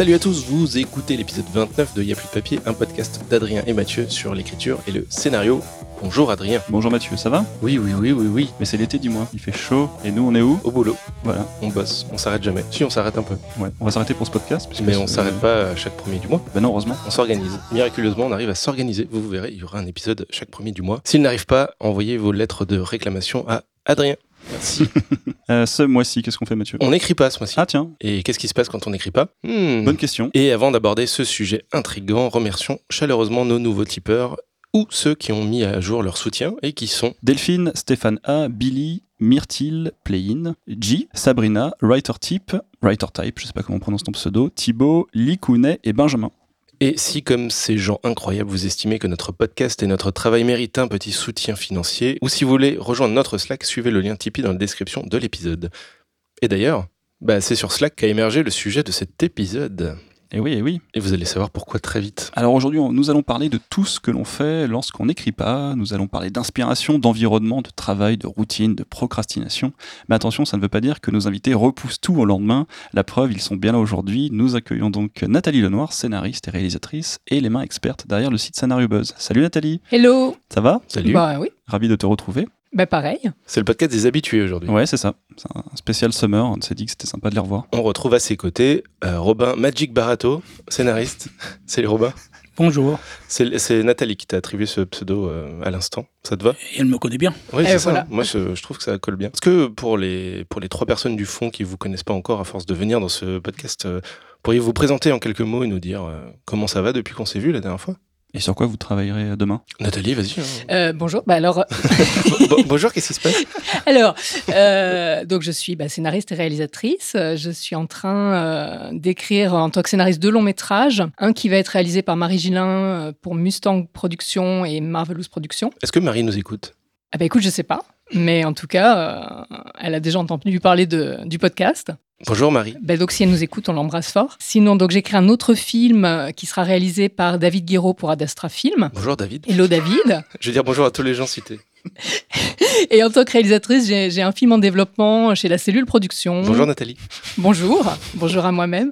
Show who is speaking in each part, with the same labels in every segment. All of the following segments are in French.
Speaker 1: Salut à tous, vous écoutez l'épisode 29 de Y'a plus de papier, un podcast d'Adrien et Mathieu sur l'écriture et le scénario. Bonjour Adrien.
Speaker 2: Bonjour Mathieu, ça va?
Speaker 1: Oui, oui, oui, oui, oui.
Speaker 2: Mais c'est l'été, dis-moi. Il fait chaud. Et nous, on est où?
Speaker 1: Au boulot,
Speaker 2: Voilà.
Speaker 1: on bosse, on s'arrête jamais. Si, on s'arrête un peu,
Speaker 2: Ouais. On va s'arrêter pour ce podcast.
Speaker 1: mais on
Speaker 2: c'est-
Speaker 1: s'arrête pas à chaque premier du mois.
Speaker 2: Ben non, heureusement.
Speaker 1: On s'organise. Miraculeusement, on arrive à s'organiser. Vous, vous verrez, il y aura un épisode chaque premier du mois. S'il n'arrive pas, envoyez vos lettres de réclamation à Adrien. Merci.
Speaker 2: Euh, ce mois-ci, qu'est-ce qu'on fait, Mathieu?
Speaker 1: On n'écrit pas ce mois-ci.
Speaker 2: Ah tiens,
Speaker 1: Et qu'est-ce qui se passe quand on n'écrit pas? Hmm.
Speaker 2: bonne question.
Speaker 1: Et avant d'aborder ce sujet intrigant, remercions chaleureusement nos nouveaux tipeurs ou ceux qui ont mis à jour leur soutien et qui sont
Speaker 2: Delphine, Stéphane A, Billy, Myrtille, Playin, G, Sabrina, Writer Type, Writer Type, je sais pas comment on prononce ton pseudo, Thibaut, Licounet et Benjamin.
Speaker 1: Et si, comme ces gens incroyables, vous estimez que notre podcast et notre travail méritent un petit soutien financier, ou si vous voulez rejoindre notre Slack, suivez le lien Tipeee dans la description de l'épisode. Et d'ailleurs, bah, c'est sur Slack qu'a émergé le sujet de cet épisode.
Speaker 2: Et oui, et oui.
Speaker 1: Et vous allez savoir pourquoi très vite.
Speaker 2: Alors aujourd'hui, nous allons parler de tout ce que l'on fait lorsqu'on n'écrit pas. Nous allons parler d'inspiration, d'environnement, de travail, de routine, de procrastination. Mais attention, ça ne veut pas dire que nos invités repoussent tout au lendemain. La preuve, ils sont bien là aujourd'hui. Nous accueillons donc Nathalie Lenoir, scénariste et réalisatrice, et les mains expertes derrière le site Scénario Buzz. Salut Nathalie,
Speaker 3: Hello
Speaker 2: ça va?
Speaker 1: Salut.
Speaker 3: Bah oui,
Speaker 2: Ravi de te retrouver.
Speaker 3: Bah pareil.
Speaker 1: C'est le podcast des habitués aujourd'hui.
Speaker 2: Ouais, c'est ça. C'est un spécial summer. On s'est dit que c'était sympa de les revoir.
Speaker 1: On retrouve à ses côtés euh, Robin Magic Barato, scénariste. Salut Robin.
Speaker 4: Bonjour.
Speaker 1: C'est c'est Nathalie qui t'a attribué ce pseudo euh, à l'instant. Ça te va?
Speaker 4: Et elle me connaît bien.
Speaker 1: Oui, c'est ça. Moi, je, je trouve que ça colle bien. Est-ce que pour les, pour les trois personnes du fond qui vous connaissent pas encore, à force de venir dans ce podcast, euh, pourriez-vous vous présenter en quelques mots et nous dire euh, comment ça va depuis qu'on s'est vu la dernière fois?
Speaker 2: Et sur quoi vous travaillerez demain?
Speaker 1: Nathalie, vas-y. hein.
Speaker 3: Euh, bonjour. Bah alors,
Speaker 1: bonjour, qu'est-ce qui se passe?
Speaker 3: Alors, euh, donc je suis bah, scénariste et réalisatrice. Euh, Je suis en train euh, d'écrire en tant que scénariste deux longs métrages, un qui va être réalisé par Marie Gillin euh, pour Mustang Productions et Marvelous Productions.
Speaker 1: Est-ce que Marie nous écoute?
Speaker 3: Ah bah écoute, je sais pas, mais en tout cas, euh, elle a déjà entendu parler de, du podcast.
Speaker 1: Bonjour Marie.
Speaker 3: Bah donc si elle nous écoute, on l'embrasse fort. Sinon, donc j'écris un autre film euh, qui sera réalisé par David Guiraud pour Ad Astra Film.
Speaker 1: Bonjour David.
Speaker 3: Hello David.
Speaker 1: Je vais dire bonjour à tous les gens cités.
Speaker 3: Et en tant que réalisatrice, j'ai un film en développement chez la Cellule Production.
Speaker 1: Bonjour Nathalie.
Speaker 3: Bonjour. Bonjour à moi-même.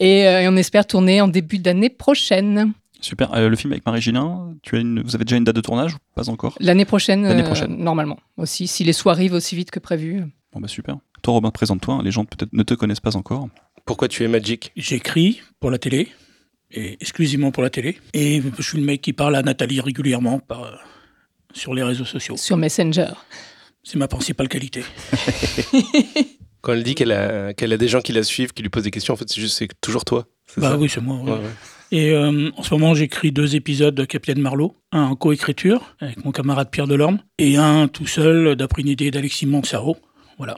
Speaker 3: Et, euh, et on espère tourner en début d'année prochaine.
Speaker 2: Super. Euh, le film avec Marie Gillin, tu as une... vous avez déjà une date de tournage ou pas encore?
Speaker 3: L'année prochaine,
Speaker 2: L'année
Speaker 3: euh,
Speaker 2: prochaine.
Speaker 3: normalement. Aussi, si les soins arrivent aussi vite que prévu.
Speaker 2: Bon bah super. Toi Robin, présente-toi. hein. Les gens peut-être ne te connaissent pas encore.
Speaker 1: Pourquoi tu es Magic?
Speaker 4: J'écris pour la télé, et exclusivement pour la télé. Et je suis le mec qui parle à Nathalie régulièrement par, euh, sur les réseaux sociaux.
Speaker 3: Sur Messenger.
Speaker 4: C'est ma principale qualité.
Speaker 1: Quand elle dit qu'elle a, qu'elle a des gens qui la suivent, qui lui posent des questions, en fait, c'est juste, c'est toujours toi.
Speaker 4: Bah
Speaker 1: ça?
Speaker 4: oui, c'est moi. oui.
Speaker 1: Ouais, ouais.
Speaker 4: Et euh, en ce moment, j'écris deux épisodes de Capitaine Marlowe, un en coécriture avec mon camarade Pierre Delorme, et un tout seul d'après une idée d'Alexis Monsaro. Voilà.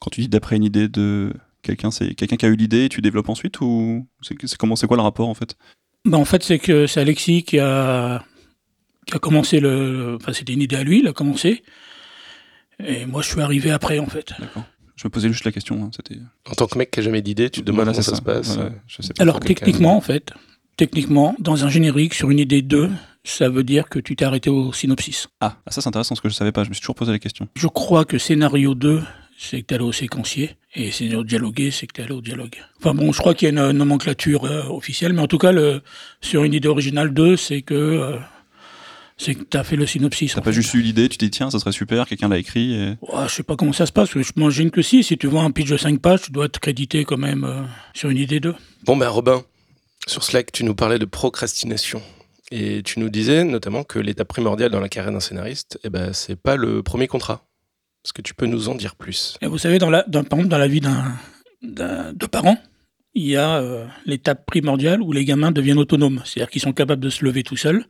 Speaker 2: Quand tu dis d'après une idée de quelqu'un, c'est quelqu'un qui a eu l'idée et tu développes ensuite ou c'est comment c'est quoi le rapport en fait?
Speaker 4: Bah, en fait, c'est que c'est Alexis qui a, qui a commencé le. Enfin, c'était une idée à lui, il a commencé. Et moi, je suis arrivé après, en fait.
Speaker 2: D'accord. Je me posais juste la question. hein, C'était.
Speaker 1: En tant que mec qui a jamais d'idée, tu te demandes
Speaker 2: Voilà,
Speaker 1: comment
Speaker 2: c'est
Speaker 1: ça, se passe.
Speaker 2: Voilà,
Speaker 1: euh,
Speaker 2: je sais pas.
Speaker 4: Alors, techniquement, en fait, techniquement, dans un générique, sur une idée 2, ça veut dire que tu t'es arrêté au synopsis.
Speaker 2: Ah, ah, ça c'est intéressant parce que je savais pas. Je me suis toujours posé la question.
Speaker 4: Je crois que scénario 2, c'est que tu allé au séquencier. Et scénario dialogué, c'est que tu allé au dialogue. Enfin bon, je crois qu'il y a une nomenclature euh, officielle. Mais en tout cas, le, sur une idée originale 2, c'est que. euh, c'est que tu as fait le synopsis.
Speaker 2: T'as pas
Speaker 4: fait.
Speaker 2: juste eu l'idée, tu t'es dit tiens, ça serait super, quelqu'un l'a écrit. Et...
Speaker 4: Ouais, je sais pas comment ça se passe, je m'imagine que si, si tu vois un pitch de 5 pages, tu dois être crédité quand même euh, sur une idée 2.
Speaker 1: Bon ben Robin, sur Slack, tu nous parlais de procrastination. Et tu nous disais notamment que l'étape primordiale dans la carrière d'un scénariste, eh ben, c'est pas le premier contrat. Est-ce que tu peux nous en dire plus?
Speaker 4: Et vous savez, dans la, dans, par exemple, dans la vie d'un, d'un- de parents, il y a euh, l'étape primordiale où les gamins deviennent autonomes. C'est-à-dire qu'ils sont capables de se lever tout seuls,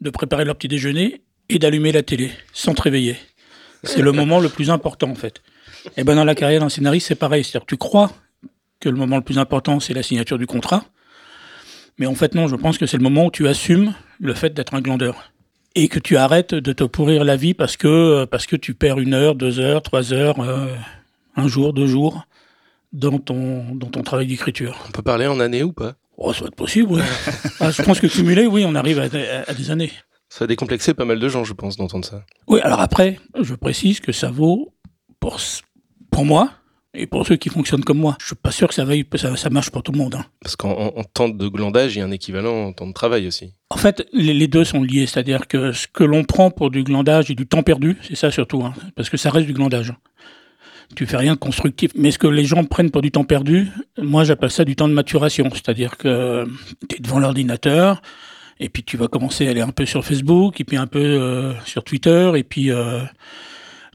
Speaker 4: de préparer leur petit déjeuner et d'allumer la télé sans te réveiller. C'est le moment le plus important, en fait. Et ben dans la carrière d'un scénariste, c'est pareil. C'est-à-dire que tu crois que le moment le plus important, c'est la signature du contrat. Mais en fait, non, je pense que c'est le moment où tu assumes le fait d'être un glandeur. Et que tu arrêtes de te pourrir la vie parce que, euh, parce que tu perds une heure, deux heures, trois heures, euh, un jour, deux jours dans ton, dans ton travail d'écriture.
Speaker 1: On peut parler en année ou pas?
Speaker 4: Oh, ça va être possible, oui. Ah, je pense que cumulé, oui, on arrive à, à- à des années.
Speaker 1: Ça a décomplexé pas mal de gens, je pense, d'entendre ça.
Speaker 4: Oui, alors après, je précise que ça vaut pour, pour moi, Et pour ceux qui fonctionnent comme moi, je suis pas sûr que ça, ça, ça marche pour tout le monde. hein.
Speaker 1: Parce qu'en en temps de glandage, il y a un équivalent en temps de travail aussi.
Speaker 4: En fait, les, les deux sont liés, c'est-à-dire que ce que l'on prend pour du glandage et du temps perdu, c'est ça surtout, hein, parce que ça reste du glandage. Tu fais rien de constructif. Mais ce que les gens prennent pour du temps perdu, moi j'appelle ça du temps de maturation, c'est-à-dire que tu es devant l'ordinateur, et puis tu vas commencer à aller un peu sur Facebook, et puis un peu euh, sur Twitter, et puis euh,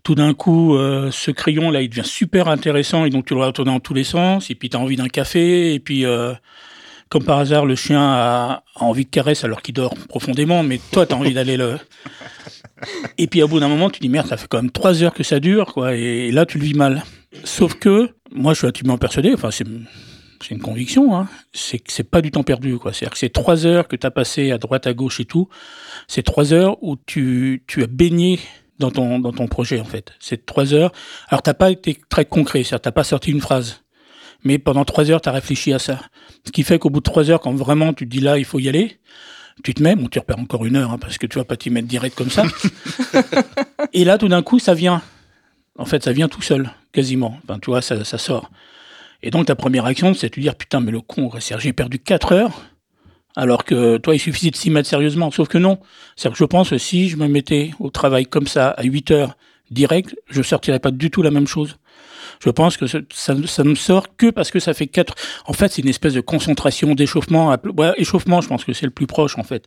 Speaker 4: tout d'un coup, euh, ce crayon là, il devient super intéressant, et donc tu le retourner dans tous les sens, et puis tu as envie d'un café, et puis euh, comme par hasard, le chien a, a envie de caresse alors qu'il dort profondément, mais toi, tu as envie d'aller le. Et puis au bout d'un moment, tu dis merde, ça fait quand même trois heures que ça dure, quoi, et là, tu le vis mal. Sauf que, moi, je suis intimement persuadé, enfin, c'est. C'est une conviction, hein. c'est que c'est pas du temps perdu. quoi. C'est-à-dire que ces trois heures que tu as passées à droite, à gauche et tout, c'est trois heures où tu, tu as baigné dans ton, dans ton projet, en fait. C'est trois heures. Alors, t'as pas été très concret, c'est-à-dire t'as pas sorti une phrase. Mais pendant trois heures, tu as réfléchi à ça. Ce qui fait qu'au bout de trois heures, quand vraiment tu te dis là, il faut y aller, tu te mets, bon, tu repères encore une heure, hein, parce que tu vas pas t'y mettre direct comme ça. et là, tout d'un coup, ça vient. En fait, ça vient tout seul, quasiment. Enfin, tu vois, ça, ça sort. Et donc, ta première action, c'est de te dire, putain, mais le con, c'est-à-dire, j'ai perdu quatre heures, alors que toi, il suffisait de s'y mettre sérieusement. Sauf que non. C'est-à-dire que je pense que si je me mettais au travail comme ça, à 8 heures, direct, je sortirais pas du tout la même chose. Je pense que ça, ça, ne sort que parce que ça fait quatre. En fait, c'est une espèce de concentration, d'échauffement. Ouais, échauffement, je pense que c'est le plus proche, en fait.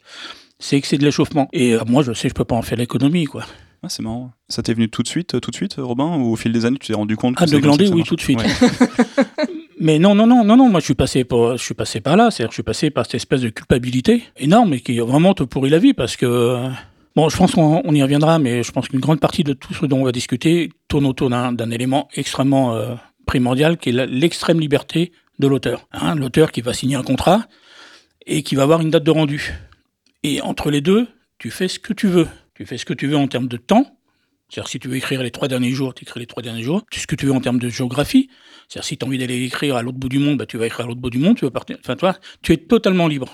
Speaker 4: C'est que c'est de l'échauffement. Et euh, moi, je sais, je peux pas en faire l'économie, quoi.
Speaker 2: Ah, c'est marrant. Ça t'est venu tout de suite, tout de suite, Robin, ou au fil des années, tu t'es rendu compte que
Speaker 4: Ah,
Speaker 2: c'est
Speaker 4: de glander, oui, tout de suite.
Speaker 2: Ouais.
Speaker 4: Mais non, non, non, non, non, moi je suis passé par, je suis passé par là, c'est-à-dire je suis passé par cette espèce de culpabilité énorme et qui vraiment te pourrit la vie parce que, bon, je pense qu'on on y reviendra, mais je pense qu'une grande partie de tout ce dont on va discuter tourne autour d'un élément extrêmement euh, primordial qui est l'extrême liberté de l'auteur. Hein, l'auteur qui va signer un contrat et qui va avoir une date de rendu. Et entre les deux, tu fais ce que tu veux. Tu fais ce que tu veux en termes de temps. C'est-à-dire, si tu veux écrire les trois derniers jours, tu écris les trois derniers jours. Fais ce que tu veux en termes de géographie. C'est-à-dire, si tu as envie d'aller écrire à l'autre bout du monde, bah, tu vas écrire à l'autre bout du monde. Tu vas partir. Enfin, toi, tu es totalement libre.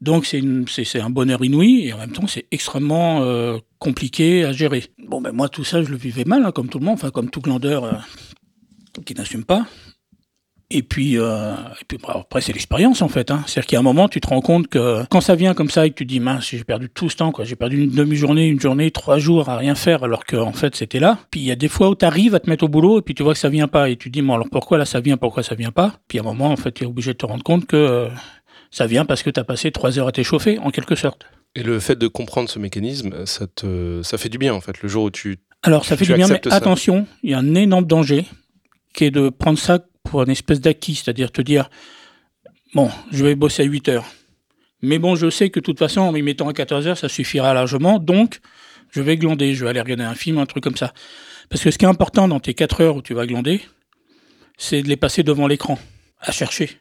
Speaker 4: Donc, c'est c'est c'est un bonheur inouï et en même temps, c'est extrêmement euh, compliqué à gérer. Bon, ben, moi, tout ça, je le vivais mal, hein, comme tout le monde, enfin, comme tout glandeur euh, qui n'assume pas. Et puis, euh, et puis bah, après, c'est l'expérience en fait. Hein. C'est-à-dire qu'il y a un moment, tu te rends compte que quand ça vient comme ça et que tu te dis, mince, j'ai perdu tout ce temps, quoi. J'ai perdu une demi-journée, une journée, trois jours à rien faire, alors que en fait, c'était là. Puis il y a des fois où tu arrives à te mettre au boulot et puis tu vois que ça vient pas et tu te dis, bon, alors pourquoi là ça vient, pourquoi ça vient pas? Puis à un moment, en fait, tu es obligé de te rendre compte que euh, ça vient parce que tu as passé trois heures à t'échauffer, en quelque sorte.
Speaker 1: Et le fait de comprendre ce mécanisme, ça, te, ça fait du bien en fait. Le jour où tu.
Speaker 4: Alors, ça fait du bien, mais
Speaker 1: ça.
Speaker 4: attention, il y a un énorme danger qui est de prendre ça pour une espèce d'acquis, c'est-à-dire te dire, bon, je vais bosser à 8 heures. Mais bon, je sais que de toute façon, en m'y mettant à 14 heures, ça suffira largement, donc je vais glander, je vais aller regarder un film, un truc comme ça. Parce que ce qui est important dans tes 4 heures où tu vas glander, c'est de les passer devant l'écran, à chercher,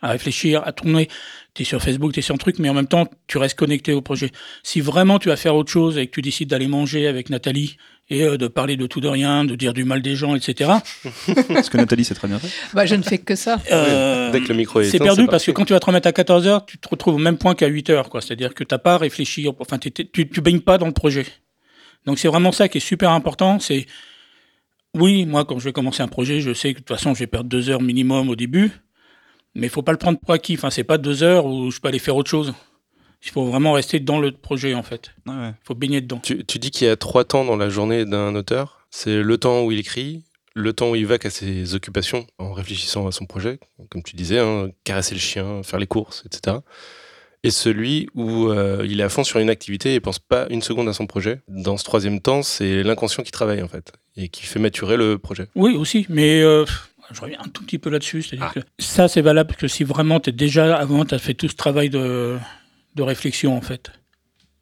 Speaker 4: à réfléchir, à tourner. Tu es sur Facebook, tu es sur un truc, mais en même temps, tu restes connecté au projet. Si vraiment tu vas faire autre chose et que tu décides d'aller manger avec Nathalie et euh, de parler de tout de rien, de dire du mal des gens, etc.,
Speaker 2: Parce que Nathalie, c'est très bien fait.
Speaker 3: Bah, je ne fais que ça.
Speaker 4: euh,
Speaker 1: Dès que le micro est
Speaker 4: c'est perdu parce que quand tu vas te remettre à 14 heures, tu te retrouves au même point qu'à 8 heures, quoi. C'est-à-dire que t'as pas réfléchi, enfin, tu, tu baignes pas dans le projet. Donc c'est vraiment ça qui est super important. C'est oui, moi quand je vais commencer un projet, je sais que de toute façon je vais perdre deux heures minimum au début, mais il faut pas le prendre pour acquis. Enfin, c'est pas deux heures où je peux aller faire autre chose. Il faut vraiment rester dans le projet en fait.
Speaker 2: Ouais.
Speaker 4: Il faut baigner dedans.
Speaker 1: Tu, tu dis qu'il y a trois temps dans la journée d'un auteur. C'est le temps où il écrit, le temps où il va qu'à ses occupations en réfléchissant à son projet, comme tu disais, hein, caresser le chien, faire les courses, etc. Et celui où euh, il est à fond sur une activité et pense pas une seconde à son projet. Dans ce troisième temps, c'est l'inconscient qui travaille en fait et qui fait maturer le projet.
Speaker 4: Oui, aussi, mais euh, je reviens un tout petit peu là-dessus. C'est-à-dire que ça, c'est valable que si vraiment tu es déjà, avant, tu as fait tout ce travail de, de réflexion, en fait.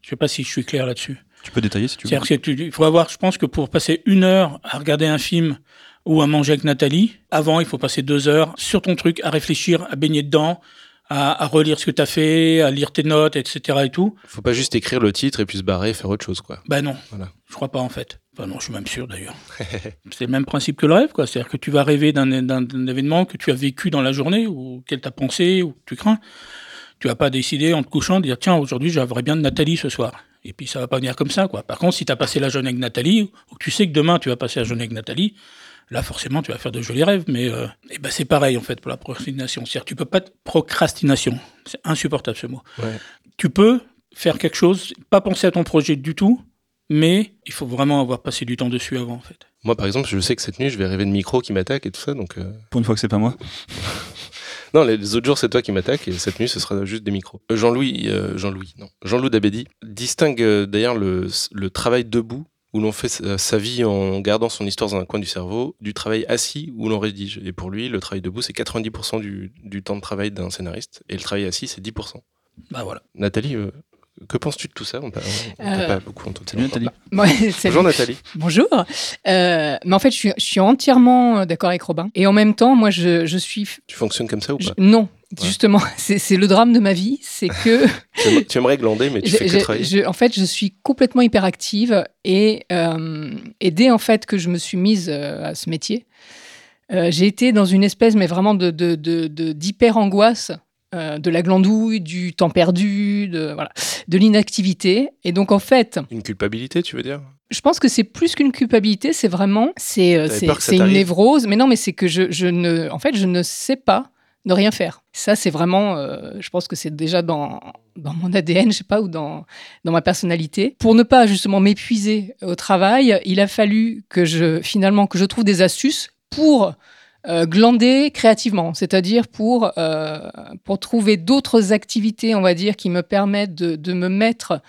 Speaker 4: Je sais pas si je suis clair là-dessus.
Speaker 2: Tu peux détailler si tu veux.
Speaker 4: Tu- il faut avoir, je pense que pour passer une heure à regarder un film ou à manger avec Nathalie, avant, il faut passer deux heures sur ton truc, à réfléchir, à baigner dedans, à, à relire ce que tu as fait, à lire tes notes, etc. et tout.
Speaker 1: Faut pas juste écrire le titre et puis se barrer et faire autre chose quoi.
Speaker 4: Ben non,
Speaker 1: Voilà.
Speaker 4: je crois pas en fait. Enfin non, je suis même sûr d'ailleurs. c'est le même principe que le rêve, quoi. C'est-à-dire que tu vas rêver d'un événement que tu as vécu dans la journée ou auquel tu as pensé ou que tu crains. Tu vas pas décider en te couchant de dire tiens aujourd'hui j'aimerais bien de Nathalie ce soir. Et puis ça va pas venir comme ça quoi. Par contre si tu as passé la journée avec Nathalie ou que tu sais que demain tu vas passer la journée avec Nathalie, Là, forcément, tu vas faire de jolis rêves, mais euh, eh ben, c'est pareil en fait pour la procrastination. C'est-à-dire, tu peux pas procrastination, c'est insupportable ce mot.
Speaker 1: Ouais.
Speaker 4: Tu peux faire quelque chose, pas penser à ton projet du tout, mais il faut vraiment avoir passé du temps dessus avant en fait.
Speaker 1: Moi, par exemple, je sais que cette nuit, je vais rêver de micro qui m'attaque et tout ça, donc. euh,
Speaker 2: Pour une fois que c'est pas moi.
Speaker 1: Non, les, les autres jours, c'est toi qui m'attaques et cette nuit, ce sera juste des micros. Euh, Jean-Louis, euh, Jean-Louis, non, Jean-Loup Dabedi distingue euh, d'ailleurs le, le travail debout où l'on fait sa, sa vie en gardant son histoire dans un coin du cerveau, du travail assis où l'on rédige. Et pour lui, le travail debout, c'est 90% du, du temps de travail d'un scénariste et le travail assis, c'est 10%.
Speaker 4: Bah voilà.
Speaker 1: Nathalie, euh, que penses-tu de tout ça On t'a
Speaker 3: Euh,
Speaker 1: pas beaucoup entendu.
Speaker 2: Salut Nathalie.
Speaker 1: Bonjour Nathalie.
Speaker 3: Bonjour. Euh, mais en fait, je suis, je suis entièrement euh, d'accord avec Robin. Et en même temps, moi, je, je suis.
Speaker 1: Tu fonctionnes comme ça ou
Speaker 3: je-
Speaker 1: pas?
Speaker 3: non, justement, c'est le drame de ma vie. C'est que.
Speaker 1: tu, aimerais glander, mais tu fais que travailler.
Speaker 3: je- en fait, je suis complètement hyperactive et, euh, et dès en fait que je me suis mise à ce métier, euh, j'ai été dans une espèce, mais vraiment de de- euh, de la glandouille, du temps perdu, de, voilà, de l'inactivité. Et donc, en fait,
Speaker 1: Une culpabilité, tu veux dire?
Speaker 3: je pense que c'est plus qu'une culpabilité, c'est vraiment, c'est euh, c'est- une névrose. Mais non, mais c'est que je, je ne, en fait, je ne sais pas ne rien faire. Ça, c'est vraiment, euh, je pense que c'est déjà dans, dans mon ADN, je sais pas, ou dans, dans ma personnalité. Pour ne pas justement m'épuiser au travail, il a fallu que je, finalement, que je trouve des astuces pour euh, glander créativement, c'est-à-dire pour, euh, pour trouver d'autres activités, on va dire, qui me permettent de, de me mettre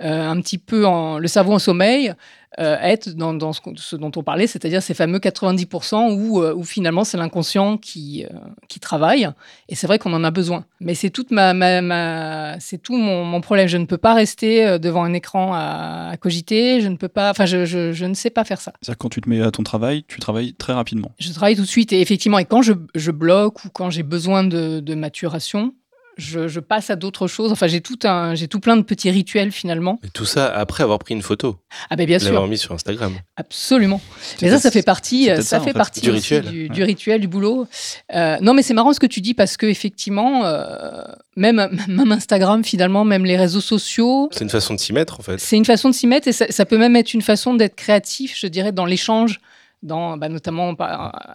Speaker 3: euh, un petit peu en, le cerveau en sommeil, euh, être dans, dans ce, dont on parlait, c'est-à-dire ces fameux 90% où, euh, où finalement c'est l'inconscient qui, euh, qui travaille. Et c'est vrai qu'on en a besoin. Mais c'est toute ma, ma, ma- c'est tout mon, mon problème. Je ne peux pas rester devant un écran à, à cogiter. Je ne peux pas. Enfin, je, je, je ne sais pas faire ça.
Speaker 2: C'est-à-dire quand tu te mets à ton travail, tu travailles très rapidement.
Speaker 3: Je travaille tout de suite et effectivement, et quand je, je bloque ou quand j'ai besoin de, de maturation, je, je passe à d'autres choses. Enfin, j'ai tout un, j'ai tout plein de petits rituels finalement.
Speaker 1: Et tout ça après avoir pris une photo,
Speaker 3: Ah ben bien
Speaker 1: l'avoir
Speaker 3: sûr,
Speaker 1: mis sur Instagram.
Speaker 3: absolument. Mais ça, ça fait partie, euh, ça
Speaker 2: en
Speaker 3: fait
Speaker 2: fait,
Speaker 3: partie
Speaker 1: du rituel.
Speaker 3: du,
Speaker 2: Ouais.
Speaker 3: du rituel, du boulot. Euh, non, mais c'est marrant ce que tu dis parce que effectivement, euh, même même Instagram finalement, même les réseaux sociaux,
Speaker 1: C'est une façon de s'y mettre en fait.
Speaker 3: c'est une façon de s'y mettre et ça, ça peut même être une façon d'être créatif, je dirais, dans l'échange. Dans, bah, notamment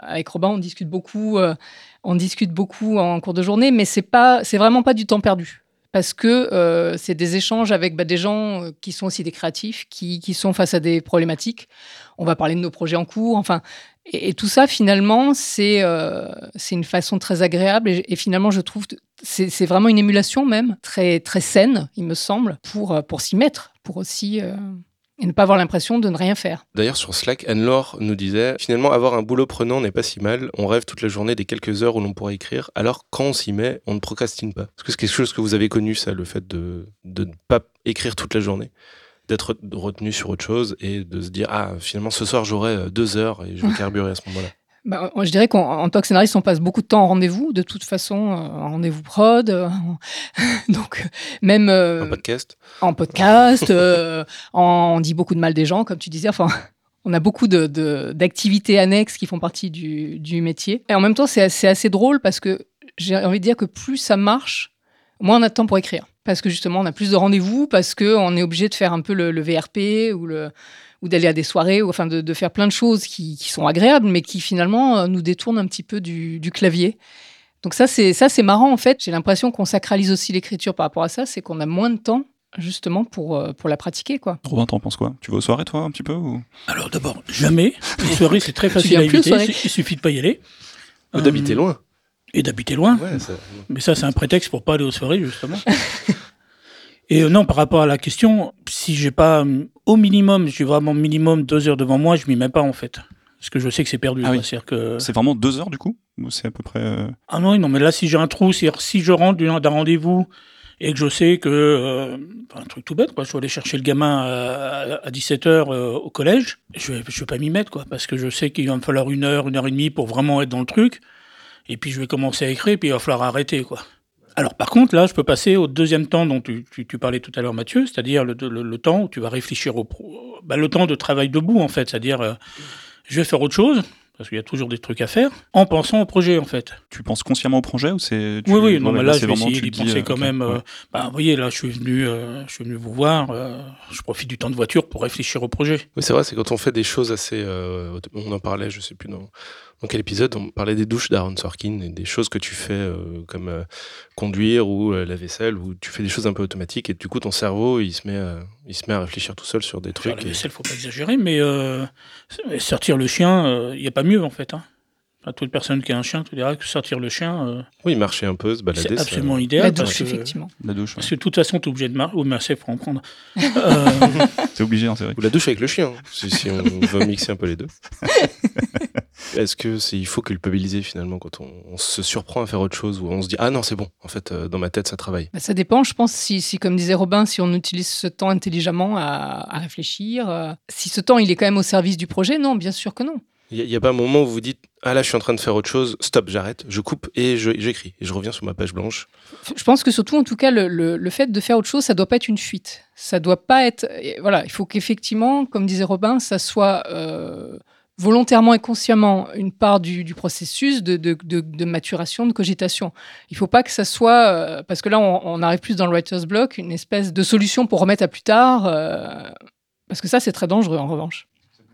Speaker 3: avec Robin, on discute beaucoup, euh, on discute beaucoup en cours de journée, mais c'est pas, c'est vraiment pas du temps perdu parce que euh, c'est des échanges avec bah, des gens euh, qui sont aussi des créatifs, qui, qui sont face à des problématiques. On va parler de nos projets en cours, enfin, et, tout ça finalement, c'est euh, c'est une façon très agréable et, finalement, je trouve que c'est vraiment une émulation même très très saine, il me semble, pour pour s'y mettre, pour aussi et ne pas avoir l'impression de ne rien faire.
Speaker 1: D'ailleurs, sur Slack, Anne-Laure nous disait finalement, avoir un boulot prenant n'est pas si mal. On rêve toute la journée des quelques heures où l'on pourrait écrire. Alors, quand on s'y met, on ne procrastine pas. Est-ce que c'est quelque chose que vous avez connu, ça, le fait de, de ne pas écrire toute la journée? D'être retenu sur autre chose et de se dire Ah, finalement, ce soir, j'aurai euh, deux heures et je vais carburer à ce moment-là.
Speaker 3: Bah, je dirais qu'en en tant que scénariste, on passe beaucoup de temps en rendez-vous, de toute façon, euh, en rendez-vous prod. euh, donc, même euh,
Speaker 1: podcast
Speaker 3: en podcast, euh, en- on dit beaucoup de mal des gens, comme tu disais. Enfin, on a beaucoup de- de- d'activités annexes qui font partie du, du métier. Et en même temps, c'est assez, assez drôle parce que j'ai envie de dire que plus ça marche, moins on a de temps pour écrire. Parce que justement, on a plus de rendez-vous, parce qu'on est obligé de faire un peu le, le VRP ou le ou d'aller à des soirées, ou enfin de, de faire plein de choses qui, qui sont agréables, mais qui finalement euh, nous détournent un petit peu du, du clavier. Donc ça, c'est ça, c'est marrant en fait. J'ai l'impression qu'on sacralise aussi l'écriture par rapport à ça, c'est qu'on a moins de temps justement pour, euh, pour la pratiquer. quoi.
Speaker 2: Robin, t'en penses quoi? Tu vas aux soirées, toi, un petit peu ou...
Speaker 4: Alors d'abord, jamais. Les soirées, c'est très facile à éviter. Il suffit de pas y aller.
Speaker 1: Ou d'habiter
Speaker 4: Euh,
Speaker 1: loin
Speaker 4: Et d'habiter loin.
Speaker 1: Ouais, ça-
Speaker 4: Mais ça, c'est un prétexte pour pas aller aux soirées, justement. Et euh, non, par rapport à la question, si j'ai pas euh, au minimum, j'ai vraiment minimum deux heures devant moi, je m'y mets pas en fait. Parce que je sais que c'est perdu.
Speaker 2: Ah oui.
Speaker 4: Que...
Speaker 2: C'est vraiment deux heures du coup? Ou c'est à peu près. euh,
Speaker 4: Ah non, non, mais là, si j'ai un trou, c'est-à-dire si je rentre d'un rendez-vous et que je sais que, euh, un truc tout bête, quoi, je dois aller chercher le gamin à, à 17h au collège, je vais, je vais pas m'y mettre, quoi, parce que je sais qu'il va me falloir une heure, une heure et demie pour vraiment être dans le truc, et puis je vais commencer à écrire, puis il va falloir arrêter, quoi. Alors par contre, là, je peux passer au deuxième temps dont tu, tu- tu parlais tout à l'heure, Mathieu, c'est-à-dire le, le- le temps où tu vas réfléchir au pro- bah, le temps de travail debout, en fait, c'est-à-dire euh, je vais faire autre chose, parce qu'il y a toujours des trucs à faire, en pensant au projet en fait.
Speaker 2: Tu penses consciemment au projet ou c'est tu-
Speaker 4: Oui, oui, non, mais là, je vais essayer d'y penser
Speaker 2: euh,
Speaker 4: quand même. euh,
Speaker 2: ouais.
Speaker 4: bah, vous voyez, là, je suis venu, euh, je suis venu vous voir. euh, je profite du temps de voiture pour réfléchir au projet.
Speaker 1: Oui, c'est vrai, c'est quand on fait des choses assez. euh, on en parlait, je sais plus dans, dans quel épisode, on parlait des douches d'Aaron Sorkin et des choses que tu fais euh, comme euh, conduire ou euh, la vaisselle, où tu fais des choses un peu automatiques et du coup ton cerveau il se met, à- il se met à réfléchir tout seul sur des trucs.
Speaker 4: la
Speaker 1: et-
Speaker 4: vaisselle, faut pas exagérer, mais sortir le chien, il n'y a pas mieux en fait. Hein. Enfin, toute personne qui a un chien te dira que sortir le chien, euh,
Speaker 1: Oui, marcher un peu, se balader.
Speaker 4: c'est
Speaker 1: ça-
Speaker 4: absolument
Speaker 3: La
Speaker 4: idéal. parce,
Speaker 3: douche,
Speaker 4: que,
Speaker 3: effectivement.
Speaker 2: La douche, ouais.
Speaker 4: parce que de toute façon, tu es obligé de marcher. Faut en prendre. Euh,
Speaker 2: c'est obligé, hein, c'est vrai.
Speaker 1: Ou la douche avec le chien, si, si on veut mixer un peu les deux. Est-ce que c'est il faut culpabiliser finalement quand on, on se surprend à faire autre chose ou on se dit ah non c'est bon en fait euh, dans ma tête ça travaille.
Speaker 3: Bah, ça dépend, je pense, si, si, comme disait Robin, si on utilise ce temps intelligemment à, à réfléchir, euh, si ce temps il est quand même au service du projet, non, bien sûr que non.
Speaker 1: Il n'y a, pas un moment où vous dites ah là je suis en train de faire autre chose, stop j'arrête, je coupe et j'écris et je reviens sur ma page blanche.
Speaker 3: Je pense que surtout, en tout cas, le, le- fait de faire autre chose, ça doit pas être une fuite. Ça doit pas être. et Voilà, il faut qu'effectivement, comme disait Robin, ça soit euh, volontairement et consciemment une part du, du processus de, de- de- maturation, de cogitation. Il faut pas que ça soit, euh, parce que là, on, arrive plus dans le writer's block, une espèce de solution pour remettre à plus tard, euh, parce que ça, c'est très dangereux en revanche.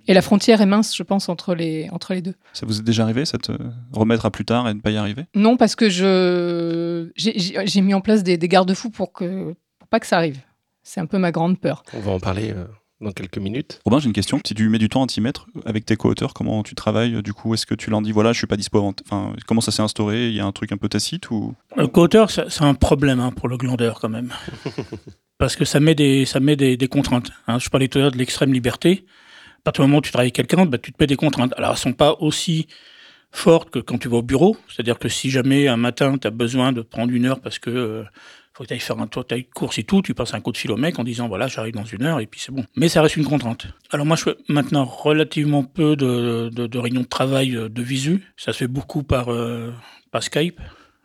Speaker 3: Et la frontière est mince, je pense, entre les, entre les deux.
Speaker 2: Ça vous est déjà arrivé, ça te remettre à plus tard et ne pas y arriver?
Speaker 3: Non, parce que je j'ai- mis en place des, des garde-fous pour que pour pas que ça arrive. C'est un peu ma grande peur.
Speaker 1: On va en parler euh, dans quelques minutes.
Speaker 2: Robin, j'ai une question. Si tu mets du temps à t'y mettre avec tes co-auteurs, comment tu travailles Du coup, est-ce que tu leur dis voilà, je suis pas dispo avant- Enfin, comment ça s'est instauré? Il y a un truc un peu tacite ou?
Speaker 4: Le co-auteur, c'est un problème hein, pour le glandeur quand même. Parce que ça met des, ça met des, des contraintes. hein. Je parlais tout à l'heure de l'extrême liberté. À partir du moment où tu travailles avec quelqu'un, bah, tu te mets des contraintes. Alors, elles sont pas aussi fortes que quand tu vas au bureau. C'est-à-dire que si jamais un matin, tu as besoin de prendre une heure parce que euh, faut que tu ailles faire un tour, tu une course et tout, tu passes un coup de fil au mec en disant voilà, j'arrive dans une heure et puis c'est bon. Mais ça reste une contrainte. Alors moi, je fais maintenant relativement peu de, de, de réunions de travail euh, de visu. Ça se fait beaucoup par, euh, par Skype.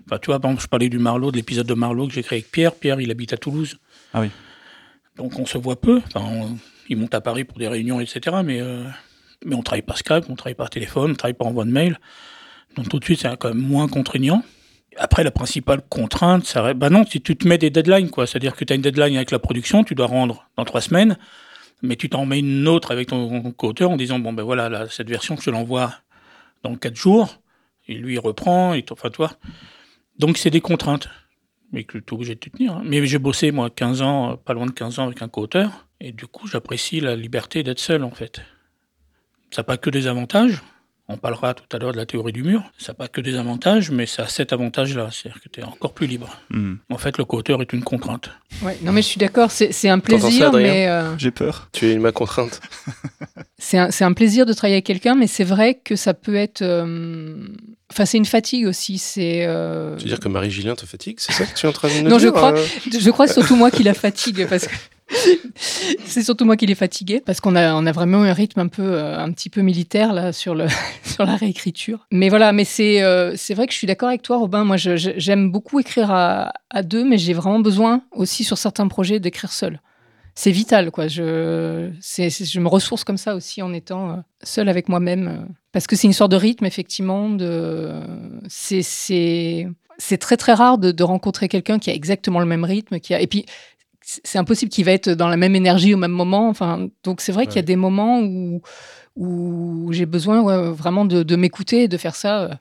Speaker 4: Enfin, tu vois, par exemple, je parlais du Marlowe, de l'épisode de Marlowe que j'ai créé avec Pierre. Pierre, il habite à Toulouse.
Speaker 2: Ah oui.
Speaker 4: Donc on se voit peu. Enfin, on- il monte à Paris pour des réunions, etc. Mais, euh, mais on travaille par Skype, on travaille par téléphone, on travaille par envoi de mail. Donc tout de suite, c'est quand même moins contraignant. Après, la principale contrainte, ça. Bah non, si tu te mets des deadlines, quoi. C'est-à-dire que tu as une deadline avec la production, tu dois rendre dans trois semaines, mais tu t'en mets une autre avec ton co-auteur en disant, bon, ben voilà, là, cette version, je l'envoie dans quatre jours. Et lui, reprend, et enfin, toi. Donc, c'est des contraintes, mais que tu es obligé de te tenir. hein. Mais j'ai bossé, moi, 15 ans, pas loin de 15 ans avec un co-auteur, et du coup, j'apprécie la liberté d'être seul, en fait. Ça n'a pas que des avantages. On parlera tout à l'heure de la théorie du mur. Ça n'a pas que des avantages, mais ça a cet avantage-là. C'est-à-dire que tu es encore plus libre.
Speaker 2: Hmm.
Speaker 4: En fait, le co-auteur est une contrainte.
Speaker 3: Ouais, non, mais je suis d'accord, c'est un
Speaker 1: ça,
Speaker 3: plaisir, mais euh,
Speaker 2: J'ai peur.
Speaker 1: Tu es ma contrainte.
Speaker 3: c'est un, plaisir de travailler avec quelqu'un, mais c'est vrai que ça peut être. euh, Enfin, c'est une fatigue aussi. C'est. euh,
Speaker 1: Tu veux dire que Marie-Gilien te fatigue C'est ça que tu es en train de nous
Speaker 3: Non, je
Speaker 1: dire
Speaker 3: crois-
Speaker 1: euh
Speaker 3: Je crois que c'est surtout moi qui la fatigue parce que c'est surtout moi qui l'ai fatigué parce qu'on a on a vraiment un rythme un peu euh, un petit peu militaire là sur le sur la réécriture. Mais voilà, mais c'est euh, c'est vrai que je suis d'accord avec toi Robin. Moi, j'aime beaucoup écrire à, deux, mais j'ai vraiment besoin aussi sur certains projets d'écrire seul. C'est vital, quoi. Je, je me ressource comme ça aussi en étant euh, seule avec moi-même. parce que c'est une sorte de rythme, effectivement. C'est, c'est, très, très rare de, de rencontrer quelqu'un qui a exactement le même rythme. Qui a, et puis, c'est impossible qu'il va être dans la même énergie au même moment. Enfin, donc, c'est vrai qu'il y a des moments où, où j'ai besoin ouais, vraiment de, de m'écouter et de faire ça euh,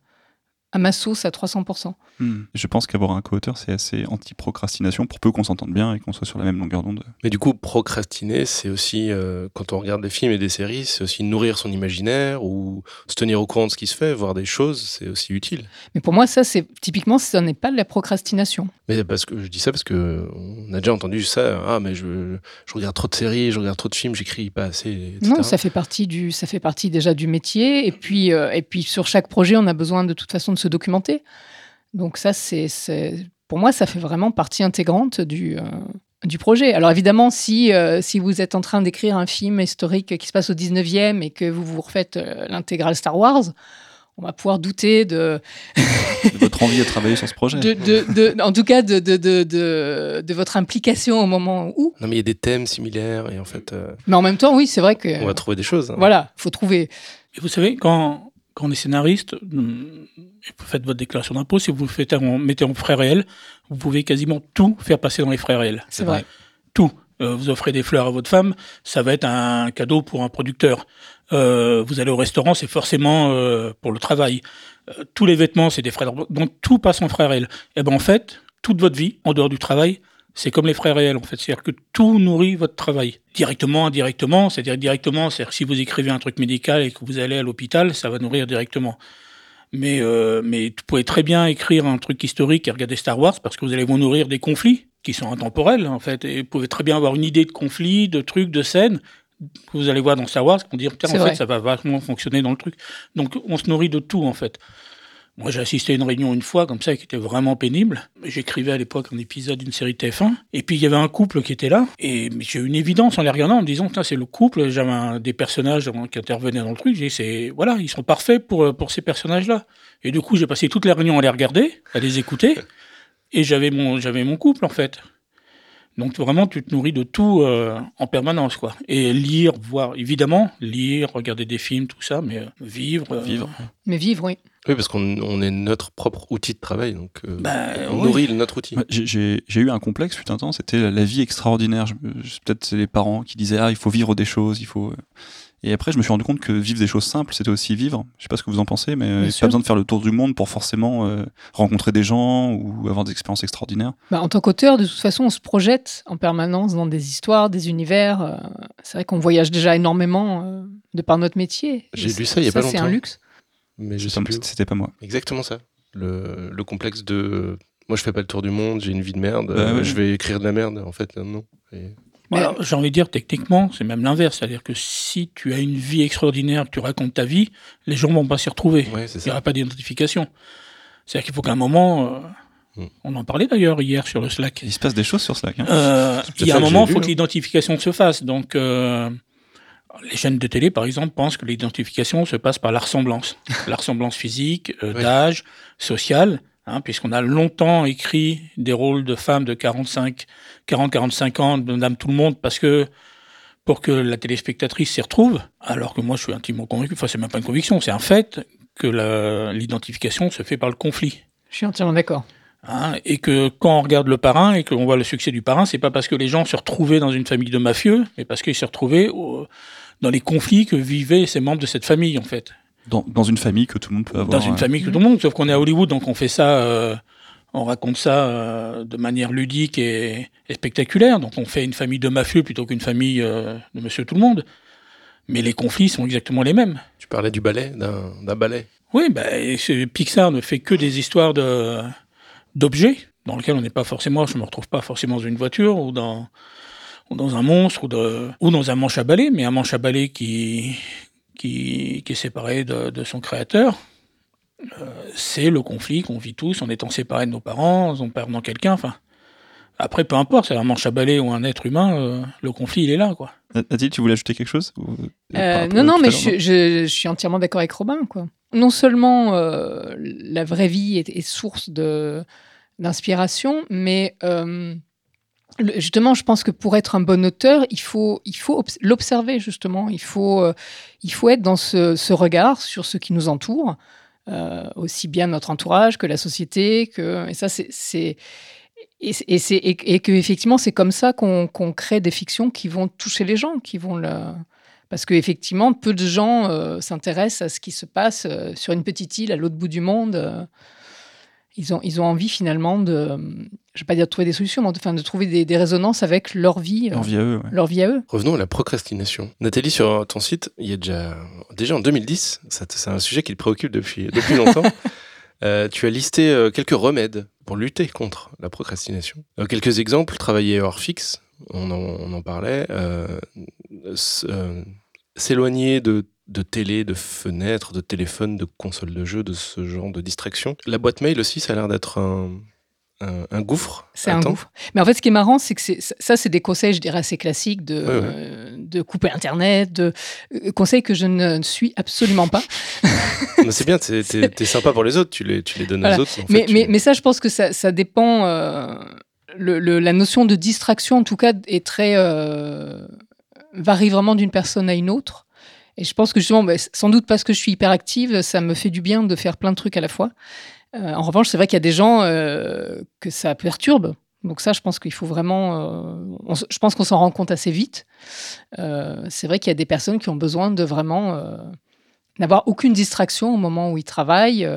Speaker 3: à ma sauce à 300%.
Speaker 2: Hmm. Je pense qu'avoir un co-auteur, c'est assez anti-procrastination pour peu qu'on s'entende bien et qu'on soit sur la même longueur d'onde.
Speaker 1: Mais du coup, procrastiner, c'est aussi, euh, quand on regarde des films et des séries, c'est aussi nourrir son imaginaire ou se tenir au courant de ce qui se fait, voir des choses, c'est aussi utile.
Speaker 3: Mais pour moi, ça, c'est typiquement, ce n'est pas de la procrastination.
Speaker 1: Mais parce que je dis ça parce que on a déjà entendu ça. Ah, mais je, regarde trop de séries, je regarde trop de films, j'écris pas assez.
Speaker 3: Non, ça fait partie du, ça fait partie déjà du métier. Et puis, euh, et puis sur chaque projet, on a besoin de toute façon de se documenter. Donc ça, c'est, pour moi, ça fait vraiment partie intégrante du, euh, du projet. Alors évidemment, si, euh, si vous êtes en train d'écrire un film historique qui se passe au 19e et que vous vous refaites l'intégrale Star Wars, on va pouvoir douter de,
Speaker 2: De votre envie de travailler sur ce projet.
Speaker 3: de, de- de- en tout cas, de, de, de, de, de votre implication au moment où.
Speaker 1: Non, mais il y a des thèmes similaires et en fait, euh,
Speaker 3: Mais en même temps, oui, c'est vrai que
Speaker 1: on va trouver des choses. hein.
Speaker 3: voilà, faut trouver.
Speaker 4: Et vous savez, quand, quand on est scénariste, vous faites votre déclaration d'impôt, si vous le faites en, mettez en frais réels, vous pouvez quasiment tout faire passer dans les frais réels.
Speaker 3: C'est vrai.
Speaker 4: Tout. Euh, vous offrez des fleurs à votre femme, ça va être un cadeau pour un producteur. Euh, vous allez au restaurant, c'est forcément euh, pour le travail. Euh, tous les vêtements, c'est des frais. Donc tout passe en frais réels. Et ben en fait, toute votre vie, en dehors du travail, c'est comme les frais réels en fait. C'est-à-dire que tout nourrit votre travail. Directement, indirectement, c'est-à-dire directement, c'est-à-dire si vous écrivez un truc médical et que vous allez à l'hôpital, ça va nourrir directement. Mais, euh, mais vous pouvez très bien écrire un truc historique et regarder Star Wars parce que vous allez vous nourrir des conflits qui sont intemporels en fait. Et vous pouvez très bien avoir une idée de conflit, de trucs, de scènes que vous allez voir dans Star Wars, qu'on dire en
Speaker 3: vrai.
Speaker 4: fait ça va vachement fonctionner dans le truc. Donc on se nourrit de tout en fait. Moi j'ai assisté à une réunion une fois comme ça qui était vraiment pénible. J'écrivais à l'époque un épisode d'une série TF1 et puis il y avait un couple qui était là et j'ai eu une évidence en les regardant en me disant tiens c'est le couple. J'avais des personnages qui intervenaient dans le truc. J'ai dit, c'est voilà ils sont parfaits pour euh, pour ces personnages là. Et du coup j'ai passé toute la réunion à les regarder, à les écouter et j'avais mon j'avais mon couple en fait. Donc vraiment, tu te nourris de tout euh, en permanence, quoi. Et lire, voir, évidemment, lire, regarder des films, tout ça, mais euh, vivre. euh,
Speaker 2: Vivre.
Speaker 3: Mais vivre, oui.
Speaker 1: Oui, parce qu'on on est notre propre outil de travail, donc euh,
Speaker 4: Bah,
Speaker 1: on
Speaker 4: oui.
Speaker 1: nourrit notre outil.
Speaker 2: J'ai- eu un complexe, fut un temps, c'était la- la vie extraordinaire. Peut-être c'est les parents qui disaient Ah, il faut vivre des choses, il faut. Et après, je me suis rendu compte que vivre des choses simples, c'était aussi vivre. Je sais pas ce que vous en pensez, mais il n'y a pas besoin de faire le tour du monde pour forcément euh, rencontrer des gens ou avoir des expériences extraordinaires.
Speaker 3: Bah, en tant qu'auteur, de toute façon, on se projette en permanence dans des histoires, des univers. euh, c'est vrai qu'on voyage déjà énormément euh, de par notre métier.
Speaker 1: J'ai lu ça il y a pas
Speaker 3: C'est un
Speaker 1: longtemps.
Speaker 3: luxe.
Speaker 1: Mais je sais
Speaker 2: Ça. C'était pas moi.
Speaker 1: Exactement ça. Le, le complexe de moi je fais pas le tour du monde, j'ai une vie de merde,
Speaker 2: Bah
Speaker 1: euh,
Speaker 2: ouais.
Speaker 1: je vais écrire de la merde. En fait, non. Et-
Speaker 4: Voilà, j'ai envie de dire, techniquement, c'est même l'inverse. C'est-à-dire que si tu as une vie extraordinaire, que tu racontes ta vie, les gens vont pas s'y retrouver.
Speaker 1: Ouais,
Speaker 4: Il n'y aura pas d'identification. C'est-à-dire qu'il faut qu'à un moment, euh,
Speaker 1: Mm.
Speaker 4: on en parlait d'ailleurs hier sur le Slack,
Speaker 2: Il se passe des choses sur Slack. hein.
Speaker 4: Euh, il y a un moment, il faut
Speaker 1: vu,
Speaker 4: que
Speaker 1: hein.
Speaker 4: l'identification se fasse. Donc, euh, les chaînes de télé, par exemple, pensent que l'identification se passe par la ressemblance. la ressemblance physique, euh,
Speaker 1: Oui.
Speaker 4: d'âge, sociale, hein, puisqu'on a longtemps écrit des rôles de femmes de 45, 40, 45 ans, de Madame Tout le Monde, parce que pour que la téléspectatrice s'y retrouve, alors que moi je suis intimement convaincu, enfin c'est même pas une conviction, c'est un fait que l'identification se fait par le conflit.
Speaker 3: Je suis entièrement d'accord.
Speaker 4: Hein, et que quand on regarde le parrain et qu'on voit le succès du parrain, c'est pas parce que les gens se retrouvaient dans une famille de mafieux, mais parce qu'ils se retrouvaient au- dans les conflits que vivaient ces membres de cette famille, en fait.
Speaker 2: Dans, dans une famille que tout le monde peut avoir.
Speaker 4: dans une
Speaker 2: euh,
Speaker 4: famille que tout le monde, sauf qu'on est à Hollywood, donc on fait ça, euh, on raconte ça euh, de manière ludique et, et spectaculaire. Donc on fait une famille de mafieux plutôt qu'une famille euh, de monsieur tout le monde. Mais les conflits sont exactement les mêmes.
Speaker 1: Tu parlais du ballet, d'un ballet.
Speaker 4: Oui, bah, Pixar ne fait que des histoires de d'objets dans lesquels on n'est pas forcément, je me retrouve pas forcément dans une voiture ou dans ou dans un monstre ou, de, ou dans un manche à balai, mais un manche à balai qui qui, qui est séparé de, de son créateur. Euh, c'est le conflit qu'on vit tous en étant séparés de nos parents, en perdant quelqu'un. Enfin, après, peu importe, c'est un manche à balai ou un être humain, euh, le conflit il est là, quoi.
Speaker 2: Nathalie, tu voulais ajouter quelque chose ou-
Speaker 3: Euh, non, non, mais je, je- je suis entièrement d'accord avec Robin. Quoi. Non seulement euh, la vraie vie est, est source de- d'inspiration, mais euh, justement, je pense que pour être un bon auteur, il faut, l'observer, justement. Il faut, euh, être dans ce, regard sur ce qui nous entoure, euh, aussi bien notre entourage que la société. Que, et ça, c'est. que effectivement, c'est comme ça qu'on crée des fictions qui vont toucher les gens, qui vont parce qu'effectivement, peu de gens euh, s'intéressent à ce qui se passe sur une petite île à l'autre bout du monde. ils ont envie finalement de, je ne vais pas dire de trouver des solutions, mais enfin, de trouver des, des résonances avec leur vie, euh,
Speaker 2: Leur vie à eux, ouais.
Speaker 3: leur vie à eux.
Speaker 1: Revenons à la procrastination. Nathalie, sur ton site, il y a déjà, déjà en 2010, ça t- c'est un sujet qui te préoccupe depuis, depuis longtemps. Euh, tu as listé euh, quelques remèdes pour lutter contre la procrastination. Euh, quelques exemples, travailler hors fixe, on en, on en parlait, euh, euh, s'éloigner de, de télé, de fenêtres, de téléphone, de consoles de jeux, de ce genre de distraction. La boîte mail aussi, ça a l'air d'être un, un, un gouffre.
Speaker 3: C'est un
Speaker 1: temps.
Speaker 3: gouffre. Mais en fait, ce qui est marrant, c'est que ça, c'est des conseils, je dirais, assez classiques de,
Speaker 1: Ouais, ouais.
Speaker 3: euh, de couper Internet, de euh, conseils que je ne suis absolument pas.
Speaker 1: Mais c'est bien, t'es, t'es sympa pour les autres, tu les, tu les donnes
Speaker 3: Voilà.
Speaker 1: aux autres. en
Speaker 3: mais,
Speaker 1: fait, tu-
Speaker 3: mais, mais ça, je pense que ça, ça dépend. euh, le- le- la notion de distraction, en tout cas, est très. euh, varie vraiment d'une personne à une autre. Et je pense que justement, bah, sans doute parce que je suis hyper active, ça me fait du bien de faire plein de trucs à la fois. Euh, en revanche, c'est vrai qu'il y a des gens euh, que ça perturbe. Donc ça, je pense qu'il faut vraiment... euh, on je pense qu'on s'en rend compte assez vite. C'est vrai qu'il y a des personnes qui ont besoin de vraiment n'avoir aucune distraction au moment où ils travaillent.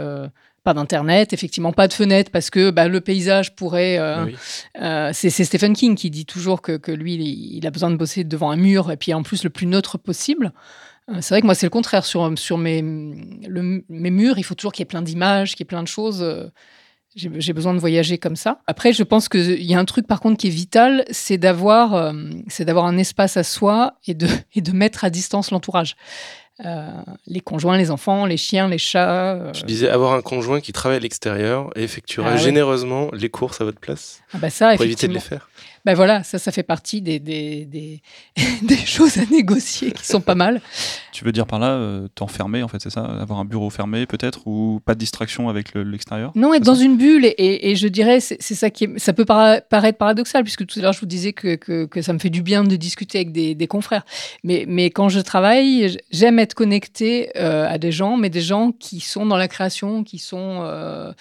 Speaker 3: pas d'internet, effectivement pas de fenêtre parce que bah, le paysage pourrait. euh,
Speaker 1: Oui.
Speaker 3: euh, c'est c'est Stephen King qui dit toujours que, que lui, il, il a besoin de bosser devant un mur et puis en plus le plus neutre possible. Euh, c'est vrai que moi, c'est le contraire. Sur, sur mes, le- mes murs, il faut toujours qu'il y ait plein d'images, qu'il y ait plein de choses. euh, J'ai besoin de voyager comme ça. Après, je pense qu'il y a un truc, par contre, qui est vital, c'est d'avoir euh, d'avoir un espace à soi et de, et de mettre à distance l'entourage. Euh, les conjoints, les enfants, les chiens, les chats. euh,
Speaker 1: Je disais avoir un conjoint qui travaille à l'extérieur et effectuera
Speaker 3: Ah
Speaker 1: généreusement les courses à votre place
Speaker 3: ah bah ça,
Speaker 1: pour éviter de les faire.
Speaker 3: Ben voilà, ça, ça fait partie des, des, des, des choses à négocier qui sont pas mal.
Speaker 2: Tu veux dire par là, euh, t'enfermer, en fait, c'est ça? Avoir un bureau fermé, peut-être, ou pas de distraction avec le- l'extérieur?
Speaker 3: Non, être dans une bulle, et, et- et je dirais, c'est ça qui est, ça peut para- paraître paradoxal, puisque tout à l'heure je vous disais que, que, que ça me fait du bien de discuter avec des, des confrères. Mais, mais quand je travaille, j'aime être connecté euh, à des gens, mais des gens qui sont dans la création, qui sont, euh,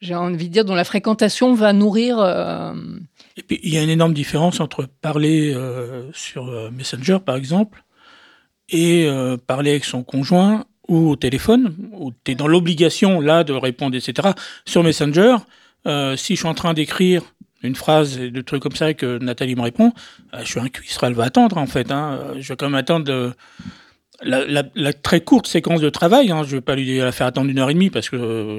Speaker 3: j'ai envie de dire, dont la fréquentation va nourrir. euh,
Speaker 4: Et puis, il y a une énorme différence entre parler euh, sur euh, Messenger, par exemple, et euh, parler avec son conjoint ou au téléphone, où tu es dans l'obligation, là, de répondre, etc. Sur Messenger, si je suis en train d'écrire une phrase et des trucs comme ça et que Nathalie me répond, je suis un elle va attendre, en fait. Hein. Je vais quand même attendre de- la, très courte séquence de travail. Hein. Je vais pas lui la faire attendre une heure et demie, parce que...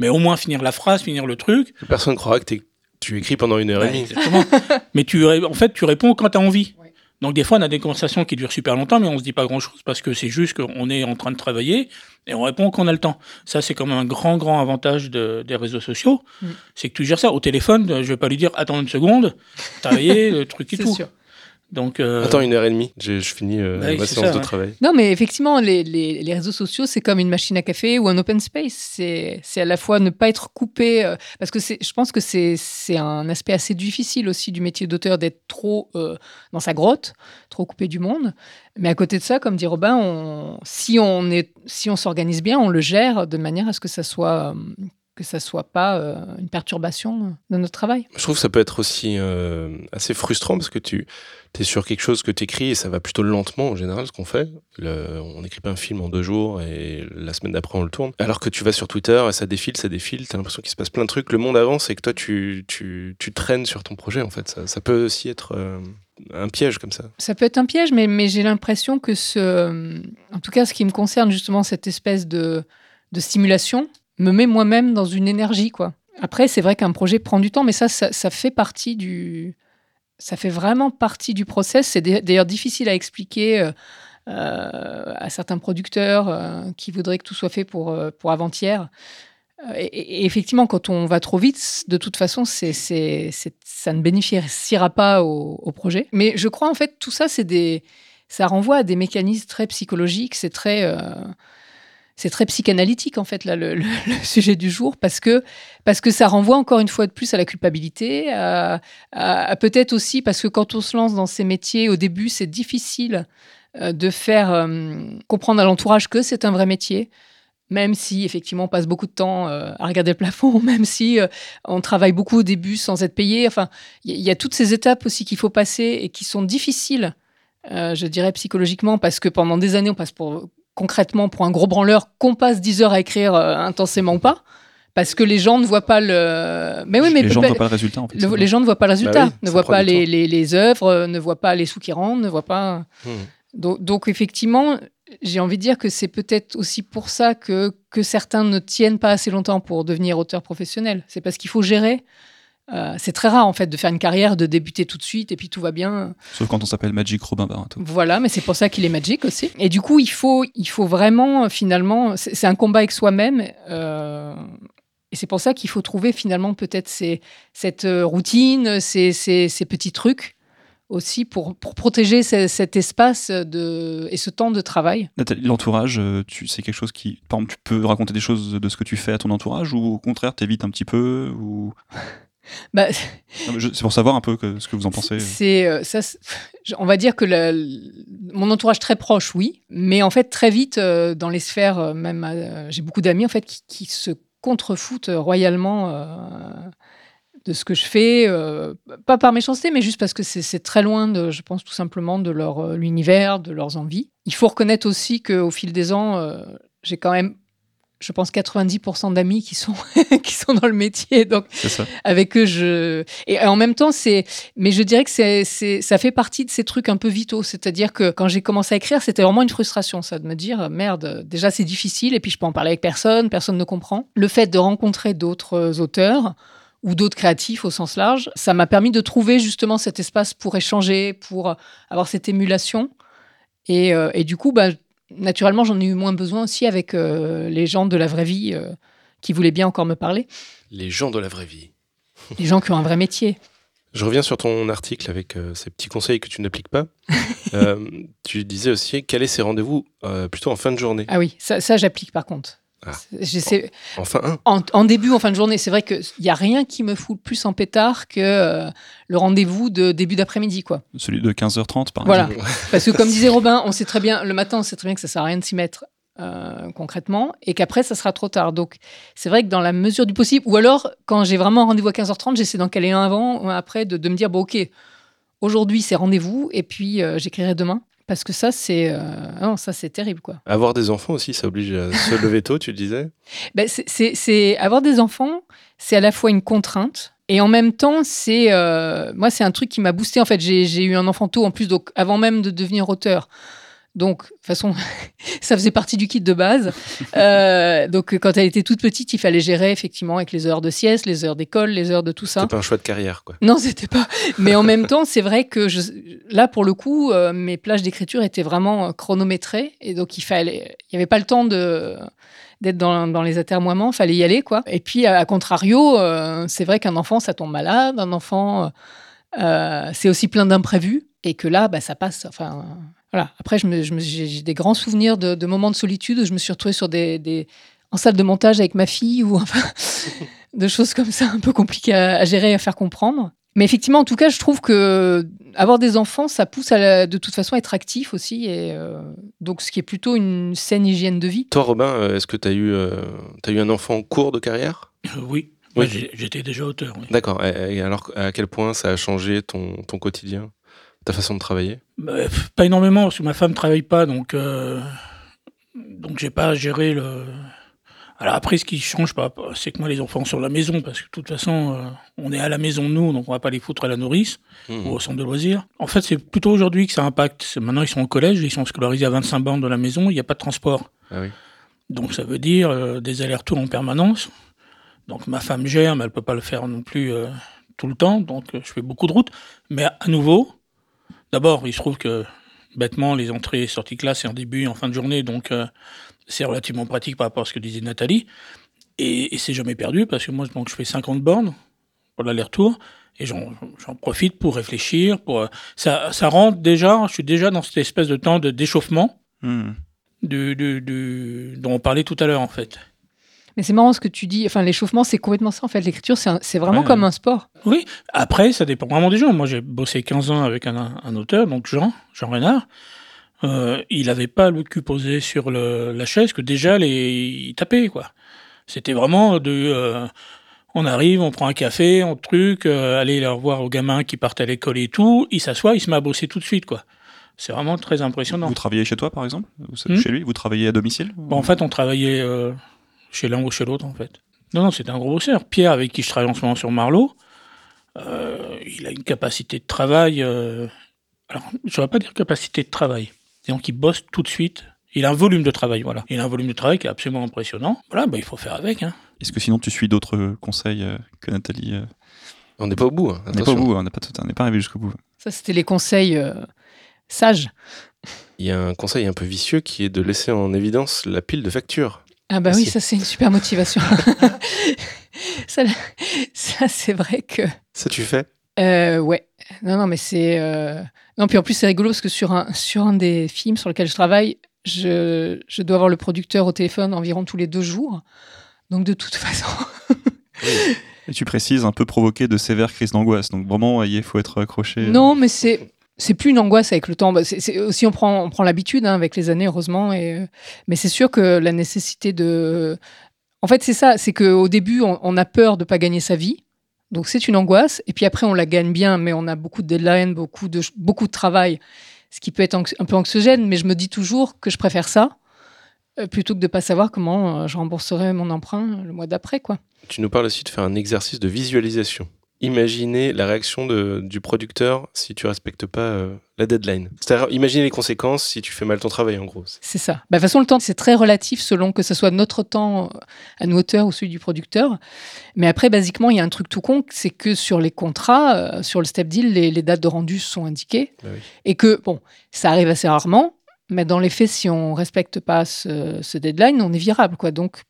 Speaker 4: mais au moins finir la phrase, finir le truc.
Speaker 1: Personne ne croira que t'es- tu écris pendant une heure et demie.
Speaker 4: exactement. mais tu, en fait, tu réponds quand tu as envie.
Speaker 3: Ouais.
Speaker 4: Donc, des fois, on a des conversations qui durent super longtemps, mais on se dit pas grand chose parce que c'est juste qu'on est en train de travailler et on répond quand on a le temps. Ça, c'est quand même un grand, grand avantage de- des réseaux sociaux.
Speaker 3: Mm.
Speaker 4: C'est que tu gères ça. Au téléphone, je vais pas lui dire attends une seconde, travailler, le truc et
Speaker 3: c'est
Speaker 4: tout. Donc, euh,
Speaker 1: Attends une heure et demie, je, je finis euh,
Speaker 4: Bah oui,
Speaker 1: ma séance
Speaker 4: ça,
Speaker 1: de
Speaker 4: ouais.
Speaker 1: travail.
Speaker 3: Non, mais effectivement, les, les- les réseaux sociaux, c'est comme une machine à café ou un open space. C'est c'est à la fois ne pas être coupé, euh, parce que c'est- je pense que c'est c'est un aspect assez difficile aussi du métier d'auteur d'être trop euh, dans sa grotte, trop coupé du monde. Mais à côté de ça, comme dit Robin, on, si on est, si on s'organise bien, on le gère de manière à ce que ça soit euh, que ça soit pas euh, une perturbation de notre travail.
Speaker 1: Je trouve que ça peut être aussi euh, assez frustrant parce que tu es sur quelque chose que tu écris et ça va plutôt lentement en général ce qu'on fait. Le- on n'écrit pas un film en deux jours et la semaine d'après on le tourne. Alors que tu vas sur Twitter et ça défile, ça défile, t'as l'impression qu'il se passe plein de trucs, le monde avance et que toi tu, tu, tu traînes sur ton projet en fait. Ça, ça peut aussi être euh, un piège comme ça.
Speaker 3: Ça peut être un piège, mais, mais j'ai l'impression que ce, en tout cas, ce qui me concerne justement, cette espèce de, de stimulation, me met moi-même dans une énergie, quoi. Après, c'est vrai qu'un projet prend du temps, mais ça, ça, fait partie du, ça fait vraiment partie du process. C'est d'a- d'ailleurs difficile à expliquer euh, euh, à certains producteurs euh, qui voudraient que tout soit fait pour, pour avant-hier. Et, effectivement, quand on va trop vite, de toute façon, c'est, c'est, ça ne bénéficiera pas au, au projet. Mais je crois en fait, tout ça, c'est des, ça renvoie à des mécanismes très psychologiques. C'est très, c'est très psychanalytique en fait là le, sujet du jour parce que parce que ça renvoie encore une fois de plus à la culpabilité, à, peut-être aussi parce que quand on se lance dans ces métiers au début, c'est difficile euh, de faire euh, comprendre à l'entourage que c'est un vrai métier même si effectivement on passe beaucoup de temps euh, à regarder le plafond, même si on travaille beaucoup au début sans être payé. Enfin, il y, a- toutes ces étapes aussi qu'il faut passer et qui sont difficiles, je dirais psychologiquement, parce que pendant des années on passe pour concrètement pour un gros branleur qu'on passe 10 heures à écrire euh, intensément ou pas. Parce que les gens ne voient pas le. Mais oui, mais
Speaker 2: les gens ne voient pas le résultat, en fait.
Speaker 3: le-
Speaker 2: c'est
Speaker 3: les gens ne voient pas le résultat,
Speaker 1: oui,
Speaker 3: ne voient pas les, les, les œuvres, ne voient pas les sous qui rentrent, ne voient pas.
Speaker 1: Hmm.
Speaker 3: Donc, donc, effectivement, j'ai envie de dire que c'est peut-être aussi pour ça que, que certains ne tiennent pas assez longtemps pour devenir auteur professionnel. C'est parce qu'il faut gérer. Euh, c'est très rare en fait de faire une carrière, de débuter tout de suite et puis tout va bien.
Speaker 2: Sauf quand on s'appelle Magic Robin Barato.
Speaker 3: Voilà, mais c'est pour ça qu'il est magique aussi. Et du coup, il faut, il faut vraiment, euh, finalement, c'est un combat avec soi-même. euh, et c'est pour ça qu'il faut trouver finalement peut-être cette routine, ces, ces- ces petits trucs aussi pour, pour protéger ce- cet espace de, et ce temps de travail.
Speaker 2: Nathalie, L'entourage, c'est quelque chose qui. Par exemple, tu peux raconter des choses de ce que tu fais à ton entourage ou au contraire, t'évites un petit peu ou...
Speaker 3: Bah,
Speaker 2: C'est pour savoir un peu que- ce que vous en pensez.
Speaker 3: C'est euh, ça. On va dire que la- mon entourage très proche, oui, mais en fait très vite euh, dans les sphères, euh, même j'ai beaucoup d'amis en fait qui, qui se contrefoutent royalement euh, de ce que je fais, euh, pas par méchanceté, mais juste parce que c'est très loin, de, je pense tout simplement de leur l'univers, de leurs envies. Il faut reconnaître aussi qu'au fil des ans, euh, j'ai quand même, je pense 90% d'amis qui sont qui sont dans le métier, donc
Speaker 2: ça.
Speaker 3: avec eux, je. Et en même temps, c'est. Mais je dirais que c'est, c'est, ça fait partie de ces trucs un peu vitaux. C'est-à-dire que quand j'ai commencé à écrire, c'était vraiment une frustration, ça, de me dire merde, déjà c'est difficile, et puis je peux en parler avec personne, personne ne comprend. Le fait de rencontrer d'autres auteurs ou d'autres créatifs au sens large, ça m'a permis de trouver justement cet espace pour échanger, pour avoir cette émulation. Et, euh, et du coup, bah, naturellement, j'en ai eu moins besoin aussi avec euh, les gens de la vraie vie euh, qui voulaient bien encore me parler,
Speaker 1: Les gens de la vraie vie.
Speaker 3: les gens qui ont un vrai métier.
Speaker 1: Je reviens sur ton article avec euh, ces petits conseils que tu n'appliques pas. Tu disais aussi caler ces rendez-vous plutôt en fin de journée?
Speaker 3: Ah oui, ça, ça, j'applique par contre.
Speaker 1: Ah. Enfin un.
Speaker 3: en, en début, en fin de journée, c'est vrai qu'il n'y a rien qui me fout plus en pétard que euh, le rendez-vous de début d'après-midi. quoi.
Speaker 2: Celui de 15h30, par
Speaker 3: Voilà.
Speaker 2: exemple.
Speaker 3: Parce que comme disait Robin, on sait très bien, le matin, on sait très bien que ça sert à rien de s'y mettre euh, concrètement et qu'après, ça sera trop tard. Donc, c'est vrai que dans la mesure du possible, ou alors, quand j'ai vraiment un rendez-vous à 15h30, j'essaie d'en caler un avant ou un après, de, de me dire, bon, ok, aujourd'hui, c'est rendez-vous et puis euh, j'écrirai demain. Parce que ça, c'est euh, non, ça, c'est terrible, quoi.
Speaker 1: Avoir des enfants aussi, ça oblige à se lever tôt, tu le disais?
Speaker 3: Ben, c'est- avoir des enfants, c'est à la fois une contrainte et en même temps, c'est euh, moi, c'est un truc qui m'a boosté. En fait, j'ai j'ai eu un enfant tôt en plus, donc avant même de devenir auteur. Donc, de toute façon, ça faisait partie du kit de base. Euh, donc, quand elle était toute petite, il fallait gérer effectivement avec les heures de sieste, les heures d'école, les heures de tout ça.
Speaker 1: C'est pas un choix de carrière, quoi.
Speaker 3: Non, c'était pas. Mais en même temps, c'est vrai que je... là, pour le coup, euh, mes plages d'écriture étaient vraiment euh, chronométrées. Et donc, il fallait. Il n'y avait pas le temps de d'être dans, dans les atermoiements, fallait y aller, quoi. Et puis, à, à contrario, euh, c'est vrai qu'un enfant, ça tombe malade, un enfant, c'est aussi plein d'imprévus, et que là, bah, ça passe. Enfin, voilà. Après, je me, je me- j'ai j'ai des grands souvenirs de, de moments de solitude où je me suis retrouvée sur des, des- en salle de montage avec ma fille, ou enfin, de choses comme ça, un peu compliquées à, à gérer, à faire comprendre. Mais effectivement, en tout cas, je trouve que avoir des enfants, ça pousse à la- de toute façon à être actif aussi, et euh, donc ce qui est plutôt une saine hygiène de vie.
Speaker 1: Toi, Robin, euh, est-ce que tu as, eu, euh, t'as eu un enfant en cours de carrière?
Speaker 4: Euh, oui, j'ai- j'étais déjà auteur. oui.
Speaker 1: D'accord. Et, et alors, à quel point ça a changé ton, ton quotidien, ta façon de travailler
Speaker 4: Bah, pas énormément, parce que ma femme travaille pas, donc, euh, donc j'ai pas à gérer le. Alors après, ce qui change pas, c'est que moi, les enfants sont à la maison, parce que de toute façon, euh, on est à la maison, nous, donc on va pas les foutre à la nourrice
Speaker 1: Mhm.
Speaker 4: ou au centre de loisirs. En fait, c'est plutôt aujourd'hui que ça impacte. Maintenant, ils sont au collège, ils sont scolarisés à 25 bornes de la maison, il n'y a pas de transport.
Speaker 1: Ah oui.
Speaker 4: Donc ça veut dire euh, des allers-retours en permanence. Donc ma femme gère, mais elle peut pas le faire non plus euh, tout le temps. Donc je fais beaucoup de routes. Mais à nouveau, d'abord, il se trouve que bêtement, les entrées et sorties classe, c'est en début et en fin de journée. Donc euh, c'est relativement pratique par rapport à ce que disait Nathalie. Et, et c'est jamais perdu parce que moi, donc, je fais 50 bornes pour l'aller-retour. Et j'en profite pour réfléchir. Pour, euh, ça, ça rentre déjà, je suis déjà dans cette espèce de temps de d'échauffement
Speaker 2: Hmm.
Speaker 4: du, du- du- dont on parlait tout à l'heure en fait.
Speaker 3: Mais c'est marrant ce que tu dis. Enfin, l'échauffement, c'est complètement ça. En fait, l'écriture, c'est vraiment
Speaker 2: Ouais.
Speaker 3: comme un sport.
Speaker 4: Oui, après, ça dépend vraiment des gens. Moi, j'ai bossé 15 ans avec un, un auteur, donc Jean, Jean Renard. Euh, il n'avait pas le cul posé sur le- la chaise, que déjà, les, il tapait, quoi. C'était vraiment de... euh, on arrive, on prend un café, on truc, euh, aller leur voir aux gamins qui partent à l'école et tout. Il s'assoit, il se met à bosser tout de suite, quoi. C'est vraiment très impressionnant.
Speaker 2: Vous travaillez chez toi, par exemple? Vous-
Speaker 4: Hmm.
Speaker 2: Chez lui? Vous travaillez à domicile?
Speaker 4: Bon, en fait, on travaillait euh, chez l'un ou chez l'autre, en fait. Non, non, c'était un gros bosseur. Pierre, avec qui je travaille en ce moment sur Marlowe, euh, il a une capacité de travail. euh, alors, je ne vais pas dire capacité de travail. Disons qu'il bosse tout de suite. Il a un volume de travail, voilà. Il a un volume de travail qui est absolument impressionnant. Voilà, bah, il faut faire avec. Hein.
Speaker 2: Est-ce que sinon tu suis d'autres conseils euh, que Nathalie euh,
Speaker 1: On n'est pas au bout. hein,
Speaker 2: On n'est pas au bout, on n'est pas, tout- on n'est pas arrivé jusqu'au bout.
Speaker 3: Ça, c'était les conseils euh, sages.
Speaker 1: Il y a un conseil un peu vicieux qui est de laisser en évidence la pile de factures.
Speaker 3: Ah bah oui, ça, c'est une super motivation. ça, ça, c'est vrai que...
Speaker 1: Ça, tu fais?
Speaker 3: Euh, ouais. Non, non, mais c'est. euh, Non, puis en plus, c'est rigolo parce que sur un, sur un des films sur lequel je travaille, je, je dois avoir le producteur au téléphone environ tous les deux jours. Donc, de toute façon.
Speaker 2: Et tu précises un peu provoquer de sévères crises d'angoisse. Donc vraiment, il faut être accroché.
Speaker 3: non, mais c'est. C'est plus une angoisse avec le temps. Bah, aussi on prend, on prend l'habitude hein, avec les années, heureusement. Et, euh, mais c'est sûr que la nécessité de. En fait, c'est ça. C'est qu'au début, on, a peur de pas gagner sa vie. Donc c'est une angoisse. Et puis après, on la gagne bien, mais on a beaucoup de deadlines, beaucoup de, beaucoup de travail, ce qui peut être un peu anxiogène. Mais je me dis toujours que je préfère ça euh, plutôt que de pas savoir comment euh, je rembourserai mon emprunt le mois d'après, quoi.
Speaker 1: Tu nous parles aussi de faire un exercice de visualisation. Imaginez la réaction de- du producteur si tu respectes pas euh, la deadline. C'est-à-dire, imaginer les conséquences si tu fais mal ton travail, en gros.
Speaker 3: C'est ça. Bah, de toute façon, le temps, c'est très relatif selon que ce soit notre temps euh, à nous auteurs ou celui du producteur. Mais après, basiquement, il y a un truc tout con, c'est que sur les contrats, euh, sur le step deal, les, les dates de rendu sont indiquées.
Speaker 1: Bah oui.
Speaker 3: Et que, bon, ça arrive assez rarement, mais dans les faits, si on respecte pas ce, ce deadline, on est virable, quoi. Donc,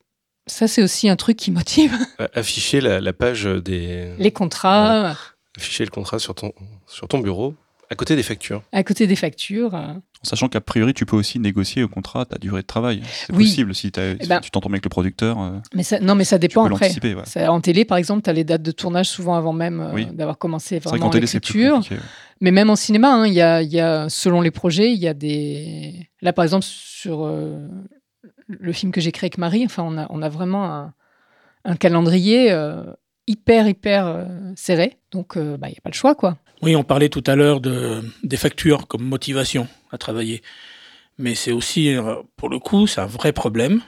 Speaker 3: ça, c'est aussi un truc qui motive
Speaker 1: Euh, Afficher la, la page des.
Speaker 3: les contrats
Speaker 1: Afficher le contrat sur ton, sur ton bureau, à côté des factures.
Speaker 3: à côté des factures.
Speaker 2: En sachant qu'a priori, tu peux aussi négocier au contrat ta durée de travail. C'est
Speaker 3: Oui.
Speaker 2: possible si, si
Speaker 3: ben-
Speaker 2: tu t'entends bien avec le producteur. euh,
Speaker 3: Mais ça, non, mais ça dépend après.
Speaker 2: ouais.
Speaker 3: Ça, en télé, par exemple, tu as les dates de tournage souvent avant même euh, d'avoir commencé
Speaker 2: C'est vrai
Speaker 3: vraiment
Speaker 2: qu'en télé, c'est plus
Speaker 3: l'écriture.
Speaker 2: ouais.
Speaker 3: Mais même en cinéma, hein, il y, a, il y a, selon les projets, il y a des. Là, par exemple, sur euh, le film que j'ai créé avec Marie, enfin, on a, vraiment un, calendrier euh, hyper, hyper euh, serré. Donc, euh, bah, il n'y a pas le choix, quoi.
Speaker 4: Oui, on parlait tout à l'heure de, des factures comme motivation à travailler. Mais c'est aussi, pour le coup, c'est un vrai problème.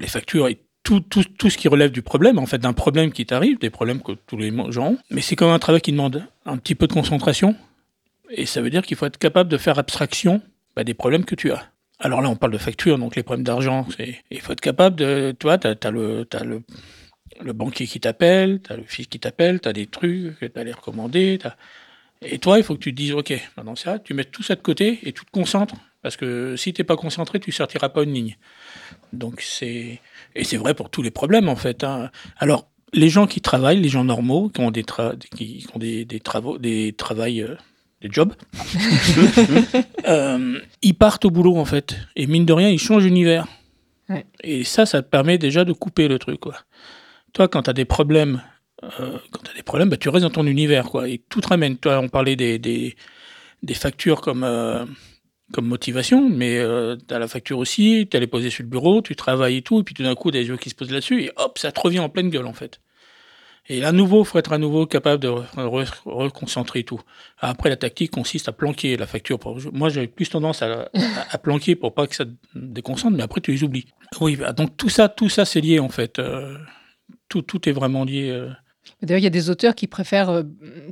Speaker 4: Les factures et tout, tout, tout ce qui relève du problème, en fait, d'un problème qui t'arrive, des problèmes que tous les gens ont. Mais c'est quand même un travail qui demande un petit peu de concentration. Et ça veut dire qu'il faut être capable de faire abstraction bah, des problèmes que tu as. Alors là, on parle de factures, donc les problèmes d'argent. Il faut être capable de. Tu vois, t'as as le. Le le banquier qui t'appelle, t'as le fils qui t'appelle, t'as des trucs, t'as les recommandés, t'as- et toi, il faut que tu te dises, OK, maintenant ça, tu mets tout ça de côté et tu te concentres. Parce que si tu n'es pas concentré, tu sortiras pas une ligne. Donc c'est. Et c'est vrai pour tous les problèmes, en fait. hein. Alors, les gens qui travaillent, les gens normaux, qui ont des travaux, des travails, euh, des jobs, euh, ils partent au boulot, en fait. Et mine de rien, ils changent d'univers.
Speaker 3: Ouais.
Speaker 4: Et ça, ça te permet déjà de couper le truc, quoi. Toi, quand tu as des problèmes, euh, quand as des problèmes, bah, tu restes dans ton univers, quoi. Et tout te ramène. Toi, on parlait des, des, des factures comme, euh, comme motivation, mais tu as la facture aussi, tu les poser sur le bureau, tu travailles et tout, et puis tout d'un coup, des yeux qui se posent là-dessus, et hop, ça te revient en pleine gueule, en fait. Et à nouveau, il faut être à nouveau capable de re- re- reconcentrer tout. Après, la tactique consiste à planquer la facture. Moi, j'ai plus tendance à, planquer pour pas que ça déconcentre, mais après, tu les oublies. Oui, bah, donc tout ça, tout ça, c'est lié, en fait. Euh, tout, tout est vraiment lié. euh.
Speaker 3: D'ailleurs, il y a des auteurs qui préfèrent euh,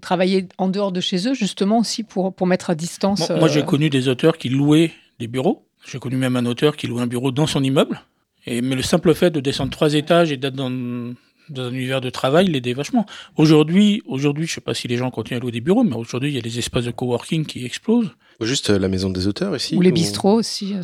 Speaker 3: travailler en dehors de chez eux, justement, aussi pour, pour mettre à distance.
Speaker 4: Moi, moi, j'ai connu des auteurs qui louaient des bureaux. J'ai connu même un auteur qui louait un bureau dans son immeuble. Et, mais le simple fait de descendre trois étages et d'être dans, dans un univers de travail l'aidait vachement. Aujourd'hui, aujourd'hui, je sais pas si les gens continuent à louer des bureaux, mais aujourd'hui, il y a des espaces de coworking qui explosent.
Speaker 1: Ou juste euh, la maison des auteurs ici.
Speaker 3: Ou les bistrots aussi. euh,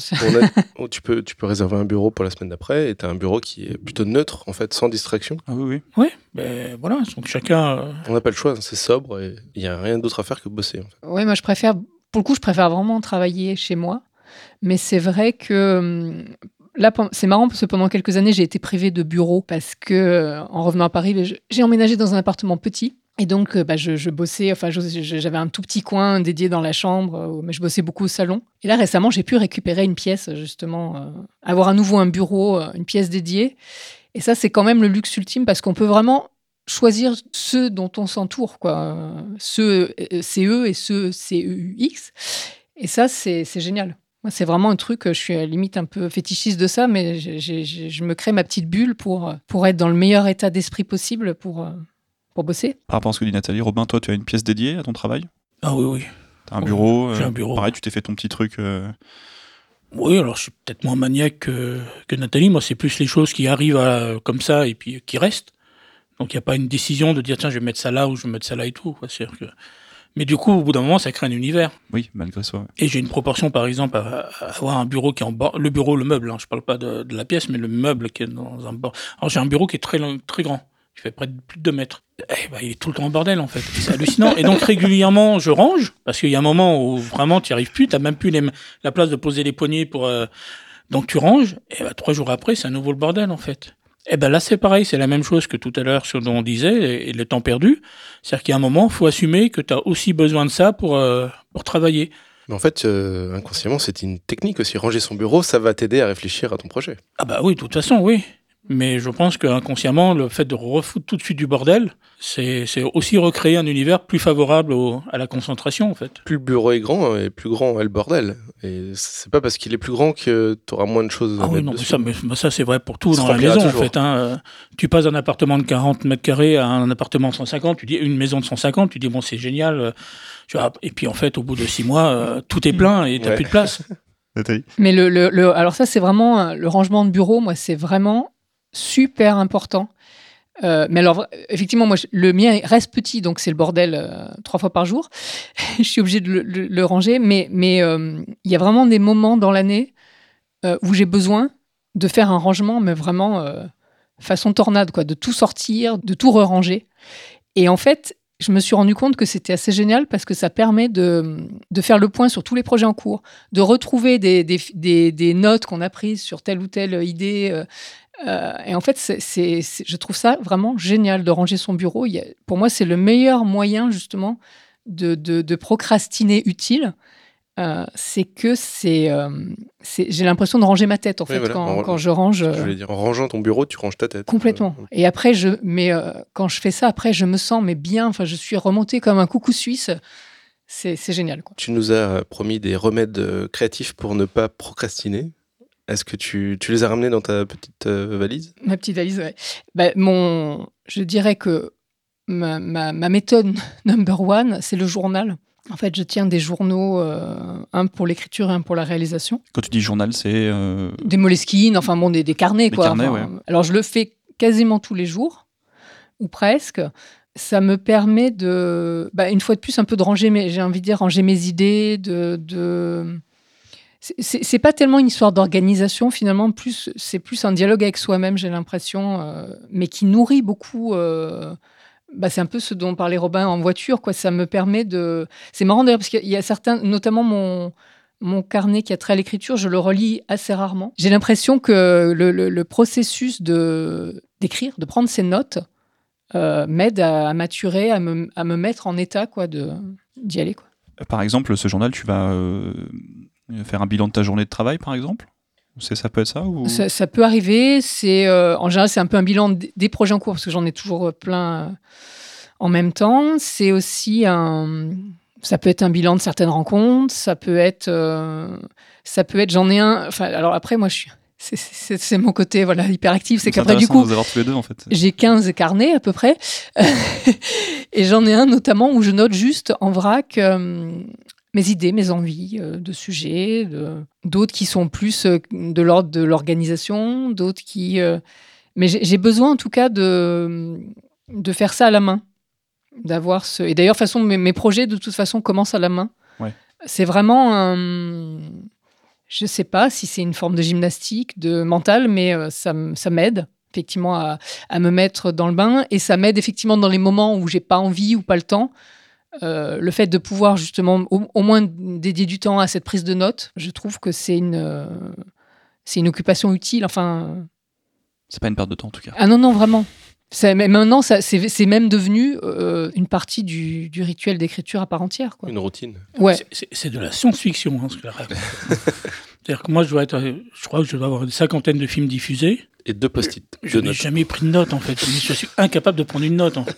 Speaker 1: on a- tu, peux, tu peux réserver un bureau pour la semaine d'après et tu as un bureau qui est plutôt neutre, en fait, sans distraction.
Speaker 2: Ah oui, oui.
Speaker 4: Oui, ben voilà. Donc chacun. euh,
Speaker 1: On n'a pas le choix, c'est sobre et il n'y a rien d'autre à faire que bosser. en fait.
Speaker 3: Ouais, moi je préfère, pour le coup, je préfère vraiment travailler chez moi. Mais c'est vrai que hum, là, c'est marrant parce que pendant quelques années, j'ai été privée de bureau parce que euh, en revenant à Paris, je- j'ai emménagé dans un appartement petit. Et donc, euh, bah, je, bossais, enfin, j'avais un tout petit coin dédié dans la chambre, euh, mais je bossais beaucoup au salon. Et là, récemment, j'ai pu récupérer une pièce, justement, avoir à nouveau un bureau, une pièce dédiée. Et ça, c'est quand même le luxe ultime parce qu'on peut vraiment choisir ceux dont on s'entoure, quoi. Ceux euh, CE et ceux CEUX. Et ça, c'est c'est génial. Moi, c'est vraiment un truc, euh, je suis à la limite un peu fétichiste de ça, mais je me crée ma petite bulle pour, euh, pour être dans le meilleur état d'esprit possible pour, euh, pour bosser.
Speaker 2: Par rapport à ce que dit Nathalie, Robin, toi, tu as une pièce dédiée à ton travail?
Speaker 4: Ah oui, oui.
Speaker 2: T'as un
Speaker 4: Oui,
Speaker 2: bureau
Speaker 4: j'ai
Speaker 2: euh,
Speaker 4: un bureau.
Speaker 2: Pareil, tu t'es fait ton petit truc. euh,
Speaker 4: Oui, alors je suis peut-être moins maniaque que, que Nathalie. Moi, c'est plus les choses qui arrivent à- comme ça et puis qui restent. Donc, il n'y a pas une décision de dire, tiens, je vais mettre ça là ou je vais mettre ça là et tout. C'est-à-dire que... Mais du coup, au bout d'un moment, ça crée un univers.
Speaker 2: Oui, malgré ouais.
Speaker 4: Et j'ai une proportion, par exemple, à, à avoir un bureau qui est en bord. Le bureau, le meuble, hein, je parle pas de, de la pièce, mais le meuble qui est dans un bord. Alors, j'ai un bureau qui est très, long- très grand. Il fait près de plus de 2 mètres. Eh ben, il est tout le temps en bordel, en fait. C'est hallucinant. Et donc, régulièrement, je range, parce qu'il y a un moment où vraiment, tu n'y arrives plus. Tu n'as même plus les, la place de poser les poignets pour. euh, Donc, tu ranges. Et ben, trois jours après, c'est à nouveau le bordel, en fait. Et ben là, c'est pareil. C'est la même chose que tout à l'heure sur dont on disait, et, et le temps perdu. C'est-à-dire qu'il y a un moment, il faut assumer que tu as aussi besoin de ça pour, euh, pour travailler.
Speaker 1: Mais en fait, euh, inconsciemment, c'est une technique aussi. Ranger son bureau, ça va t'aider à réfléchir à ton projet.
Speaker 4: Ah bah oui, de toute façon, oui. Mais je pense qu'inconsciemment, le fait de refoutre tout de suite du bordel, c'est aussi recréer un univers plus favorable au- à la concentration, en fait.
Speaker 1: Plus le bureau est grand, et plus grand est le bordel. Et c'est pas parce qu'il est plus grand que tu auras moins de choses à
Speaker 4: Ah oui,
Speaker 1: mettre
Speaker 4: non, mais ça, mais- mais ça c'est vrai pour tout
Speaker 1: Ça
Speaker 4: dans la maison, en fait. hein. Tu passes d'un appartement de 40 mètres carrés à un appartement de 150, tu dis une maison de 150, tu dis bon, c'est génial. euh, Tu vois, et puis en fait, au bout de six mois, euh, tout est plein et t'as
Speaker 1: Ouais.
Speaker 4: plus de place.
Speaker 3: Mais le, le- le- alors ça, c'est vraiment euh, le rangement de bureau. Moi, c'est vraiment super important. Euh, mais alors, effectivement, moi, le mien reste petit, donc c'est le bordel euh, trois fois par jour. je suis obligée de le, ranger, mais mais euh, il y a vraiment des moments dans l'année où j'ai besoin de faire un rangement, mais vraiment façon tornade, quoi, de tout sortir, de tout re-ranger. Et en fait, je me suis rendu compte que c'était assez génial parce que ça permet de, de faire le point sur tous les projets en cours, de retrouver des- des notes qu'on a prises sur telle ou telle idée. Euh, et en fait, je trouve ça vraiment génial de ranger son bureau. Il y a- pour moi, c'est le meilleur moyen justement de, de, de procrastiner utile. Euh, c'est que c'est, euh, c'est- j'ai l'impression de ranger ma tête en
Speaker 1: Oui,
Speaker 3: fait
Speaker 1: voilà.
Speaker 3: quand,
Speaker 1: En-
Speaker 3: quand je range.
Speaker 1: Je voulais dire, en rangeant ton bureau, tu ranges ta tête.
Speaker 3: Complètement. Et après, je, mais quand je fais ça, après, je me sens mais bien. Enfin, je suis remontée comme un coucou suisse. C'est génial. Quoi.
Speaker 1: Tu nous as promis des remèdes créatifs pour ne pas procrastiner. Est-ce que tu, tu les as ramenés dans ta petite euh, valise?
Speaker 3: Ma petite valise, ouais. Bah, mon, je dirais que ma, ma- ma méthode number one, c'est le journal. En fait, je tiens des journaux, euh, un pour l'écriture et un pour la réalisation.
Speaker 2: Quand tu dis journal, c'est. euh,
Speaker 3: Des Moleskine, enfin bon, des, des carnets.
Speaker 2: Des
Speaker 3: quoi.
Speaker 2: carnets,
Speaker 3: Enfin, Alors, je le fais quasiment tous les jours, ou presque. Ça me permet de, bah, une fois de plus, un peu de ranger mes, j'ai envie de dire, ranger mes idées, de. de... C'est- pas tellement une histoire d'organisation, finalement, plus c'est plus un dialogue avec soi-même, j'ai l'impression, euh, mais qui nourrit beaucoup. euh, bah, c'est un peu ce dont parlait Robin en voiture, quoi. Ça me permet de. C'est marrant d'ailleurs parce qu'il y a certains, notamment mon mon carnet qui a trait à l'écriture, je le relis assez rarement. J'ai l'impression que le, processus de d'écrire, de prendre ses notes, euh, m'aide à, à maturer, à me, à me mettre en état, quoi, de d'y aller, quoi.
Speaker 2: Par exemple, ce journal, tu vas faire un bilan de ta journée de travail, par exemple? Ça peut être ça ou...
Speaker 3: Ça, ça peut arriver. C'est euh, en général c'est un peu un bilan des projets en cours parce que j'en ai toujours euh, plein euh, en même temps. C'est aussi un ça peut être un bilan de certaines rencontres. Ça peut être euh, ça peut être j'en ai un. Enfin alors après moi je suis c'est- mon côté voilà hyperactif. C'est qu'après du coup
Speaker 2: en fait.
Speaker 3: j'ai 15 carnets à peu près. et j'en ai un notamment où je note juste en vrac euh, mes idées, mes envies euh, de sujets, d'autres qui sont plus euh, de l'ordre de l'organisation, d'autres qui... euh, mais j'ai besoin en tout cas de, de faire ça à la main. D'avoir ce... Et d'ailleurs, de toute façon, mes, mes projets de toute façon commencent à la main.
Speaker 2: Ouais.
Speaker 3: C'est vraiment un... Je sais pas si c'est une forme de gymnastique, de mental, mais ça, ça m'aide effectivement à, à me mettre dans le bain et ça m'aide effectivement dans les moments où j'ai pas envie ou pas le temps. Euh, le fait de pouvoir justement au, au moins dédier du temps à cette prise de notes, je trouve que c'est une euh, c'est une occupation utile. Enfin,
Speaker 2: C'est pas une perte de temps, en tout cas.
Speaker 3: ah non non vraiment. Mais maintenant, ça- c'est c'est même devenu euh, une partie du, du rituel d'écriture à part entière. Quoi.
Speaker 1: Une routine.
Speaker 3: Ouais.
Speaker 4: C'est- C'est c'est de la science-fiction, hein, ce que la raconte. C'est-à-dire que moi, je dois être, je crois que je dois avoir une cinquantaine de films diffusés.
Speaker 1: Et deux post-it.
Speaker 4: Je n'ai
Speaker 1: notes.
Speaker 4: jamais pris de note, en fait. Je suis incapable de prendre une note. en fait.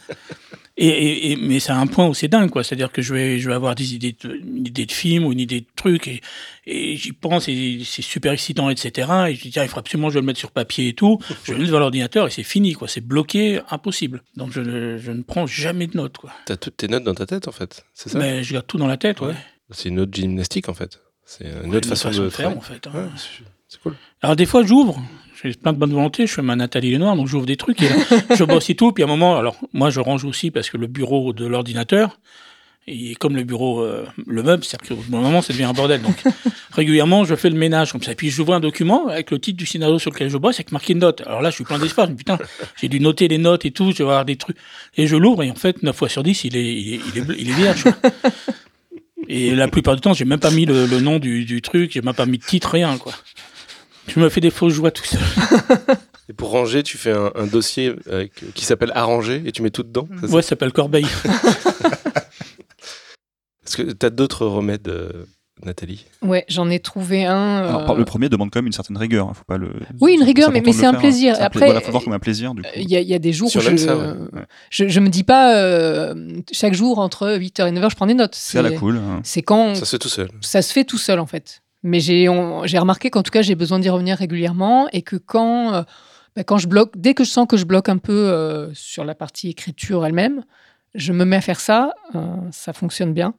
Speaker 4: Et, et- et- mais c'est un point où c'est dingue, quoi. C'est-à-dire que je vais, je vais avoir des idées de, une idée de film ou une idée de truc, et, et j'y pense, et c'est super excitant, etc. Et je dis, tiens, il faut absolument que je le mette sur papier et tout. Je le mets devant l'ordinateur et c'est fini, quoi. C'est bloqué, impossible. Donc je, ne- je ne prends jamais de notes, quoi.
Speaker 1: T'as toutes tes notes dans ta tête, en fait. C'est ça?
Speaker 4: Mais je garde tout dans la tête, ouais.
Speaker 1: C'est une autre gymnastique, en fait. C'est une
Speaker 4: Ouais,
Speaker 1: autre façon, de
Speaker 4: faire,
Speaker 1: faire.
Speaker 4: en fait. hein.
Speaker 1: Ouais, c'est cool.
Speaker 4: Alors des fois j'ouvre, j'ai plein de bonne volonté, je fais ma Nathalie Lenoir, donc j'ouvre des trucs et là, je bosse et tout, puis à un moment, alors moi je range aussi parce que le bureau de l'ordinateur, et comme le bureau, euh, le meuble, c'est-à-dire qu'au bout d'un moment ça devient un bordel, donc régulièrement je fais le ménage comme ça, puis j'ouvre un document avec le titre du scénario sur lequel je bosse avec marqué une note. Alors là je suis plein je dis, putain, j'ai dû noter les notes et tout, je vais avoir des trucs, et je l'ouvre et en fait 9 fois sur 10 il est, il est, il est, bleu- il est vierge. Et la plupart du temps, j'ai même pas mis le, le nom du, du truc, j'ai même pas mis de titre, rien, quoi. Je me fais des fausses joies tout seul.
Speaker 1: Et pour ranger, tu fais un, un dossier avec- qui s'appelle Arranger et tu mets tout dedans. ça?
Speaker 4: Ouais, ça s'appelle Corbeil.
Speaker 1: Est-ce que tu as d'autres remèdes, euh, Nathalie?
Speaker 3: Ouais, j'en ai trouvé un.
Speaker 2: Alors,
Speaker 3: euh,
Speaker 2: le premier demande quand même une certaine rigueur. hein, faut pas le.
Speaker 3: Oui, une rigueur, mais- c'est un
Speaker 2: faire,
Speaker 3: plaisir.
Speaker 2: hein. C'est un pla-
Speaker 3: Après,
Speaker 2: voilà, faut voir comme un plaisir.
Speaker 3: Il y, a- il y a des jours
Speaker 1: Si
Speaker 3: où je,
Speaker 1: ça, ouais.
Speaker 2: Ouais.
Speaker 3: je, je me dis pas euh, chaque jour entre 8h et 9h, je prends des notes.
Speaker 2: C'est à la cool. hein.
Speaker 3: C'est quand
Speaker 1: Ça se fait tout seul.
Speaker 3: ça se fait tout seul en fait. Mais j'ai remarqué qu'en tout cas j'ai besoin d'y revenir régulièrement et que quand euh, bah, je bloque, dès que je sens que je bloque un peu euh, sur la partie écriture elle-même, je me mets à faire ça, euh, ça fonctionne bien.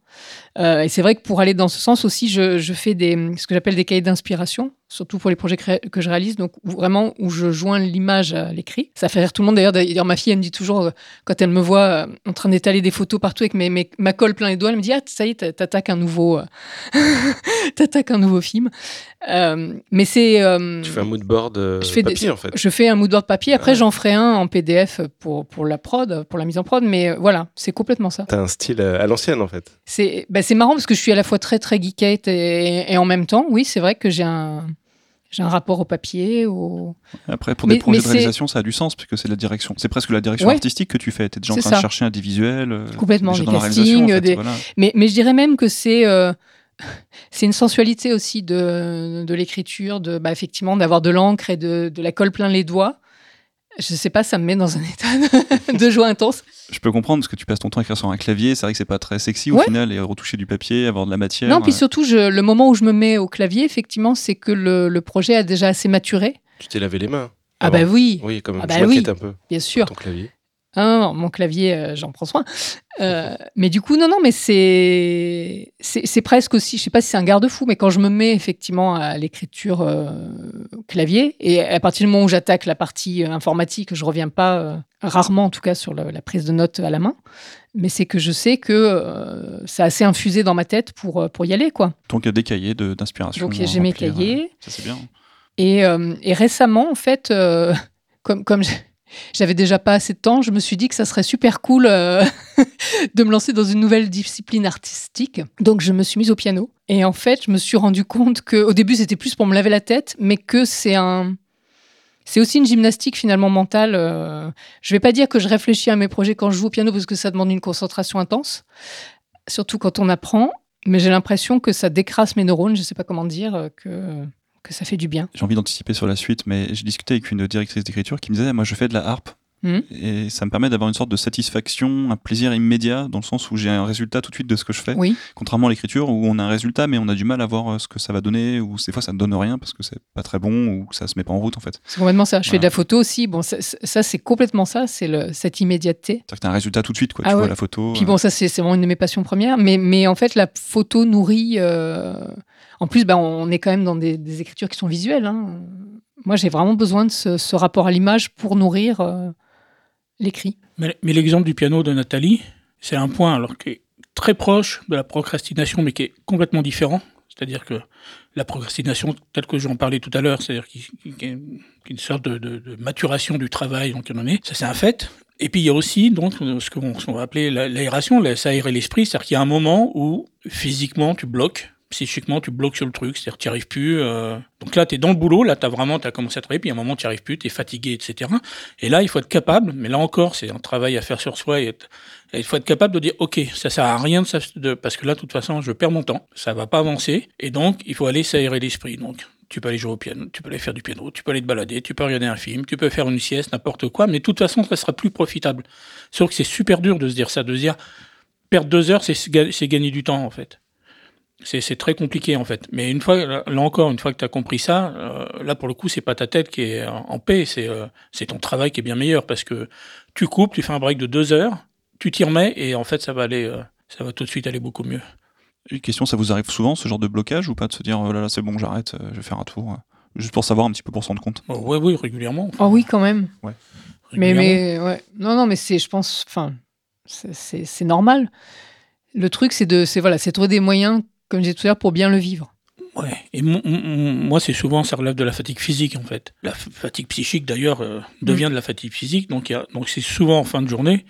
Speaker 3: Euh, et c'est vrai que pour aller dans ce sens aussi, je, je fais des, ce que j'appelle des cahiers d'inspiration, surtout pour les projets que je réalise, donc où- vraiment où je joins l'image à l'écrit. Ça fait rire tout le monde d'ailleurs. D'ailleurs, ma fille, elle me dit toujours, euh, quand elle me voit euh, en train d'étaler des photos partout avec mes, mes- ma colle plein les doigts, elle me dit Ah, ça y est, t'a- t'attaques un nouveau, t'attaques un nouveau film. Euh, mais c'est. euh,
Speaker 1: Tu fais un mood board euh,
Speaker 3: je fais des-
Speaker 1: papier, en fait.
Speaker 3: je fais un moodboard papier. Après,
Speaker 1: Ouais.
Speaker 3: j'en ferai un en PDF pour, pour la prod, pour la mise en prod. Mais voilà, c'est complètement ça.
Speaker 1: T'as un style à l'ancienne, en fait.
Speaker 3: C'est bah, c'est marrant parce que je suis à la fois très, très geekette et, et en même temps, oui, c'est vrai que j'ai un, j'ai un rapport au papier. Au...
Speaker 2: Après, pour
Speaker 3: Mais-
Speaker 2: des projets de réalisation, ça a du sens, puisque c'est la direction. C'est presque la direction
Speaker 3: Ouais.
Speaker 2: artistique que tu fais. Tu es déjà en train de
Speaker 3: ça.
Speaker 2: chercher un des visuels. euh,
Speaker 3: Complètement, des castings,
Speaker 2: réalisation, en fait,
Speaker 3: des-
Speaker 2: voilà.
Speaker 3: Mais, mais je dirais même que c'est euh, c'est une sensualité aussi de, de l'écriture, de bah, effectivement d'avoir de l'encre et de, de la colle plein les doigts. Je sais pas, ça me met dans un état de, joie intense.
Speaker 2: Je peux comprendre parce que tu passes ton temps à écrire sur un clavier. C'est vrai que c'est pas très sexy au
Speaker 3: Ouais.
Speaker 2: final et retoucher du papier, avoir de la matière.
Speaker 3: Non, puis
Speaker 2: euh,
Speaker 3: surtout, je- le moment où je me mets au clavier, effectivement, c'est que le, le projet a déjà assez maturé.
Speaker 1: Tu t'es lavé les mains.
Speaker 3: Ah
Speaker 1: avant.
Speaker 3: bah oui,
Speaker 1: Oui, même.
Speaker 3: Ah bah oui.
Speaker 1: un peu.
Speaker 3: bien sûr.
Speaker 1: Ton clavier.
Speaker 3: Ah non, mon clavier, euh, j'en prends soin. Euh, mais du coup, non, non, mais c'est presque aussi, je sais pas si c'est un garde-fou, mais quand je me mets effectivement à l'écriture euh, clavier, et à partir du moment où j'attaque la partie informatique, je reviens pas, rarement en tout cas, sur le- la prise de notes à la main, mais c'est que je sais que c'est assez infusé dans ma tête pour, pour y aller, quoi.
Speaker 2: Donc il y a des cahiers de- d'inspiration.
Speaker 3: Donc j'ai mes cahiers.
Speaker 2: Ça c'est bien.
Speaker 3: Et, et récemment, en fait, comme, comme j'ai- j'avais déjà pas assez de temps, je me suis dit que ça serait super cool euh, de me lancer dans une nouvelle discipline artistique. Donc, je me suis mise au piano. Et en fait, je me suis rendu compte que, au début, c'était plus pour me laver la tête, mais que c'est un. C'est aussi une gymnastique finalement mentale. euh. Je vais pas dire que je réfléchis à mes projets quand je joue au piano parce que ça demande une concentration intense, surtout quand on apprend. Mais j'ai l'impression que ça décrasse mes neurones, je sais pas comment dire, euh, que, que ça fait du bien.
Speaker 2: J'ai envie d'anticiper sur la suite, mais j'ai discuté avec une directrice d'écriture qui me disait Moi, je fais de la harpe.
Speaker 3: Mhm.
Speaker 2: Et ça me permet d'avoir une sorte de satisfaction, un plaisir immédiat, dans le sens où j'ai un résultat tout de suite de ce que je fais.
Speaker 3: Oui.
Speaker 2: Contrairement à l'écriture, où on a un résultat, mais on a du mal à voir euh, ce que ça va donner, ou des fois ça ne donne rien parce que c'est pas très bon, ou que ça se met pas en route en fait.
Speaker 3: C'est complètement ça. Je fais de la photo aussi. Bon, ça, ça, c'est complètement ça. C'est cette immédiateté.
Speaker 2: C'est-à-dire que t'as un résultat tout de suite, quoi.
Speaker 3: Ah
Speaker 2: tu
Speaker 3: ouais.
Speaker 2: vois la photo.
Speaker 3: Puis
Speaker 2: euh,
Speaker 3: bon, ça, c'est c'est vraiment une de mes passions premières. Mais, mais en fait, la photo nourrit. euh, En plus, ben, on est quand même dans des, écritures qui sont visuelles. hein. Moi, j'ai vraiment besoin de ce, rapport à l'image pour nourrir euh, l'écrit.
Speaker 4: Mais, l'exemple du piano de Nathalie, c'est un point alors qui est très proche de la procrastination, mais qui est complètement différent. C'est-à-dire que la procrastination, telle que j'en parlais tout à l'heure, c'est-à-dire qu'il y a une, sorte de, maturation du travail, donc il en est, ça c'est un fait. Et puis il y a aussi donc ce qu'on va appeler la- l'aération, la- s'aérer l'esprit, c'est-à-dire qu'il y a un moment où physiquement tu bloques, psychiquement tu bloques sur le truc, c'est-à-dire tu n'y arrives plus. euh, Donc là tu es dans le boulot, là tu as vraiment as commencé à travailler, puis à un moment tu n'y arrives plus, tu es fatigué, etc. Et là il faut être capable, mais là encore c'est un travail à faire sur soi et il faut être capable de dire, OK, ça sert à rien de, parce que là, de toute façon, je perds mon temps, ça va pas avancer, et donc, il faut aller s'aérer l'esprit. Donc, tu peux aller jouer au piano, tu peux aller faire du piano, tu peux aller te balader, tu peux regarder un film, tu peux faire une sieste, n'importe quoi, mais de toute façon, ça sera plus profitable. Sauf que c'est super dur de se dire ça, de se dire, perdre deux heures, c'est gagner du temps, en fait. C'est, c'est très compliqué, en fait. Mais une fois, là encore, une fois que tu as compris ça, euh, là, pour le coup, c'est pas ta tête qui est en en paix, c'est, euh, c'est ton travail qui est bien meilleur, parce que tu coupes, tu fais un break de deux heures, tu t'y remets et en fait ça va aller, euh, ça va tout de suite aller beaucoup mieux.
Speaker 2: Une question, ça vous arrive souvent ce genre de blocage ou pas de se dire oh là là c'est bon j'arrête, euh, je vais faire un tour, euh, juste pour savoir un petit peu pour se rendre compte?
Speaker 4: Oh, oui, oui, régulièrement.
Speaker 3: Oh oui, quand même. Mais,
Speaker 4: régulièrement.
Speaker 3: mais ouais. Non, non, mais c'est, je pense, enfin, c'est- normal. Le truc, c'est de, c'est voilà, c'est de trouver des moyens, comme je disais tout à l'heure, pour bien le vivre.
Speaker 4: Ouais. Et moi, c'est souvent, ça relève de la fatigue physique, en fait. La fatigue psychique, d'ailleurs, euh, devient de la fatigue physique. Donc, il y a- donc c'est souvent en fin de journée.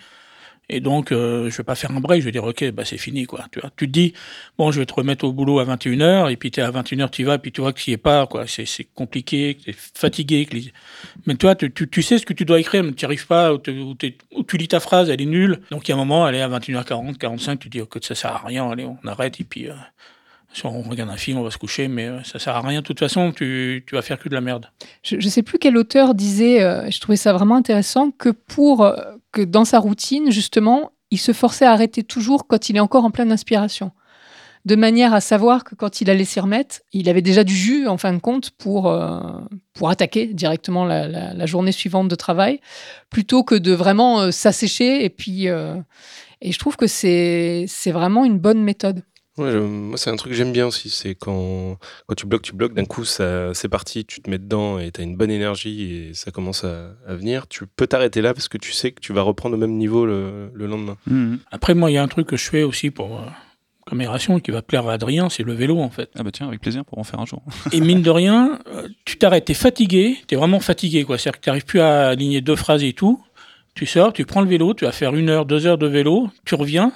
Speaker 4: Et donc, euh, je vais pas faire un break, je vais dire, OK, bah, c'est fini, quoi. Tu vois, tu te dis, bon, je vais te remettre au boulot à 21h, et puis tu es à 21h, tu y vas, puis tu vois que tu y es pas, quoi. C'est, compliqué, tu es fatigué. que les- Mais toi, tu, tu, tu sais ce que tu dois écrire, mais tu n'y arrives pas, ou, ou ou tu lis ta phrase, elle est nulle. Donc, il y a un moment, elle est à 21h40, 45, tu dis, OK, ça sert à rien, allez, on arrête, et puis, euh, soit on regarde un film, on va se coucher, mais euh, ça sert à rien. De toute façon, tu, tu vas faire que de la merde.
Speaker 3: Je ne sais plus quel auteur disait, euh, je trouvais ça vraiment intéressant, que pour euh, que dans sa routine, justement, il se forçait à arrêter toujours quand il est encore en pleine inspiration. De manière à savoir que quand il allait s'y remettre, il avait déjà du jus, en fin de compte, pour, pour attaquer directement la, journée suivante de travail, plutôt que de vraiment s'assécher. Et puis, et je trouve que c'est vraiment une bonne méthode.
Speaker 1: Ouais, je- moi, c'est un truc que j'aime bien aussi. C'est quand, quand tu bloques, tu bloques, d'un coup, ça, c'est parti, tu te mets dedans et tu as une bonne énergie et ça commence à, à venir. Tu peux t'arrêter là parce que tu sais que tu vas reprendre au même niveau le, le lendemain.
Speaker 2: Mhm.
Speaker 4: Après, moi, il y a un truc que je fais aussi pour euh, comme aération qui va plaire à Adrien, c'est le vélo, en fait.
Speaker 2: Ah bah tiens, avec plaisir pour en faire un jour.
Speaker 4: Et mine de rien, euh, tu t'arrêtes, t'es fatigué, t'es vraiment fatigué, quoi. C'est-à-dire que t'arrives plus à aligner deux phrases et tout. Tu sors, tu prends le vélo, tu vas faire une heure, deux heures de vélo, tu reviens.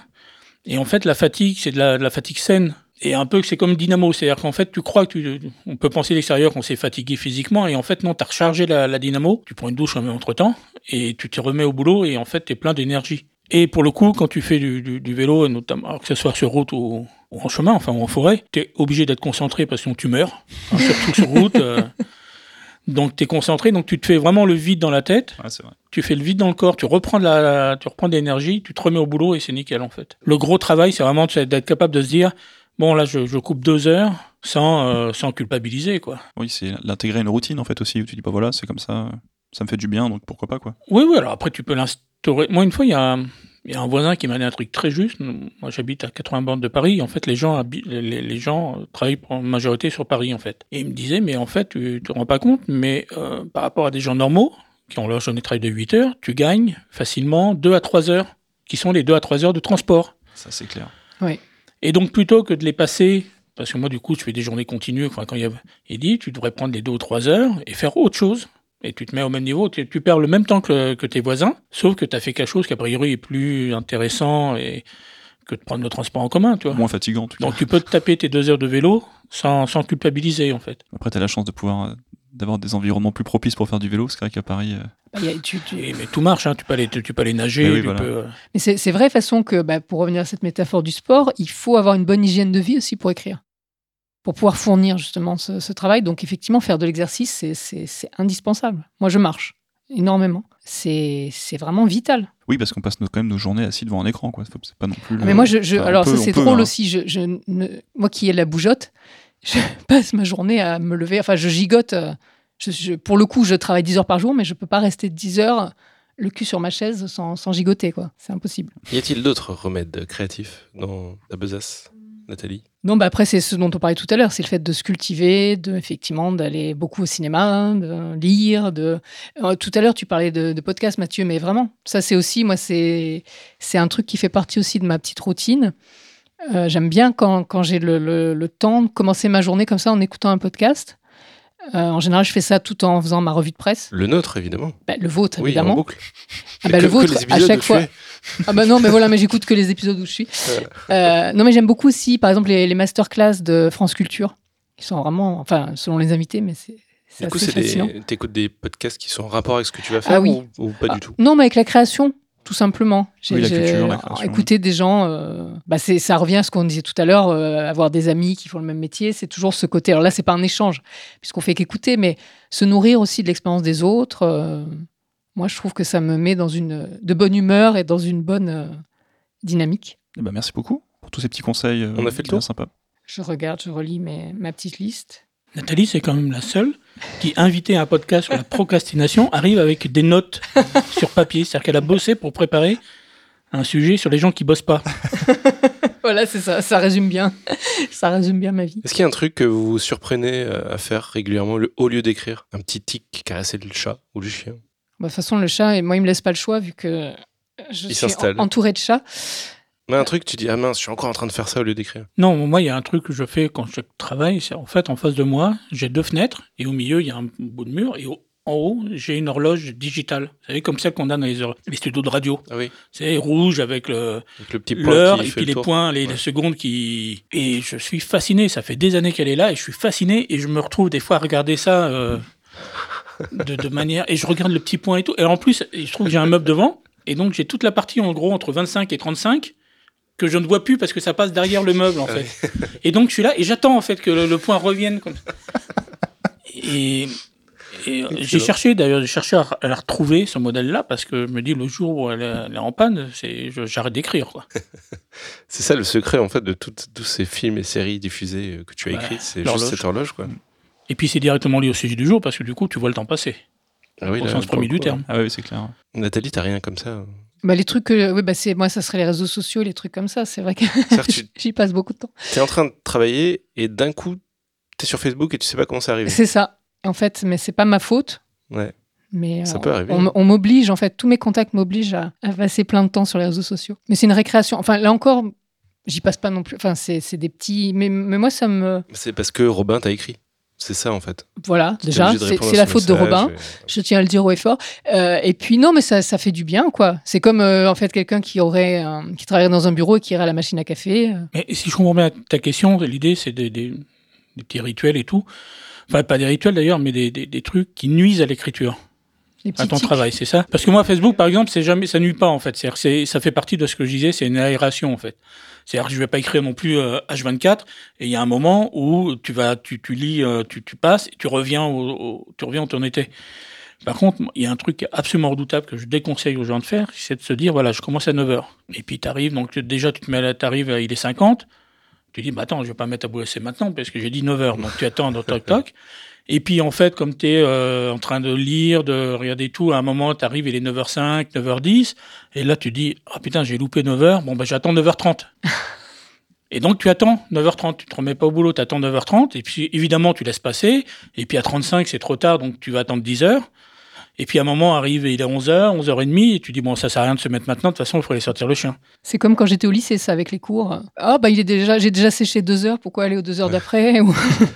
Speaker 4: Et en fait, la fatigue, c'est de la, fatigue saine. Et un peu c'est comme dynamo, c'est-à-dire qu'en fait, tu crois que tu, on peut penser l'extérieur qu'on s'est fatigué physiquement, et en fait, non, t'as rechargé la, dynamo, tu prends une douche entre temps, et tu te remets au boulot, et en fait, t'es plein d'énergie. Et pour le coup, quand tu fais du, vélo, notamment, que ce soit sur route ou, ou en chemin, enfin, ou en forêt, t'es obligé d'être concentré parce que sinon tu meurs, hein, surtout sur route. euh. Donc t'es concentré, donc tu te fais vraiment le vide dans la tête,
Speaker 2: Ouais, c'est vrai.
Speaker 4: tu fais le vide dans le corps, tu reprends de la, tu reprends de l'énergie, tu te remets au boulot et c'est nickel en fait. Le gros travail, c'est vraiment d'être capable de se dire, bon là, je, je coupe deux heures sans, euh, sans culpabiliser quoi.
Speaker 2: Oui, c'est l'intégrer à une routine en fait aussi, où tu dis bah voilà, c'est comme ça, ça me fait du bien, donc pourquoi pas quoi.
Speaker 4: Oui, oui, alors après, tu peux l'instaurer. Moi, une fois, il y, a il y a un voisin qui m'a dit un truc très juste. Moi, j'habite à 80 bornes de Paris. En fait, les gens, les, les gens euh, travaillent en majorité sur Paris, en fait. Et il me disait, mais en fait, tu te rends pas compte, mais euh, par rapport à des gens normaux, qui ont leur journée de travail de 8 heures, tu gagnes facilement 2 à 3 heures, qui sont les 2 à 3 heures de transport.
Speaker 2: Ça c'est clair.
Speaker 4: Et donc, plutôt que de les passer, parce que moi, du coup, je fais des journées continues, enfin, quand il y a, il dit, tu devrais prendre les deux ou trois heures et faire autre chose. Et tu te mets au même niveau, tu, tu perds le même temps que, que tes voisins, sauf que tu as fait quelque chose qui, a priori, est plus intéressant et que de prendre le transport en commun, tu vois.
Speaker 2: Moins fatigant en tout cas.
Speaker 4: Donc, tu peux te taper tes deux heures de vélo sans, sans culpabiliser, en fait.
Speaker 2: Après, t'as la chance de pouvoir euh, d'avoir des environnements plus propices pour faire du vélo. C'est vrai qu'à Paris, euh,
Speaker 3: Bah, a- tu- tu-
Speaker 4: Et- mais tout marche, hein. tu, peux aller, tu peux aller nager,
Speaker 2: Mais oui,
Speaker 4: tu
Speaker 2: voilà.
Speaker 4: peux, euh,
Speaker 3: Mais c'est c'est vrai, façon que, bah, pour revenir à cette métaphore du sport, il faut avoir une bonne hygiène de vie aussi pour écrire, pour pouvoir fournir justement ce, ce travail. Donc effectivement, faire de l'exercice, c'est- c'est c'est indispensable. Moi, je marche énormément. C'est c'est vraiment vital.
Speaker 2: oui, parce qu'on passe nos- quand même nos journées assis devant un écran, quoi. C'est pas non plus.
Speaker 3: Ah,
Speaker 2: le-
Speaker 3: mais moi, je, je-
Speaker 2: enfin, on
Speaker 3: alors
Speaker 2: peut-
Speaker 3: ça c'est drôle
Speaker 2: hein.
Speaker 3: aussi. Je, je ne- moi qui ai la bougeotte, je passe ma journée à me lever. Enfin, je gigote. euh, je- je- pour le coup, je travaille 10 heures par jour, mais je peux pas rester 10 heures le cul sur ma chaise sans, sans gigoter, quoi. C'est impossible.
Speaker 1: Y a-t-il d'autres remèdes créatifs dans la besace, Nathalie
Speaker 3: Non, bah après, c'est ce dont on parlait tout à l'heure, c'est le fait de se cultiver, de, effectivement, d'aller beaucoup au cinéma, de lire. De... Euh, tout à l'heure, tu parlais de, podcast, Mathieu, mais vraiment, ça, c'est aussi, moi, c'est c'est un truc qui fait partie aussi de ma petite routine. Euh, J'aime bien quand, quand j'ai le, le- le temps de commencer ma journée comme ça en écoutant un podcast. Euh, en général, je fais ça tout en faisant ma revue de presse.
Speaker 1: Le nôtre, évidemment.
Speaker 3: Bah, le vôtre,
Speaker 1: Oui, en
Speaker 3: évidemment.
Speaker 1: boucle.
Speaker 3: Ah bah,
Speaker 1: Que-
Speaker 3: le vôtre, à chaque fois. Ah bah non, mais voilà, mais j'écoute que les épisodes où je suis. Euh, non, mais j'aime beaucoup aussi, par exemple, les, les masterclass de France Culture. Ils sont vraiment, enfin, selon les invités, mais c'est
Speaker 1: Du coup, c'est des... t'écoutes des podcasts qui sont en rapport avec ce que tu vas faire
Speaker 3: Ah oui.
Speaker 1: ou, ou pas
Speaker 3: Ah,
Speaker 1: du tout?
Speaker 3: Non, mais avec la création, tout simplement. J'ai
Speaker 2: Oui,
Speaker 3: écouté des gens. euh, bah ça revient à ce qu'on disait tout à l'heure, euh, avoir des amis qui font le même métier, c'est toujours ce côté. Alors là, c'est pas un échange, puisqu'on fait qu'écouter, mais se nourrir aussi de l'expérience des autres. euh, moi, je trouve que ça me met dans une de bonne humeur et dans une bonne euh, dynamique.
Speaker 2: Eh ben, merci beaucoup pour tous ces petits conseils. euh,
Speaker 1: On a fait le tour
Speaker 2: sympa.
Speaker 3: Je regarde, je relis mes, ma petite liste.
Speaker 4: Nathalie, c'est quand même la seule qui, invitée à un podcast sur la procrastination, arrive avec des notes sur papier. C'est-à-dire qu'elle a bossé pour préparer un sujet sur les gens qui bossent pas.
Speaker 3: Voilà, c'est ça, ça résume bien. ça résume bien ma vie.
Speaker 1: Est-ce qu'il y a un truc que vous vous surprenez euh, à faire régulièrement le- au lieu d'écrire? Un petit tic, caresser le chat ou le chien?
Speaker 3: Bah, De toute façon, le chat, et moi, il me laisse pas le choix vu que je
Speaker 1: Il
Speaker 3: suis
Speaker 1: s'installe.
Speaker 3: en- entourée de chats.
Speaker 1: Mais un truc, tu dis, ah mince, je suis encore en train de faire ça au lieu d'écrire.
Speaker 4: Non, moi, il y a un truc que je fais quand je travaille. C'est en fait, en face de moi, j'ai deux fenêtres et au milieu, il y a un bout de mur et au- en haut, j'ai une horloge digitale. Vous savez, comme celle qu'on a dans les, les studios de radio.
Speaker 1: Ah oui,
Speaker 4: C'est rouge avec le,
Speaker 1: avec le petit point
Speaker 4: l'heure et puis
Speaker 1: le
Speaker 4: les
Speaker 1: tour.
Speaker 4: points, les,
Speaker 1: Ouais.
Speaker 4: les secondes qui. Et je suis fasciné. Ça fait des années qu'elle est là et je suis fasciné et je me retrouve des fois à regarder ça euh, de, de manière. Et je regarde le petit point et tout. Et en plus, je trouve que j'ai un meuble devant et donc j'ai toute la partie en gros entre 25 et 35 que je ne vois plus parce que ça passe derrière le meuble en
Speaker 1: Ah
Speaker 4: fait. Et donc je suis là et j'attends en fait que le, le point revienne. Comme... Et, et, euh, j'ai cherché d'ailleurs, j'ai cherché à, à la retrouver ce modèle-là parce que je me dis le jour où elle est, elle est en panne, c'est j'arrête d'écrire quoi.
Speaker 1: C'est ça le secret en fait de toutes- tous ces films et séries diffusées euh, que tu as
Speaker 4: Ouais,
Speaker 1: écrites, c'est juste cette horloge quoi.
Speaker 4: Et puis c'est directement lié au sujet du jour parce que du coup tu vois le temps passer
Speaker 1: Ah oui,
Speaker 4: au
Speaker 1: là,
Speaker 4: sens premier du terme.
Speaker 2: Ah oui, c'est clair.
Speaker 1: Nathalie, t'as rien comme ça
Speaker 3: Bah, les trucs que, oui, bah, c'est, moi, ça serait les réseaux sociaux, les trucs comme ça. C'est vrai que
Speaker 1: tu
Speaker 3: j'y passe beaucoup de temps.
Speaker 1: es en train de travailler et d'un coup, t'es sur Facebook et tu sais pas comment c'est arrivé.
Speaker 3: C'est ça. En fait, mais c'est pas ma faute.
Speaker 1: Ouais.
Speaker 3: Mais
Speaker 1: Ça
Speaker 3: euh,
Speaker 1: peut arriver.
Speaker 3: On, m'oblige, en fait, tous mes contacts m'obligent à, à passer plein de temps sur les réseaux sociaux. Mais c'est une récréation. Enfin, là encore, j'y passe pas non plus. Enfin, c'est, c'est des petits. Mais, mais moi, ça me.
Speaker 1: C'est parce que Robin t'a écrit. C'est ça en fait.
Speaker 3: Voilà, déjà, c'est, la faute de Robin.
Speaker 1: et-
Speaker 3: Je tiens à le dire haut et fort. Euh, et puis non, mais ça, ça fait du bien, quoi. C'est comme euh, en fait quelqu'un qui aurait, euh, qui travaillerait dans un bureau et qui irait à la machine à café. euh.
Speaker 4: Mais si je comprends bien ta question, l'idée c'est des, des- des petits rituels et tout. Enfin pas des rituels d'ailleurs, mais des, des- des trucs qui nuisent à l'écriture, à ton
Speaker 3: tics.
Speaker 4: travail, c'est ça? Parce que moi Facebook par exemple, c'est jamais, ça nuit pas en fait. C'est- ça fait partie de ce que je disais, c'est une aération en fait. C'est-à-dire que je vais pas écrire non plus euh, H24 et il y a un moment où tu vas, tu, tu lis, euh, tu, tu passes et tu reviens au, au- tu reviens où t'en étais. Par contre, il y a un truc absolument redoutable que je déconseille aux gens de faire, c'est de se dire, voilà, je commence à 9h. Et puis tu arrives, donc déjà tu te mets à la- t'arrives, euh, il est 50. Tu dis, bah attends, je vais pas mettre à bosser maintenant parce que j'ai dit 9h. Donc tu attends, donc, toc toc. Et puis en fait, comme tu es en train de lire, de regarder tout, à un moment, tu arrives, il est 9h05, 9h10. Et là, tu dis, ah putain, j'ai loupé 9h. Bon, bah j'attends 9h30. Et donc tu attends 9h30, tu te remets pas au boulot, tu attends 9h30, et puis évidemment tu laisses passer, et puis à 35 c'est trop tard, donc tu vas attendre 10h, et puis à un moment arrive, il est 11h, 11h30, et tu dis bon ça sert à rien de se mettre maintenant, de toute façon il faut aller sortir le chien.
Speaker 3: C'est comme quand j'étais au lycée, ça, avec les cours. Ah, bah, il est déjà, j'ai déjà séché deux heures, pourquoi aller aux deux heures d'après Ou-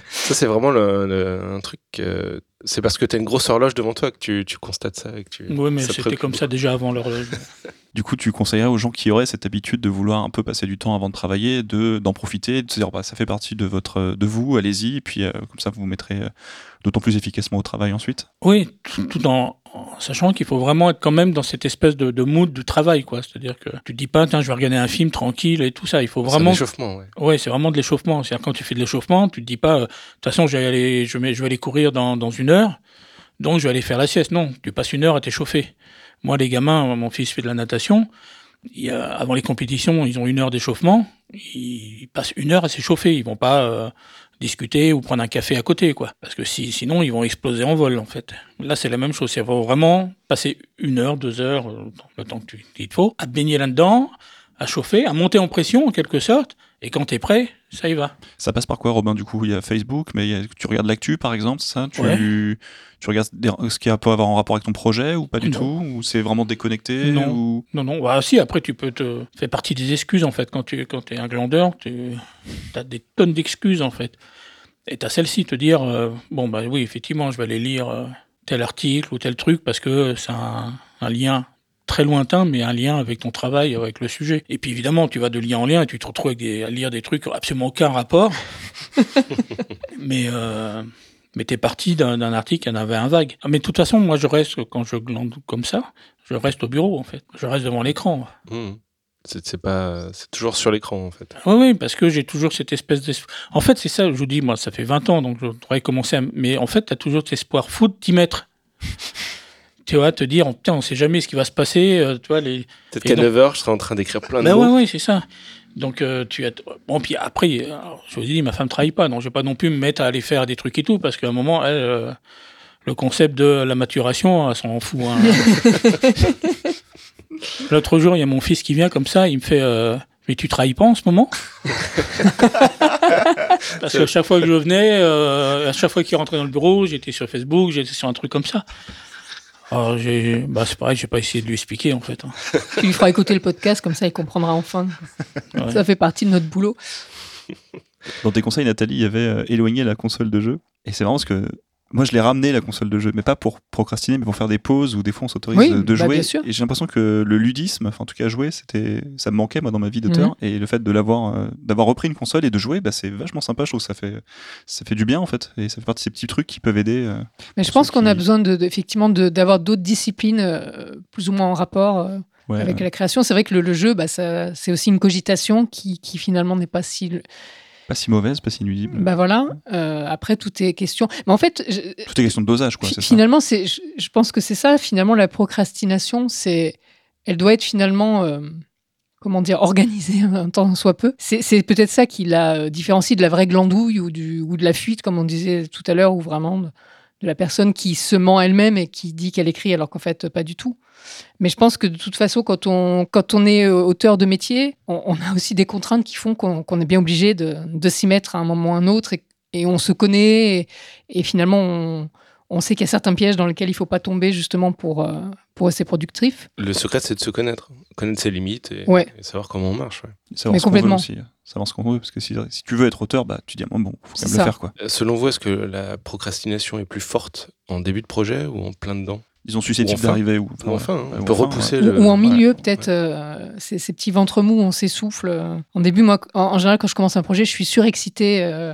Speaker 1: Ça, c'est vraiment le, le- un truc. euh, c'est parce que t'as une grosse horloge devant toi que tu, tu constates ça. Et que tu,
Speaker 4: Oui mais c'était comme ça déjà avant l'horloge.
Speaker 2: Du coup, tu conseillerais aux gens qui auraient cette habitude de vouloir un peu passer du temps avant de travailler, de d'en profiter, de se dire bah ça fait partie de votre de vous, allez-y, et puis euh, comme ça vous vous mettrez euh, d'autant plus efficacement au travail ensuite.
Speaker 4: Oui, tout, tout en, en sachant qu'il faut vraiment être quand même dans cette espèce de, de mood du travail, quoi. C'est-à-dire que tu te dis pas, tiens, je vais regarder un film tranquille et tout ça. Il faut
Speaker 1: C'est
Speaker 4: vraiment
Speaker 1: échauffement, ouais.
Speaker 4: Ouais, c'est vraiment de l'échauffement. C'est-à-dire quand tu fais de l'échauffement, tu te dis pas, euh, de toute façon, je vais aller, je vais, je vais aller courir dans, dans une heure, donc je vais aller faire la sieste. Non, tu passes une heure à t'échauffer. Moi, les gamins, mon fils fait de la natation. Il a- avant les compétitions, ils ont une heure d'échauffement. Ils passent une heure à s'échauffer. Ils vont pas euh, discuter ou prendre un café à côté, quoi. Parce que si, sinon, ils vont exploser en vol, en fait. Là, c'est la même chose. Il faut vraiment passer une heure, deux heures, euh, le temps que tu, qu'il te faut, à te baigner là-dedans, à chauffer, à monter en pression, en quelque sorte. Et quand tu es prêt, ça y va.
Speaker 2: Ça passe par quoi, Robin Du coup, il y a Facebook, mais a- tu regardes l'actu, par exemple, ça? Tu,
Speaker 4: Ouais.
Speaker 2: tu regardes des- ce qui peut avoir en rapport avec ton projet ou pas du
Speaker 4: Non.
Speaker 2: tout? Ou c'est vraiment déconnecté
Speaker 4: Non.
Speaker 2: ou...
Speaker 4: Non, non, bah si, après tu peux te... fait partie des excuses en fait, quand tu quand es un glandeur, tu as des tonnes d'excuses en fait. Et tu as celle-ci, te dire, euh, bon bah oui, effectivement, je vais aller lire euh, tel article ou tel truc parce que c'est un, un lien très lointain, mais un lien avec ton travail, avec le sujet. Et puis évidemment, tu vas de lien en lien et tu te retrouves avec des, à lire des trucs qui ont absolument aucun rapport. mais euh, mais t'es parti d'un article qui en avait un vague. Ah, Mais de toute façon, moi je reste, quand je glande comme ça, je reste au bureau en fait. Je reste devant l'écran.
Speaker 1: C'est c'est pas, c'est toujours sur l'écran en fait.
Speaker 4: Oui, oui, parce que j'ai toujours cette espèce d'espoir. En fait, c'est ça, je vous dis, moi, ça fait 20 ans, donc je devrais commencer à... Mais en fait, tu as toujours cet espoir fou de t'y mettre. Tu vois, te dire, putain, on sait jamais ce qui va se passer. euh, tu vois, les...
Speaker 1: Peut-être qu'à
Speaker 4: donc-
Speaker 1: 9h, je serai en train d'écrire plein de
Speaker 4: Ben
Speaker 1: mots.
Speaker 4: ouais, ouais, c'est ça. Donc, euh, tu as... Bon, puis après, je vous ai dit, ma femme travaille pas, donc je vais pas non plus me mettre à aller faire des trucs et tout, parce qu'à un moment, elle, euh, le concept de la maturation, elle s'en fout. hein. L'autre jour, il y a mon fils qui vient comme ça, il me fait... euh, mais tu travailles pas en ce moment? Parce qu'à chaque fois que je venais, euh, à chaque fois qu'il rentrait dans le bureau, j'étais sur Facebook, j'étais sur un truc comme ça. Alors, j'ai, bah, c'est pareil, j'ai pas essayé de lui expliquer, en fait. hein.
Speaker 3: Tu lui feras écouter le podcast, comme ça il comprendra enfin.
Speaker 4: Ouais.
Speaker 3: Ça fait partie de notre boulot.
Speaker 2: Dans tes conseils, Nathalie, il y avait euh, éloigner la console de jeu. Et c'est marrant parce que Moi, je l'ai ramené la console de jeu, mais pas pour procrastiner, mais pour faire des pauses où des fois on s'autorise
Speaker 3: Oui,
Speaker 2: de
Speaker 3: bah,
Speaker 2: jouer.
Speaker 3: bien sûr.
Speaker 2: Et j'ai l'impression que le ludisme, enfin en tout cas jouer, c'était, ça me manquait moi dans ma vie d'auteur.
Speaker 3: Mhm.
Speaker 2: Et le fait de l'avoir, euh, d'avoir repris une console et de jouer, bah, c'est vachement sympa. Je trouve que ça fait, ça fait du bien en fait, et ça fait partie de ces petits trucs qui peuvent aider. euh,
Speaker 3: Mais je pense qu'on a besoin de, de- effectivement de- d'avoir d'autres disciplines euh, plus ou moins en rapport
Speaker 2: ouais,
Speaker 3: avec la création. C'est vrai que le, le jeu, bah, ça, c'est aussi une cogitation qui, qui finalement n'est pas si.
Speaker 2: Pas si mauvaise, pas si inusible.
Speaker 3: Bah voilà. euh, après, tout est question. Mais en fait, je-
Speaker 2: Tout est question de dosage, quoi.
Speaker 3: Fi- finalement, c'est, je, je pense que c'est ça. Finalement, la procrastination, c'est, elle doit être finalement, euh, comment dire, organisée un temps soit peu. C'est, peut-être ça qui la euh, différencie de la vraie glandouille ou, du, ou de la fuite, comme on disait tout à l'heure, ou vraiment de, de la personne qui se ment elle-même et qui dit qu'elle écrit alors qu'en fait pas du tout. Mais je pense que de toute façon, quand on, quand on est euh, auteur de métier, on, on a aussi des contraintes qui font qu'on, est bien obligé de, de s'y mettre à un moment ou à un autre et, et on se connaît et, et finalement on, on sait qu'il y a certains pièges dans lesquels il ne faut pas tomber justement pour, euh, pour rester productif.
Speaker 1: Le secret, c'est de se connaître, connaître ses limites et,
Speaker 3: Ouais.
Speaker 1: et savoir comment on marche. ouais.
Speaker 2: Savoir
Speaker 3: Mais
Speaker 2: ce qu'on veut
Speaker 3: complètement.
Speaker 2: aussi. Savoir ce qu'on veut, parce que si, si tu veux être auteur, bah, tu dis, ah, bon, faut quand le faire, quoi.
Speaker 1: Euh, Selon vous, est-ce que la procrastination est plus forte en début de projet ou en plein dedans?
Speaker 2: Ils ont susceptible
Speaker 1: enfin.
Speaker 2: d'arriver
Speaker 1: Ou Enfin,
Speaker 2: ouais,
Speaker 1: on
Speaker 2: ou
Speaker 1: peut
Speaker 2: enfin,
Speaker 1: repousser
Speaker 2: ouais.
Speaker 1: le.
Speaker 3: Ou, ou en milieu,
Speaker 1: ouais.
Speaker 3: peut-être, euh, ces, ces petits ventres mous, on s'essouffle. euh. En début, moi, en, en général, quand je commence un projet, je suis surexcitée. euh,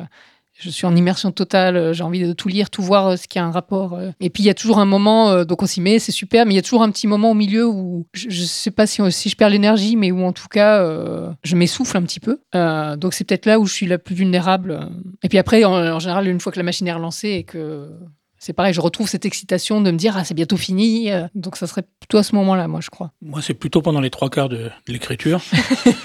Speaker 3: je suis en immersion totale, j'ai envie de tout lire, tout voir euh, ce qui a un rapport. euh. Et puis il y a toujours un moment, euh, donc on s'y met, c'est super, mais il y a toujours un petit moment au milieu où je, je sais pas si, si je perds l'énergie, mais où en tout cas euh, je m'essouffle un petit peu. Euh, donc c'est peut-être là où je suis la plus vulnérable. Et puis après, en, en général, une fois que la machine est relancée et que c'est pareil, je retrouve cette excitation de me dire ah c'est bientôt fini. euh. Donc ça serait plutôt à ce moment-là, moi je crois.
Speaker 4: Moi, c'est plutôt pendant les trois quarts de, l'écriture.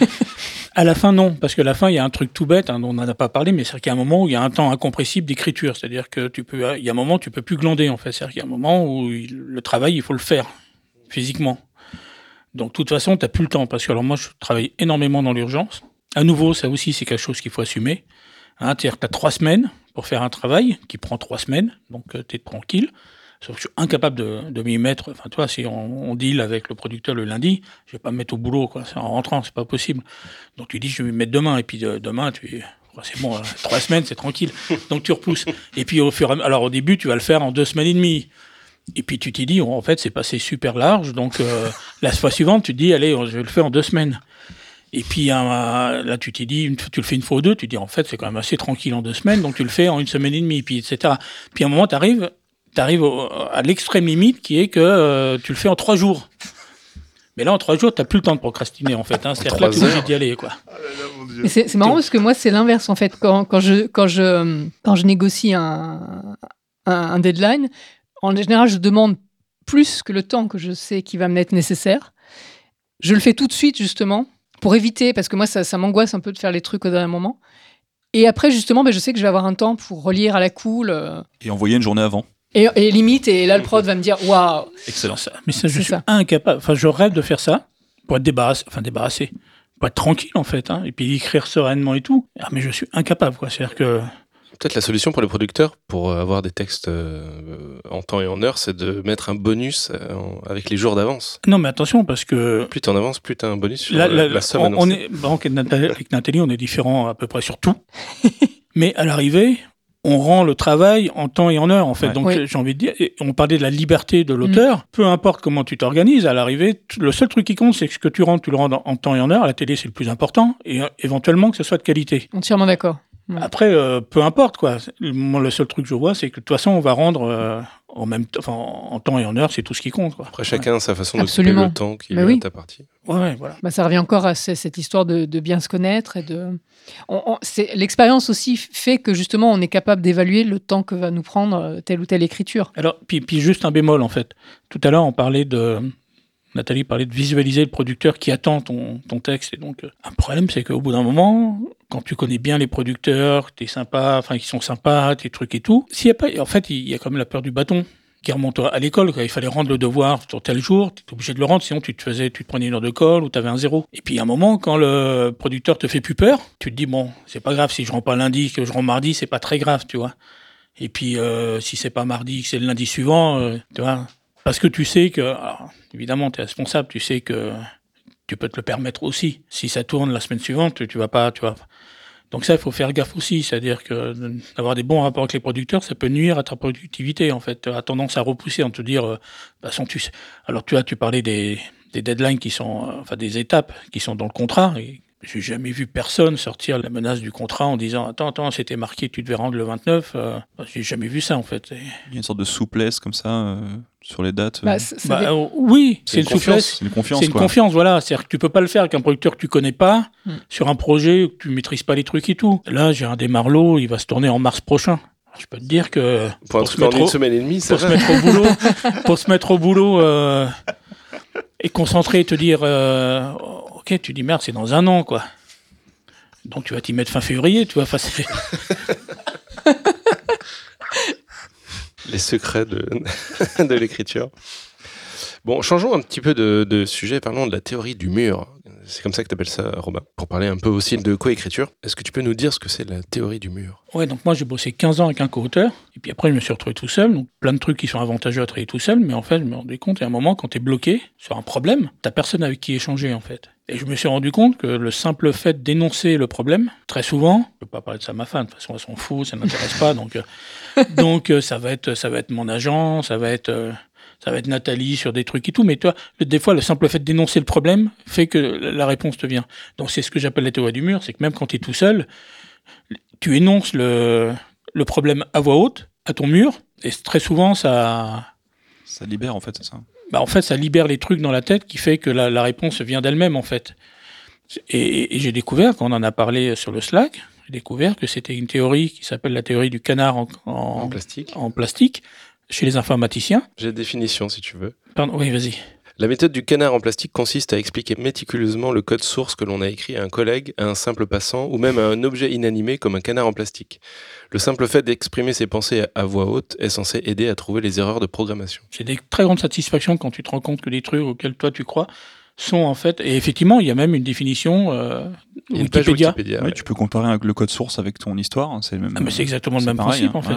Speaker 4: à la fin, non, parce que la fin, il y a un truc tout bête, hein, dont on n'en a pas parlé, mais c'est qu'il y a un moment où il y a un temps incompressible d'écriture. C'est-à-dire que tu peux, y a un moment où tu peux plus glander, en fait. C'est-à-dire qu'il y a un moment où le travail, il faut le faire physiquement. Donc, de toute façon, tu n'as plus le temps, parce que alors moi, je travaille énormément dans l'urgence. À nouveau, ça aussi, c'est quelque chose qu'il faut assumer. Hein, C'est-à-dire que tu as trois semaines pour faire un travail qui prend trois semaines, donc tu es tranquille. Sauf que je suis incapable de, de m'y mettre. Enfin, toi, si on, on deal avec le producteur le lundi, je vais pas me mettre au boulot, quoi. En rentrant, c'est pas possible. Donc tu dis, je vais m'y mettre demain, et puis euh, demain, tu, c'est bon, euh, trois semaines, c'est tranquille. Donc tu repousses. Et puis au fur alors au début, tu vas le faire en deux semaines et demie. Et puis tu t'y dis, oh, en fait, c'est passé super large. Donc euh, la fois suivante, tu te dis, allez, je vais le faire en deux semaines. Et puis là, tu une fois- tu le fais une fois ou deux, tu te dis, en fait, c'est quand même assez tranquille en deux semaines, donc tu le fais en une semaine et demie, puis etc. Puis à un moment, tu arrives, arrives à l'extrême limite qui est que euh, tu le fais en trois jours. Mais là, en trois jours, tu n'as plus le temps de procrastiner, en fait. Hein. C'est-à-dire que là, tu es obligé d'y aller, quoi.
Speaker 3: Mais c'est c'est marrant parce que moi, c'est l'inverse en fait. Quand, quand, je, quand, je, quand je négocie un, un, un deadline, en général, je demande plus que le temps que je sais qui va me être nécessaire. Je le fais tout de suite, justement, pour éviter, parce que moi, ça, ça m'angoisse un peu de faire les trucs au dernier moment. Et après, justement, ben, je sais que je vais avoir un temps pour relire à la cool. euh,
Speaker 2: Et envoyer une journée avant.
Speaker 3: et, et limite, et là, le prod va me dire Waouh,
Speaker 2: Excellent.
Speaker 4: Ça, mais ça, je
Speaker 3: C'est
Speaker 4: suis
Speaker 3: ça.
Speaker 4: incapable. Enfin, je rêve de faire ça pour être débarrassé, enfin débarrassé, pour être tranquille en fait, hein, et puis écrire sereinement et tout. Ah, mais je suis incapable, quoi. C'est-à-dire que
Speaker 1: Peut-être la solution pour les producteurs, pour euh, avoir des textes euh, en temps et en heure, c'est de mettre un bonus euh, en- avec les jours d'avance.
Speaker 4: non, mais attention parce que
Speaker 1: Plus t'en avances, plus t'as un bonus sur
Speaker 4: Là,
Speaker 1: la,
Speaker 4: là,
Speaker 1: la somme
Speaker 4: on, on
Speaker 1: annoncée.
Speaker 4: est, bon, avec Nathalie, on est différents à peu près sur tout. Mais à l'arrivée, on rend le travail en temps et en heure, en fait.
Speaker 2: Ouais.
Speaker 4: Donc,
Speaker 3: Oui.
Speaker 4: j'ai envie de dire, et on parlait de la liberté de l'auteur. Peu importe comment tu t'organises, à l'arrivée, t- le seul truc qui compte, c'est que ce que tu rends, tu le rends en, en temps et en heure. La télé, c'est le plus important. Et euh, éventuellement, que ce soit de qualité.
Speaker 3: entièrement d'accord. Ouais.
Speaker 4: Après, euh, peu importe, quoi. Moi, le seul truc que je vois, c'est que de toute façon, on va rendre euh, en même temps, enfin, en temps et en heure, c'est tout ce qui compte, quoi.
Speaker 1: Après, chacun a sa façon de
Speaker 3: Absolument.
Speaker 1: le temps qui lui
Speaker 3: oui.
Speaker 1: est apparti.
Speaker 4: Ouais, ouais, voilà.
Speaker 3: Bah, ça revient encore à ce- cette histoire de, de bien se connaître et de. on- on- c'est- L'expérience aussi fait que justement on est capable d'évaluer le temps que va nous prendre euh, telle ou telle écriture.
Speaker 4: Alors, puis, puis juste un bémol, en fait. Tout à l'heure, on parlait de. Nathalie parlait de visualiser le producteur qui attend ton, texte. Et donc, euh, un problème, c'est qu'au bout d'un moment, quand tu connais bien les producteurs, t'es sympa, enfin, qui sont sympas, tes trucs et tout, s'il y a pas. En fait, il y a quand même la peur du bâton qui remonte à l'école. Il fallait rendre le devoir sur tel jour, tu étais obligé de le rendre, sinon tu te faisais, tu te prenais une heure de colle ou tu avais un zéro. Et puis, à un moment, quand le producteur te fait plus peur, tu te dis, bon, c'est pas grave, si je rends pas lundi, que je rends mardi, c'est pas très grave, tu vois. Et puis, euh, si c'est pas mardi, que c'est le lundi suivant, euh, tu vois. Parce que tu sais que, évidemment, tu es responsable, tu sais que tu peux te le permettre aussi. Si ça tourne la semaine suivante, tu, vas pas, tu vas. Donc ça, il faut faire gaffe aussi, c'est-à-dire que d'avoir des bons rapports avec les producteurs, ça peut nuire à ta productivité en fait. As tendance à repousser en te dire, euh, bah, sans tu alors tu as, tu parlais des, des deadlines qui sont, euh, enfin des étapes qui sont dans le contrat. J'ai jamais vu personne sortir la menace du contrat en disant attends attends c'était marqué tu devais rendre le 29. Euh, j'ai jamais vu ça en fait.
Speaker 2: Il y a une sorte de souplesse comme ça. Euh, sur les dates
Speaker 4: bah, bah euh, Oui, c'est une, souplesse.
Speaker 2: C'est une confiance.
Speaker 4: C'est une confiance, voilà. C'est-à-dire que tu peux pas le faire avec un producteur que tu connais pas, hmm. sur un projet où tu maîtrises pas les trucs et tout. Là, j'ai un des Marlots, il va se tourner en mars prochain. Je peux te dire que
Speaker 1: pour, se mettre une semaine et demie,
Speaker 4: pour se mettre au boulot, pour se mettre au boulot euh, et concentrer et te dire, euh, tu dis merde, c'est dans un an, quoi. Donc tu vas t'y mettre fin février, tu vas faire.
Speaker 1: Les secrets de, de l'écriture. Bon, changeons un petit peu de, de, sujet, parlons de la théorie du mur. C'est comme ça que tu appelles ça, Robin. Pour parler un peu aussi de coécriture, est-ce que tu peux nous dire ce que c'est la théorie du mur?
Speaker 4: Ouais, donc moi j'ai bossé 15 ans avec un co-auteur, et puis après je me suis retrouvé tout seul, donc plein de trucs qui sont avantageux à travailler tout seul, mais en fait je me rendais compte, il y a un moment quand tu es bloqué sur un problème, t'as personne avec qui échanger en fait. Et je me suis rendu compte que le simple fait d'énoncer le problème, très souvent, je peux pas parler de ça à ma femme, de toute façon elle s'en fout, ça n'intéresse pas, donc, euh, donc euh, ça, va être, ça va être mon agent, ça va être... Euh, ça va être Nathalie sur des trucs et tout, mais toi, des fois, le simple fait d'énoncer le problème fait que la réponse te vient. Donc c'est ce que j'appelle la théorie du mur, c'est que même quand tu es tout seul, tu énonces le, le problème à voix haute, à ton mur, et très souvent, ça...
Speaker 2: Ça libère, en fait, c'est ça
Speaker 4: bah, En fait, ça libère les trucs dans la tête qui fait que la, la réponse vient d'elle-même, en fait. Et, et j'ai découvert, quand on en a parlé sur le Slack, j'ai découvert que c'était une théorie qui s'appelle la théorie du canard en, en,
Speaker 1: en plastique.
Speaker 4: En plastique chez les informaticiens.
Speaker 1: J'ai la définition si tu veux.
Speaker 4: Pardon, oui, vas-y.
Speaker 1: La méthode du canard en plastique consiste à expliquer méticuleusement le code source que l'on a écrit à un collègue, à un simple passant ou même à un objet inanimé comme un canard en plastique. Le simple fait d'exprimer ses pensées à voix haute est censé aider à trouver les erreurs de programmation.
Speaker 4: C'est des très grandes satisfactions quand tu te rends compte que les trucs auxquels toi tu crois sont en fait et effectivement il y a même une définition euh,
Speaker 1: une Wikipédia. Wikipédia
Speaker 2: oui, tu peux comparer le code source avec ton histoire hein, c'est même
Speaker 4: ah, mais c'est exactement le même principe hein. en fait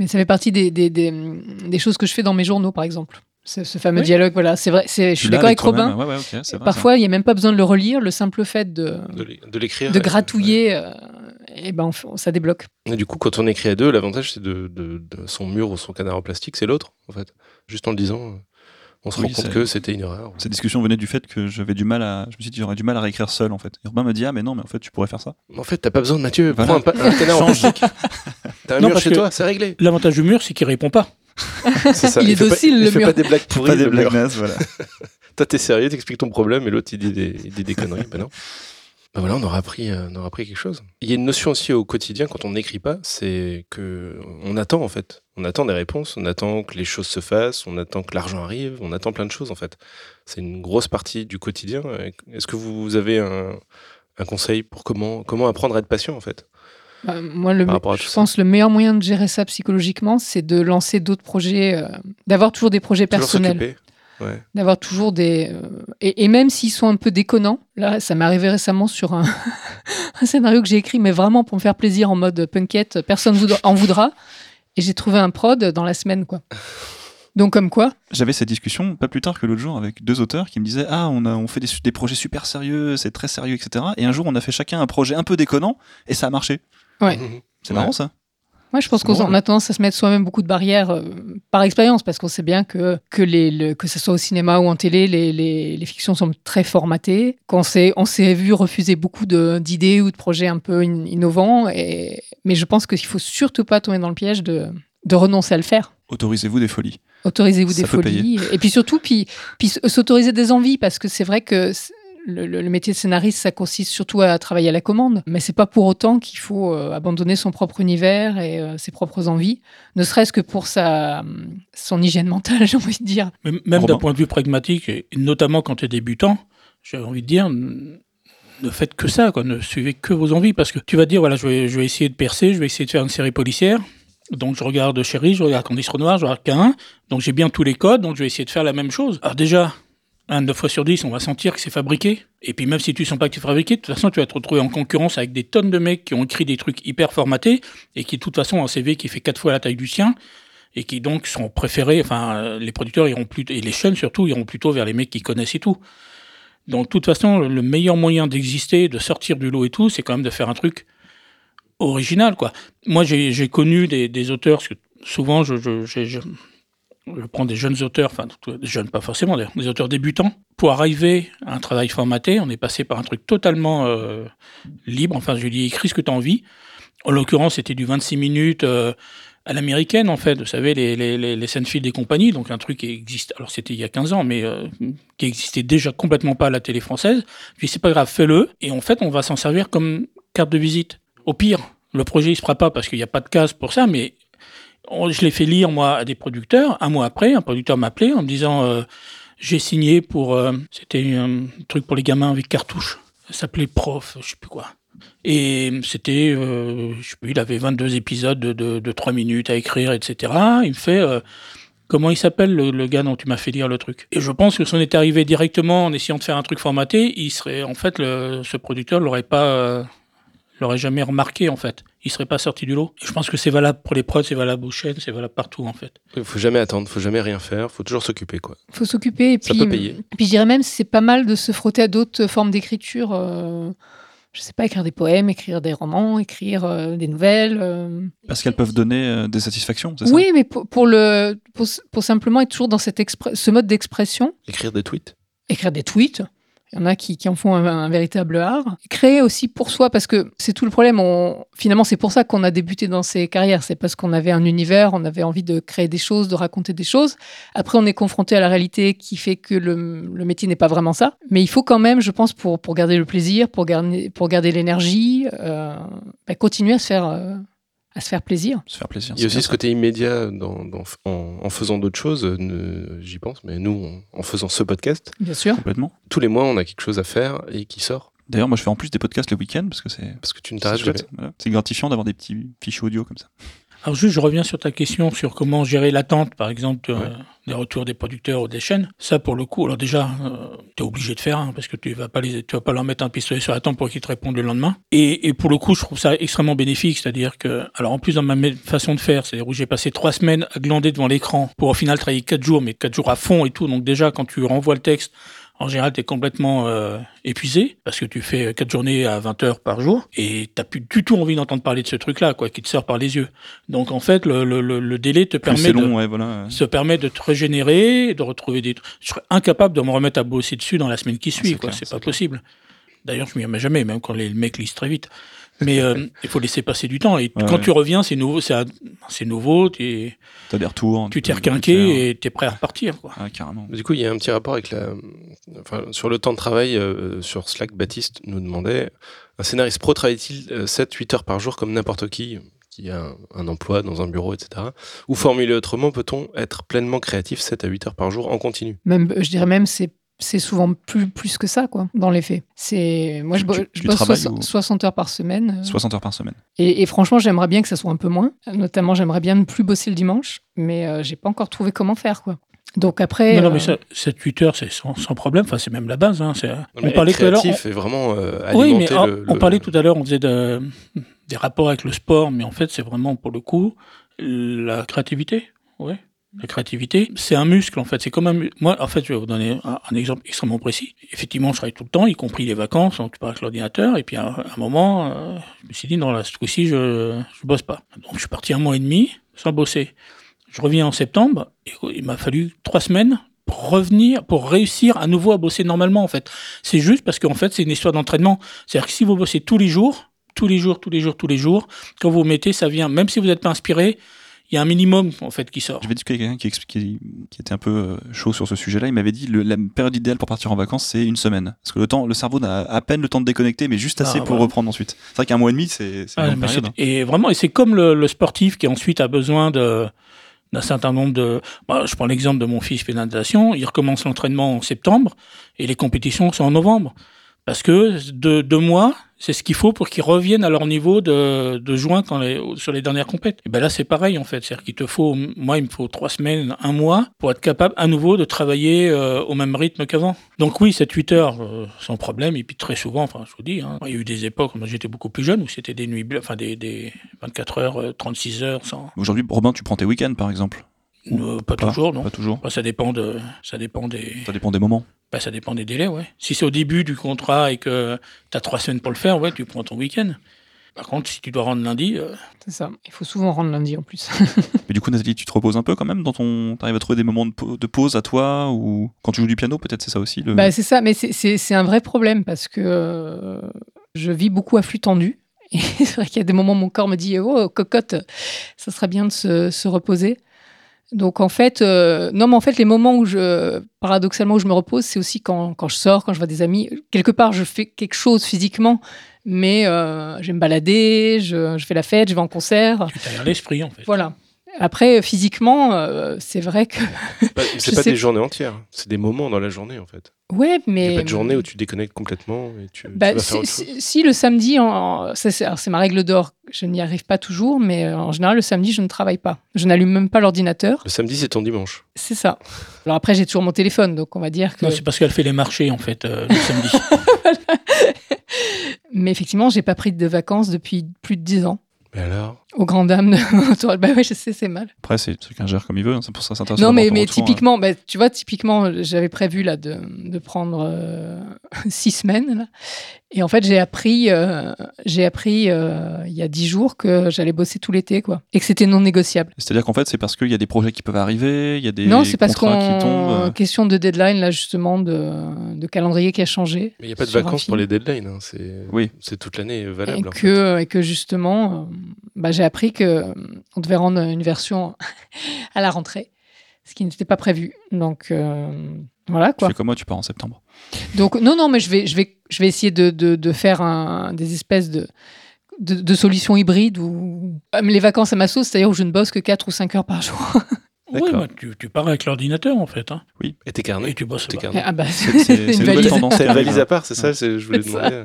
Speaker 3: mais ça fait partie des, des, des, des, choses que je fais dans mes journaux, par exemple. Ce, ce fameux dialogue, voilà, c'est vrai. Je suis d'accord avec Robin.
Speaker 2: Ouais, okay,
Speaker 3: Parfois, il n'y a même pas besoin de le relire. Le simple fait de,
Speaker 1: de l'écrire,
Speaker 3: de gratouiller, euh, et ben, ça débloque.
Speaker 1: Et du coup, quand on écrit à deux, l'avantage, c'est de, de, de, son mur ou son canard en plastique, c'est l'autre, en fait. Juste en le disant on se rend compte que c'était une erreur.
Speaker 2: Cette discussion venait du fait que j'avais du mal à, je me suis dit j'aurais du mal à réécrire seul en fait. Urbain me dit ah mais non mais en fait tu pourrais faire ça.
Speaker 1: En fait t'as pas besoin de Mathieu, prends un, un canard en plastique. T'as un mur chez toi, c'est réglé.
Speaker 4: L'avantage du mur c'est qu'il répond pas.
Speaker 3: ça. Il, est docile le
Speaker 1: il
Speaker 3: mur.
Speaker 1: Fait pas des blagues pourries.
Speaker 2: Pas des blagues nazes, voilà.
Speaker 1: Toi t'es sérieux, t'expliques ton problème et l'autre il dit des, il dit des conneries, ben non. Ben voilà, on aura appris, euh, on aura appris quelque chose. Il y a une notion aussi au quotidien quand on n'écrit pas, c'est que on attend en fait. On attend des réponses, on attend que les choses se fassent, on attend que l'argent arrive, on attend plein de choses en fait. C'est une grosse partie du quotidien. Est-ce que vous avez un, un, conseil pour comment, comment apprendre à être patient en fait?
Speaker 3: Bah, Moi, le, je pense que le meilleur moyen de gérer ça psychologiquement, c'est de lancer d'autres projets, euh, d'avoir toujours des projets
Speaker 1: toujours
Speaker 3: personnels. D'avoir toujours des. Euh, et, et, même s'ils sont un peu déconnants, là, ça m'est arrivé récemment sur un, un scénario que j'ai écrit, mais vraiment pour me faire plaisir en mode punkette, personne en voudra. Et j'ai trouvé un prod dans la semaine, quoi. Donc, comme quoi
Speaker 2: J'avais cette discussion pas plus tard que l'autre jour avec deux auteurs qui me disaient Ah, on, a, on fait des, des projets super sérieux, c'est très sérieux, etc. Et un jour, on a fait chacun un projet un peu déconnant et ça a marché.
Speaker 3: Ouais.
Speaker 2: C'est marrant, ça.
Speaker 3: Moi, je pense qu'on a tendance à se mettre soi-même beaucoup de barrières euh, par expérience, parce qu'on sait bien que que les le, que ce soit au cinéma ou en télé, les, les, les fictions sont très formatées. Qu'on s'est on s'est vu refuser beaucoup d'idées ou de projets un peu in, innovants. Et mais je pense qu'il faut surtout pas tomber dans le piège de de renoncer à le faire.
Speaker 2: Autorisez-vous des folies.
Speaker 3: Autorisez-vous des folies. Et puis surtout, puis, puis s'autoriser des envies, parce que c'est vrai que le, le, métier de scénariste, ça consiste surtout à travailler à la commande, mais c'est pas pour autant qu'il faut euh, abandonner son propre univers et euh, ses propres envies, ne serait-ce que pour sa, son hygiène mentale, j'ai envie de dire.
Speaker 4: Mais même d'un point de vue pragmatique, et notamment quand tu es débutant, j'ai envie de dire, ne faites que ça, quoi, ne suivez que vos envies, parce que tu vas dire, voilà, je vais, je vais essayer de percer, je vais essayer de faire une série policière, donc je regarde Chéri, je regarde Candice Renoir, je regarde K1, donc j'ai bien tous les codes, donc je vais essayer de faire la même chose. Alors déjà, un 9 fois sur 10, on va sentir que c'est fabriqué. Et puis même si tu sens pas que c'est fabriqué, de toute façon, tu vas te retrouver en concurrence avec des tonnes de mecs qui ont écrit des trucs hyper formatés et qui, de toute façon, ont un CV qui fait quatre fois la taille du sien et qui donc sont préférés. Enfin, les producteurs iront plutôt, et les chaînes surtout, iront plutôt vers les mecs qui connaissent et tout. Donc, de toute façon, le meilleur moyen d'exister, de sortir du lot et tout, c'est quand même de faire un truc original, quoi. Moi, j'ai connu des, auteurs, parce que souvent, je, je, prends des jeunes auteurs, enfin, des jeunes pas forcément, des auteurs débutants. Pour arriver à un travail formaté, on est passé par un truc totalement euh, libre. Enfin, je lui dis, écris ce que tu as envie. En l'occurrence, c'était du 26 minutes euh, à l'américaine, en fait. Vous savez, les, les, les, les Seinfeld et compagnie, donc un truc qui existe, alors c'était il y a 15 ans, mais euh, qui existait déjà complètement pas à la télé française. Puis c'est pas grave, fais-le. Et en fait, on va s'en servir comme carte de visite. Au pire, le projet ne se fera pas parce qu'il n'y a pas de case pour ça, mais je l'ai fait lire, moi, à des producteurs. Un mois après, un producteur m'a appelé en me disant euh, J'ai signé pour. Euh, c'était un truc pour les gamins avec cartouche. Ça s'appelait Prof, je sais plus quoi. Et c'était, euh, je sais plus, il avait 22 épisodes de, de, de 3 minutes à écrire, etc. Il me fait euh, Comment il s'appelle le, gars dont tu m'as fait lire le truc? Et je pense que si on était arrivé directement en essayant de faire un truc formaté, il serait, en fait, ce producteur l'aurait pas, l'aurait jamais remarqué en fait. Il serait pas sorti du lot. Et je pense que c'est valable pour les prods, c'est valable aux chaînes, c'est valable partout en fait.
Speaker 1: Il faut jamais attendre, faut jamais rien faire, faut toujours s'occuper quoi.
Speaker 3: Faut s'occuper et
Speaker 1: Ça
Speaker 3: puis.
Speaker 1: peut payer.
Speaker 3: Puis je dirais même c'est pas mal de se frotter à d'autres formes d'écriture. Euh, je sais pas écrire des poèmes, écrire des romans, écrire euh, des nouvelles. euh.
Speaker 2: Parce qu'elles peuvent donner euh, des satisfactions, c'est ça?
Speaker 3: Oui, mais pour, pour le pour, pour simplement être toujours dans cette ce mode d'expression,
Speaker 1: Écrire des tweets?
Speaker 3: écrire des tweets. Il y en a qui, en font un, véritable art. Créer aussi pour soi, parce que c'est tout le problème. Finalement, c'est pour ça qu'on a débuté dans ces carrières. C'est parce qu'on avait un univers, on avait envie de créer des choses, de raconter des choses. Après, on est confronté à la réalité qui fait que le, métier n'est pas vraiment ça. Mais il faut quand même, je pense, pour, garder le plaisir, pour garder, pour garder l'énergie, euh, bah, continuer à se faire, euh, à se faire plaisir.
Speaker 2: Se faire plaisir.
Speaker 1: Il y a aussi ce côté immédiat dans, dans- en, en faisant d'autres choses. euh, J'y pense, mais nous, en, en faisant ce podcast,
Speaker 3: Bien sûr.
Speaker 2: Complètement.
Speaker 1: tous les mois, on a quelque chose à faire et qui sort
Speaker 2: D'ailleurs, moi, je fais en plus des podcasts le week-end parce que c'est
Speaker 1: parce que tu ne t'arrêtes jamais.
Speaker 2: Voilà. C'est gratifiant d'avoir des petits fichiers audio comme ça.
Speaker 4: Alors juste, je reviens sur ta question sur comment gérer l'attente, par exemple,
Speaker 1: Ouais.
Speaker 4: des retours des producteurs ou des chaînes. Ça, pour le coup, alors déjà, tu es obligé de faire, hein, parce que tu vas pas les, tu vas pas leur mettre un pistolet sur la tempe pour qu'ils te répondent le lendemain. Et, et pour le coup, je trouve ça extrêmement bénéfique, c'est-à-dire que, alors en plus dans ma façon de faire, c'est-à-dire où j'ai passé trois semaines à glander devant l'écran pour au final travailler quatre jours, mais quatre jours à fond et tout. Donc déjà, quand tu renvoies le texte, en général, tu es complètement euh, épuisé parce que tu fais quatre journées à 20 heures par jour et t'as plus du tout envie d'entendre parler de ce truc-là, quoi, qui te sort par les yeux. Donc en fait, le, le, le- délai te
Speaker 2: Plus
Speaker 4: permet
Speaker 2: c'est
Speaker 4: de,
Speaker 2: long, ouais, voilà.
Speaker 4: se permet de te régénérer, de retrouver des. Je serais incapable de me remettre à bosser dessus dans la semaine qui suit,
Speaker 2: c'est
Speaker 4: quoi. C'est pas
Speaker 2: clair.
Speaker 4: possible. D'ailleurs, je m'y remets jamais, même quand les mecs lisent très vite. Mais euh, il faut laisser passer du temps. Et
Speaker 2: Ouais,
Speaker 4: quand
Speaker 2: ouais.
Speaker 4: tu reviens, c'est nouveau, c'est nouveau. t'es-
Speaker 2: T'as des retours.
Speaker 4: Tu t'es requinqué et t'es prêt à repartir, quoi.
Speaker 2: Ah, carrément.
Speaker 1: Du coup, il y a un petit rapport avec la. Enfin, sur le temps de travail, euh, sur Slack, Baptiste nous demandait un scénariste pro travaille-t-il 7-8 heures par jour comme n'importe qui qui a un, un emploi dans un bureau, etc. Ou formulé autrement, peut-on être pleinement créatif 7 à 8 heures par jour en continu?
Speaker 3: Même, je dirais même, c'est c'est souvent plus, plus que ça, quoi, dans les faits. C'est moi, je,
Speaker 2: Tu-
Speaker 3: bo-
Speaker 2: tu-
Speaker 3: je
Speaker 2: tu
Speaker 3: bosse
Speaker 2: travailles
Speaker 3: soix-
Speaker 2: ou-
Speaker 3: 60 heures par semaine. euh,
Speaker 2: 60 heures par semaine.
Speaker 3: Et, et franchement, j'aimerais bien que ça soit un peu moins. Notamment, j'aimerais bien ne plus bosser le dimanche, mais euh, j'ai pas encore trouvé comment faire, quoi. Donc après,
Speaker 4: Non, non,
Speaker 3: euh,
Speaker 4: mais ça, 7-8 heures, c'est sans, sans problème. Enfin, c'est même la base. Hein. C'est-
Speaker 1: Non,
Speaker 4: On
Speaker 1: mais
Speaker 4: parlait tout à l'heure.
Speaker 1: vraiment euh,
Speaker 4: Oui, mais ah,
Speaker 1: le,
Speaker 4: on
Speaker 1: le-
Speaker 4: parlait tout à l'heure, on faisait de- des rapports avec le sport, mais en fait, c'est vraiment pour le coup la créativité. Ouais. La créativité, c'est un muscle en fait. C'est comme un mu- moi en fait, je vais vous donner un, un exemple extrêmement précis. Effectivement, je travaille tout le temps, y compris les vacances, donc pars avec l'ordinateur. Et puis à, à un moment, euh, je me suis dit non là, ce coup-ci, je je bosse pas. Donc je suis parti un mois et demi sans bosser. Je reviens en septembre et il m'a fallu trois semaines pour revenir, pour réussir à nouveau à bosser normalement en fait. C'est juste parce qu'en fait, c'est une histoire d'entraînement. C'est-à-dire que si vous bossez tous les jours, tous les jours, tous les jours, tous les jours, quand vous vous mettez, ça vient. Même si vous n'êtes pas inspiré, il y a un minimum en fait qui sort.
Speaker 2: J'avais discuté avec quelqu'un qui, expliquait- qui était un peu euh, chaud sur ce sujet-là. Il m'avait dit le, la période idéale pour partir en vacances, c'est une semaine. Parce que le temps, le cerveau n'a à peine le temps de déconnecter, mais juste assez
Speaker 4: Ah,
Speaker 2: pour
Speaker 4: voilà.
Speaker 2: reprendre ensuite. C'est vrai qu'un mois et demi, c'est
Speaker 4: Ah, c'est- Et vraiment, et c'est comme le, le sportif qui ensuite a besoin de d'un certain nombre de. Bah, je prends l'exemple de mon fils natation. Il recommence l'entraînement en septembre et les compétitions sont en novembre. Parce que de deux mois, c'est ce qu'il faut pour qu'ils reviennent à leur niveau de, de juin quand les, sur les dernières compètes. Et ben là, c'est pareil en fait. C'est-à-dire qu'il te faut, moi, il me faut trois semaines, un mois pour être capable à nouveau de travailler euh, au même rythme qu'avant. Donc oui, 7-8 heures euh, sans problème. Et puis très souvent, enfin, je vous dis, hein, il y a eu des époques, moi j'étais beaucoup plus jeune, où c'était des nuits, enfin des, des 24 heures, euh, 36 heures sans.
Speaker 2: Aujourd'hui, Robin, tu prends tes week-ends, par exemple?
Speaker 4: Euh, pas toujours, non.
Speaker 2: Pas toujours.
Speaker 4: Enfin, ça dépend de, ça dépend des.
Speaker 2: Ça dépend des moments.
Speaker 4: Bah, ça dépend des délais, ouais. Si c'est au début du contrat et que tu as trois semaines pour le faire, ouais, tu prends ton week-end. Par contre, si tu dois rendre lundi, euh,
Speaker 3: C'est ça. Il faut souvent rendre lundi en plus.
Speaker 2: Mais du coup, Nathalie, tu te reposes un peu quand même dans ton. T'arrives à trouver des moments de, pa- de pause à toi ou quand tu joues du piano, peut-être c'est ça aussi. Le...
Speaker 3: Bah, c'est ça, mais c'est- c'est c'est un vrai problème parce que euh, je vis beaucoup à flux tendu. Et c'est vrai qu'il y a des moments où mon corps me dit Oh, cocotte, ça serait bien de se, se reposer. Donc en fait, euh, non, mais en fait, les moments où je, paradoxalement, où je me repose, c'est aussi quand, quand je sors, quand je vois des amis. Quelque part, je fais quelque chose physiquement, mais euh, je vais me balader, je, je fais la fête, je vais en concert.
Speaker 4: tu t'aères l'esprit, en fait.
Speaker 3: Voilà. Après, physiquement, euh, c'est vrai que.
Speaker 1: Bah, c'est pas
Speaker 3: sais-
Speaker 1: des journées entières, c'est des moments dans la journée en fait.
Speaker 3: Ouais,
Speaker 1: Il
Speaker 3: mais.
Speaker 1: n'y a pas de journée où tu déconnectes complètement et tu, tu
Speaker 3: Bah,
Speaker 1: vas
Speaker 3: si,
Speaker 1: faire autre chose.
Speaker 3: si- si le samedi, en- c'est ma règle d'or, je n'y arrive pas toujours, mais euh, en général, le samedi, je ne travaille pas. Je n'allume même pas l'ordinateur.
Speaker 1: Le samedi, c'est ton dimanche.
Speaker 3: C'est ça. Alors après, j'ai toujours mon téléphone, donc on va dire que.
Speaker 4: Non, c'est parce qu'elle fait les marchés, en fait, euh, le samedi.
Speaker 3: mais effectivement, j'ai pas pris de vacances depuis plus de 10 ans.
Speaker 1: Mais alors?
Speaker 3: Aux grandes dames de Bah oui, je sais, c'est mal.
Speaker 2: Après, c'est chacun gère comme il veut, hein, c'est pour ça que c'est intéressant.
Speaker 3: Non, mais, mais
Speaker 2: retour, hein.
Speaker 3: typiquement, bah, tu vois, typiquement, j'avais prévu là de, de prendre euh, six semaines. là. Et en fait, j'ai appris, euh, j'ai appris euh, il y a dix jours que j'allais bosser tout l'été, quoi, et que c'était non négociable.
Speaker 2: C'est-à-dire qu'en fait, c'est parce qu'il y a des projets qui peuvent arriver, il y a des
Speaker 3: non, c'est parce
Speaker 2: contrats
Speaker 3: qu'on
Speaker 2: qui tombent. euh.
Speaker 3: question de deadline là justement de, de calendrier qui a changé.
Speaker 1: Mais il n'y a pas de vacances pour les deadlines. hein, C'est
Speaker 2: Oui.
Speaker 1: c'est toute l'année
Speaker 3: Et
Speaker 1: valable. fait.
Speaker 3: que, et que justement, euh, bah, j'ai appris que euh, devait rendre une version à la rentrée, ce qui n'était pas prévu. Donc euh, voilà
Speaker 2: Tu
Speaker 3: quoi.
Speaker 2: fais comme moi, tu pars en septembre.
Speaker 3: Donc non, non, mais je vais, je vais, je vais essayer de, de, de faire un, des espèces de, de, de solutions hybrides Ah, mais les vacances à ma sauce, c'est-à-dire où je ne bosse que 4 ou 5 heures par jour.
Speaker 4: Oui, bah, tu, tu pars avec l'ordinateur, en fait. Hein,
Speaker 1: Et tes carnets
Speaker 4: et tu bosses.
Speaker 1: Tes carnets.
Speaker 3: Ah bah,
Speaker 2: C'est-
Speaker 3: une
Speaker 2: une
Speaker 3: valise.
Speaker 2: tendance.
Speaker 1: C'est une valise à part, c'est ça Je voulais demander.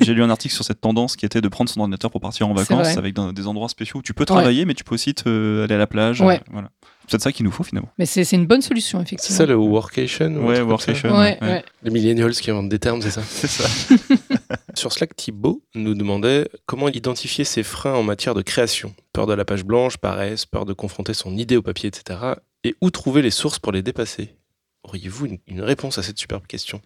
Speaker 2: J'ai lu un article sur cette tendance qui était de prendre son ordinateur pour partir en vacances avec dans- des endroits spéciaux où tu peux travailler, mais tu peux aussi te, aller à la plage.
Speaker 3: Ouais.
Speaker 2: euh, voilà. C'est peut-être ça qu'il nous faut finalement.
Speaker 3: Mais c'est c'est une bonne solution,
Speaker 1: C'est
Speaker 3: effectivement.
Speaker 1: ça le workation
Speaker 2: Ouais, workation.
Speaker 3: Ouais,
Speaker 2: Ouais.
Speaker 3: ouais.
Speaker 1: Les millennials qui inventent des termes, c'est ça
Speaker 2: C'est ça.
Speaker 1: Sur Slack, Thibaut nous demandait comment identifier ses freins en matière de création. Peur de la page blanche, paresse, peur de confronter son idée au papier, etc. Et où trouver les sources pour les dépasser? Auriez-vous une, une réponse à cette superbe question?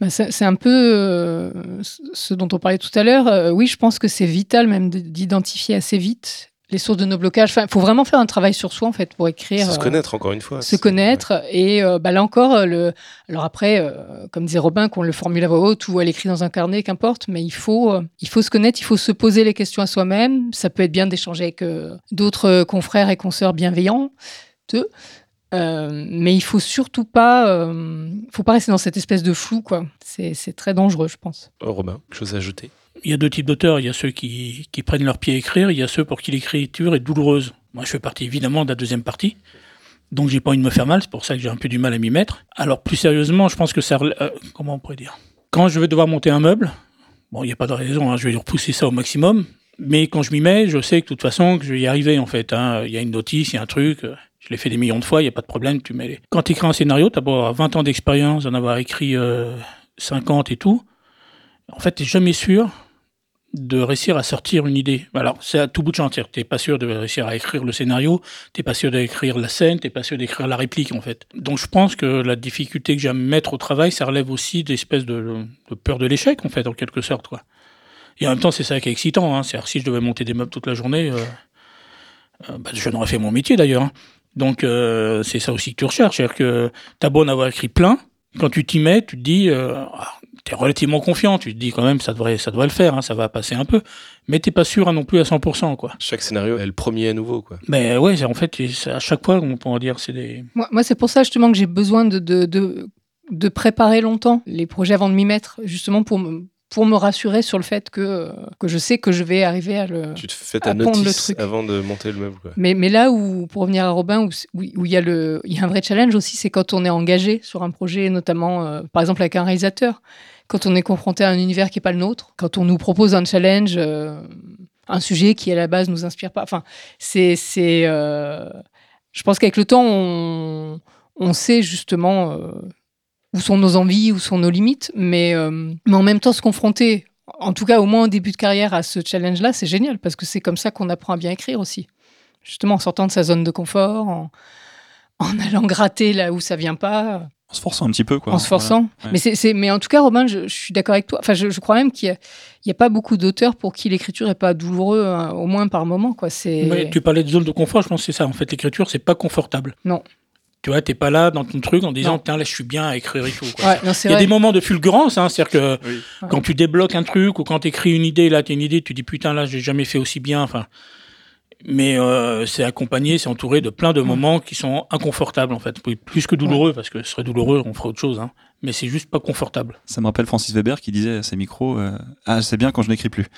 Speaker 3: Bah, c'est c'est un peu euh, ce dont on parlait tout à l'heure. Euh, oui, je pense que c'est vital même de- d'identifier assez vite les sources de nos blocages. Enfin, il faut vraiment faire un travail sur soi en fait pour écrire.
Speaker 1: Se
Speaker 3: euh,
Speaker 1: connaître, encore une fois.
Speaker 3: se connaître et euh, bah, là encore euh, le alors après euh, comme disait Robin qu'on le formule à voix haute ou à l'écrit dans un carnet qu'importe mais il faut euh, il faut se connaître il faut se poser les questions à soi-même ça peut être bien d'échanger avec d'autres confrères et consoeurs bienveillants eux. Euh, mais il faut surtout pas euh, faut pas rester dans cette espèce de flou quoi c'est c'est très dangereux je pense
Speaker 1: Oh, Robin, quelque chose à ajouter?
Speaker 4: Il y a deux types d'auteurs. Il y a ceux qui, prennent leur pied à écrire. Il y a ceux pour qui l'écriture est douloureuse. Moi, je fais partie évidemment de la deuxième partie. Donc, j'ai pas envie de me faire mal. C'est pour ça que j'ai un peu du mal à m'y mettre. Alors, plus sérieusement, je pense que ça. euh, comment on pourrait dire? Quand je vais devoir monter un meuble, bon, il n'y a pas de raison. hein, je vais repousser ça au maximum. Mais quand je m'y mets, je sais que de toute façon, que je vais y arriver en fait. hein. Il y a une notice, il y a un truc. euh, Je l'ai fait des millions de fois, il n'y a pas de problème. Tu mets les... Quand tu écris un scénario, tu as beau avoir 20 ans d'expérience, en avoir écrit euh, 50 et tout. En fait, tu jamais sûr de réussir à sortir une idée. Alors, c'est à tout bout de champ. Tu n'es pas sûr de réussir à écrire le scénario, tu pas sûr d'écrire la scène, tu pas sûr d'écrire la réplique, en fait. Donc, je pense que la difficulté que j'ai à me mettre au travail, ça relève aussi d'espèces de, peur de l'échec, en fait, en quelque sorte. Quoi. Et en même temps, c'est ça qui est excitant. Hein. C'est-à-dire, si je devais monter des meubles toute la journée, euh, euh, bah, je n'aurais fait mon métier, d'ailleurs. hein. Donc, euh, c'est ça aussi que tu recherches. C'est-à-dire que tu as beau en avoir écrit plein, quand tu t'y mets, tu te dis, euh, tu es relativement confiant, tu te dis quand même, ça devrait, ça devrait le faire, hein, ça va passer un peu, mais t'es pas sûr hein, non plus à 100%. Quoi.
Speaker 1: Chaque scénario est le premier à nouveau, quoi.
Speaker 4: Mais ouais, c'est- en fait, c'est- à chaque fois, on pourrait dire, c'est des...
Speaker 3: Moi, moi, c'est pour ça justement que j'ai besoin de, de, de, de préparer longtemps les projets avant de m'y mettre, justement pour me, pour me rassurer sur le fait que, que je sais que je vais arriver à le.
Speaker 1: Tu te fais ta
Speaker 3: pondre le
Speaker 1: notice
Speaker 3: truc.
Speaker 1: avant de monter le meuble, quoi.
Speaker 3: Mais, mais là où, pour revenir à Robin, où c- où où il y, a le- il y a un vrai challenge aussi, c'est quand on est engagé sur un projet, notamment euh, par exemple avec un réalisateur, quand on est confronté à un univers qui n'est pas le nôtre, quand on nous propose un challenge, euh, un sujet qui à la base nous inspire pas. Enfin, c'est, c'est, euh, je pense qu'avec le temps, on, on sait justement où sont nos envies, où sont nos limites, mais, euh, mais en même temps se confronter, en tout cas au moins au début de carrière, à ce challenge-là, c'est génial parce que c'est comme ça qu'on apprend à bien écrire aussi justement en sortant de sa zone de confort, en, en allant gratter là où ça vient pas.
Speaker 2: En se forçant un petit peu, quoi.
Speaker 3: en se forçant.
Speaker 2: Ouais.
Speaker 3: Mais, c'est, c'est- mais en tout cas, Robin, je, je suis d'accord avec toi. Enfin, je, je crois même qu'il n'y a, il y a pas beaucoup d'auteurs pour qui l'écriture n'est pas douloureuse, hein, au moins par moment. Quoi. C'est...
Speaker 4: Tu parlais de zone de confort, je pense que c'est ça. En fait, l'écriture, c'est pas confortable.
Speaker 3: Non.
Speaker 4: Tu vois, t'es pas là dans ton truc en disant, tiens, là, je suis bien à écrire et tout. quoi.
Speaker 3: Ouais, non, c'est
Speaker 4: Il y a
Speaker 3: vrai.
Speaker 4: des moments de fulgurance, hein, c'est-à-dire que
Speaker 2: Oui.
Speaker 4: quand tu débloques un truc ou quand tu écris une idée, là, tu une idée, tu dis putain, là, j'ai jamais fait aussi bien. Enfin, mais euh, c'est accompagné, c'est entouré de plein de moments qui sont inconfortables en fait, plus que douloureux parce que ce serait douloureux, on ferait autre chose. Hein. Mais c'est juste pas confortable.
Speaker 2: Ça me rappelle Francis Weber qui disait à ses micros euh, Ah, c'est bien quand je n'écris plus.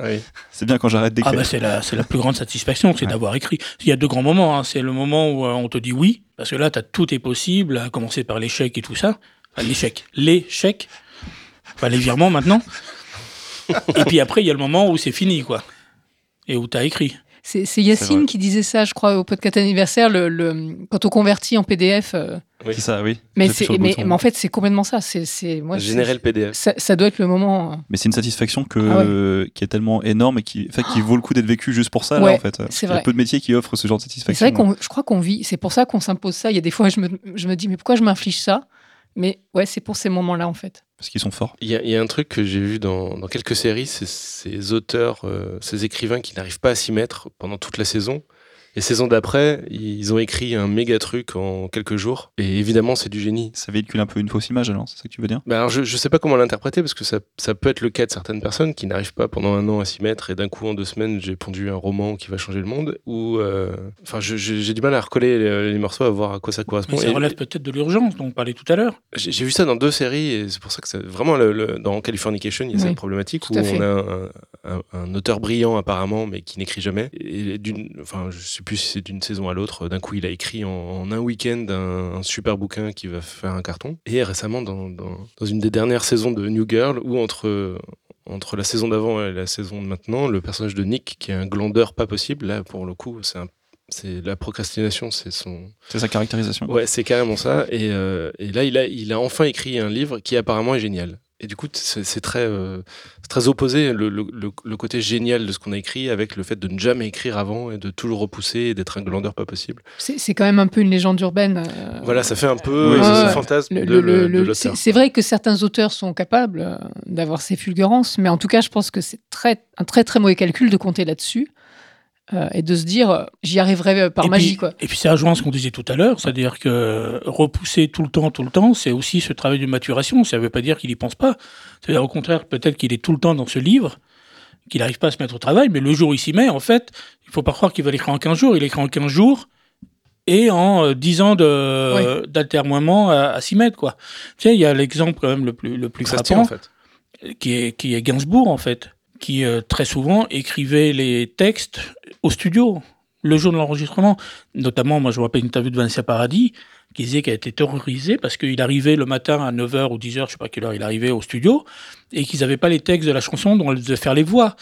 Speaker 1: Oui.
Speaker 2: C'est bien quand j'arrête
Speaker 4: Ah
Speaker 2: d'écrire.
Speaker 4: bah c'est la, c'est la plus grande satisfaction, c'est
Speaker 2: Ouais.
Speaker 4: d'avoir écrit. Il y a deux grands moments. Hein. C'est le moment où euh, on te dit oui, parce que là, t'as tout est possible, à commencer par l'échec et tout ça. Enfin, l'échec. L'échec. Enfin, les virements maintenant. et puis après, il y a le moment où c'est fini, quoi. Et où t'as écrit.
Speaker 3: C'est, c'est Yacine qui disait ça, je crois, au podcast anniversaire, le, le- quand on convertit en PDF. euh,
Speaker 2: C'est ça, oui.
Speaker 3: mais, en fait, c'est complètement ça. C'est, c'est, moi,
Speaker 1: Générer le PDF.
Speaker 3: ça, ça doit être le moment. euh,
Speaker 2: Mais c'est une satisfaction que,
Speaker 3: Ah
Speaker 2: qui est tellement énorme et qui, en fait, qui vaut le coup d'être vécue juste pour ça,
Speaker 3: Ouais,
Speaker 2: là, en fait. Qu'il y a
Speaker 3: vrai.
Speaker 2: peu de métiers qui offrent ce genre de
Speaker 3: Mais
Speaker 2: satisfaction.
Speaker 3: C'est vrai qu'on, je crois qu'on vit. C'est pour ça qu'on s'impose ça. Il y a des fois, je me, je me dis, mais pourquoi je m'inflige ça? Mais ouais, c'est pour ces moments-là, en fait.
Speaker 2: Parce qu'ils sont forts.
Speaker 1: Il y, a, un truc que j'ai vu dans, dans quelques séries, c'est ces auteurs, euh, ces écrivains qui n'arrivent pas à s'y mettre pendant toute la saison. Et saison d'après, ils ont écrit un méga truc en quelques jours. Et évidemment, c'est du génie.
Speaker 2: Ça véhicule un peu une fausse image, alors, c'est ça que tu veux dire?
Speaker 1: Bah alors je, je sais pas comment l'interpréter parce que ça, ça peut être le cas de certaines personnes qui n'arrivent pas pendant un an à s'y mettre et d'un coup en deux semaines j'ai pondu un roman qui va changer le monde ou euh, enfin j'ai du mal à recoller les, les morceaux à voir à quoi ça correspond.
Speaker 4: Mais ça
Speaker 1: Et-
Speaker 4: relève peut-être de l'urgence dont on parlait tout à l'heure.
Speaker 1: J'ai vu ça dans deux séries et c'est pour ça que c'est vraiment le, le- dans Californication il y a
Speaker 3: Oui,
Speaker 1: cette problématique où on a un, un- un auteur brillant apparemment mais qui n'écrit jamais et d'une enfin je sais plus si c'est d'une saison à l'autre d'un coup il a écrit en, en un week-end un, un super bouquin qui va faire un carton et récemment dans, dans, dans une des dernières saisons de New Girl où entre entre la saison d'avant et la saison de maintenant le personnage de Nick qui est un glandeur pas possible là pour le coup c'est un c'est la procrastination, c'est son,
Speaker 2: C'est sa caractérisation.
Speaker 1: Ouais, c'est carrément ça. Et, euh, et là, il a, il a enfin écrit un livre qui apparemment est génial. Et du coup, c'est très, euh, très opposé le, le- le- le côté génial de ce qu'on a écrit avec le fait de ne jamais écrire avant et de toujours repousser et d'être un glandeur pas possible.
Speaker 3: C'est, quand même un peu une légende urbaine. euh,
Speaker 1: Voilà, ça fait un peu
Speaker 2: Oui,
Speaker 1: euh, ce
Speaker 2: ça.
Speaker 1: fantasme
Speaker 3: Le-
Speaker 1: de,
Speaker 3: c'est vrai que certains auteurs sont capables euh, d'avoir ces fulgurances, mais en tout cas, je pense que c'est très, un très très mauvais calcul de compter là-dessus euh, et de se dire euh, j'y arriverai euh, par
Speaker 4: et
Speaker 3: magie.
Speaker 4: puis,
Speaker 3: quoi.
Speaker 4: Et puis ça rejoint ce qu'on disait tout à l'heure, c'est-à-dire que repousser tout le temps, tout le temps, c'est aussi ce travail de maturation. Ça ne veut pas dire qu'il n'y pense pas. C'est-à-dire au contraire, peut-être qu'il est tout le temps dans ce livre, qu'il n'arrive pas à se mettre au travail, mais le jour où il s'y met, en fait, il faut pas croire qu'il va l'écrire en 15 jours. Il écrit en 15 jours et en euh, 10 ans de, d'altermoiement à, à s'y mettre. Quoi. Tu sais, il y a l'exemple quand même le plus, le plus
Speaker 1: Ça se tient,
Speaker 4: frappant
Speaker 1: en fait.
Speaker 4: qui est, qui est Gainsbourg, en fait, qui euh, très souvent écrivait les textes au studio, le jour de l'enregistrement. Notamment, moi, je me rappelle une interview de Vanessa Paradis qui disait qu'elle était terrorisée parce qu'il arrivait le matin à 9h ou 10h, je sais pas quelle heure il arrivait au studio, et qu'ils n'avaient pas les textes de la chanson dont elle devait faire les voix.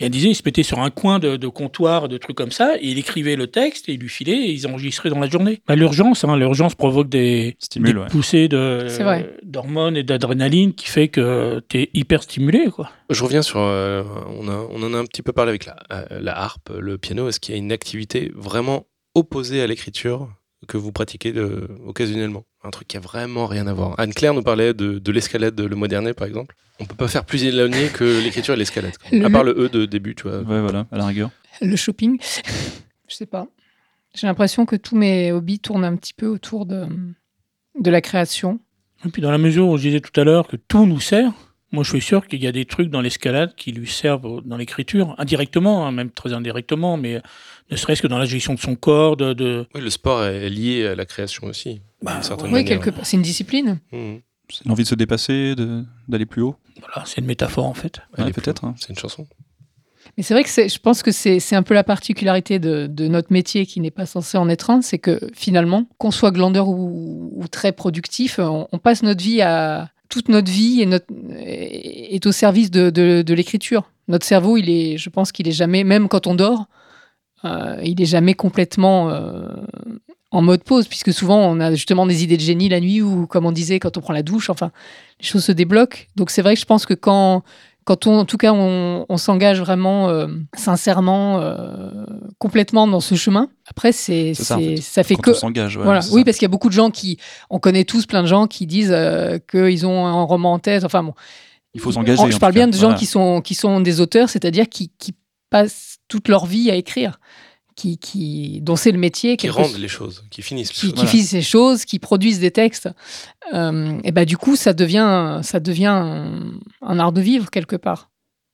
Speaker 4: Et elle disait, il se mettait sur un coin de, de comptoir, de trucs comme ça, et il écrivait le texte, et il lui filait, et ils enregistraient dans la journée. Bah, l'urgence, hein, l'urgence provoque des,
Speaker 2: Stimule,
Speaker 4: des
Speaker 2: ouais.
Speaker 4: poussées de,
Speaker 3: C'est vrai.
Speaker 4: d'hormones et d'adrénaline qui fait que tu es hyper stimulé, quoi.
Speaker 1: Je reviens sur. euh, on, a, on en a un petit peu parlé avec la, euh, la harpe, le piano. Est-ce qu'il y a une activité vraiment opposée à l'écriture? Que vous pratiquez de- occasionnellement Un truc qui a vraiment rien à voir. Anne-Claire nous parlait de, de l'escalade le mois dernier, par exemple. On peut pas faire plus éloigné que l'écriture et l'escalade.
Speaker 3: Le-
Speaker 1: À part le E de début, tu vois.
Speaker 2: Ouais, voilà, à la rigueur.
Speaker 3: Le shopping, je sais pas. J'ai l'impression que tous mes hobbies tournent un petit peu autour de, de la création.
Speaker 4: Et puis dans la mesure où je disais tout à l'heure que tout nous sert, moi je suis sûr qu'il y a des trucs dans l'escalade qui lui servent dans l'écriture, indirectement, hein, même très indirectement, mais ne serait-ce que dans la gestion de son corps, de... de-
Speaker 1: Oui, le sport est lié à la création aussi.
Speaker 4: Bah,
Speaker 3: Oui,
Speaker 1: manière.
Speaker 3: quelque part. C'est une discipline.
Speaker 1: Mhm.
Speaker 2: C'est l'envie de se dépasser, de- d'aller plus haut.
Speaker 4: Voilà, c'est une métaphore en fait.
Speaker 2: Ouais, peut-être. hein.
Speaker 1: C'est une chanson.
Speaker 3: Mais c'est vrai que je pense que c'est c'est un peu la particularité de, de notre métier qui n'est pas censé en être un, c'est que finalement, qu'on soit glandeur ou, ou très productif, on, on passe notre vie à toute notre vie est au service de l'écriture. Notre cerveau, il est, je pense qu'il est jamais, même quand on dort, euh, il est jamais complètement euh, en mode pause, puisque souvent on a justement des idées de génie la nuit ou comme on disait quand on prend la douche. Enfin, les choses se débloquent. Donc c'est vrai que je pense que quand quand on, en tout cas, on, on s'engage vraiment euh, sincèrement, euh, complètement dans ce chemin. Après, c'est,
Speaker 2: ça, en fait.
Speaker 3: ça fait
Speaker 2: Quand
Speaker 3: que.
Speaker 2: on s'engage, ouais,
Speaker 3: voilà.
Speaker 2: c'est
Speaker 3: Oui,
Speaker 2: ça.
Speaker 3: parce qu'il y a beaucoup de gens qui, on connaît tous plein de gens qui disent euh, qu'ils ont un roman en tête. Enfin bon,
Speaker 2: Il faut s'engager. En
Speaker 3: Je parle bien de gens qui sont, qui sont des auteurs, c'est-à-dire qui, qui passent toute leur vie à écrire, qui, qui, dont c'est le métier,
Speaker 1: Qui rendent les choses, qui finissent les
Speaker 3: qui,
Speaker 1: choses.
Speaker 3: qui
Speaker 2: Voilà.
Speaker 3: font ces choses, qui produisent des textes. Euh, et ben du coup, ça devient, ça devient un, un art de vivre quelque part,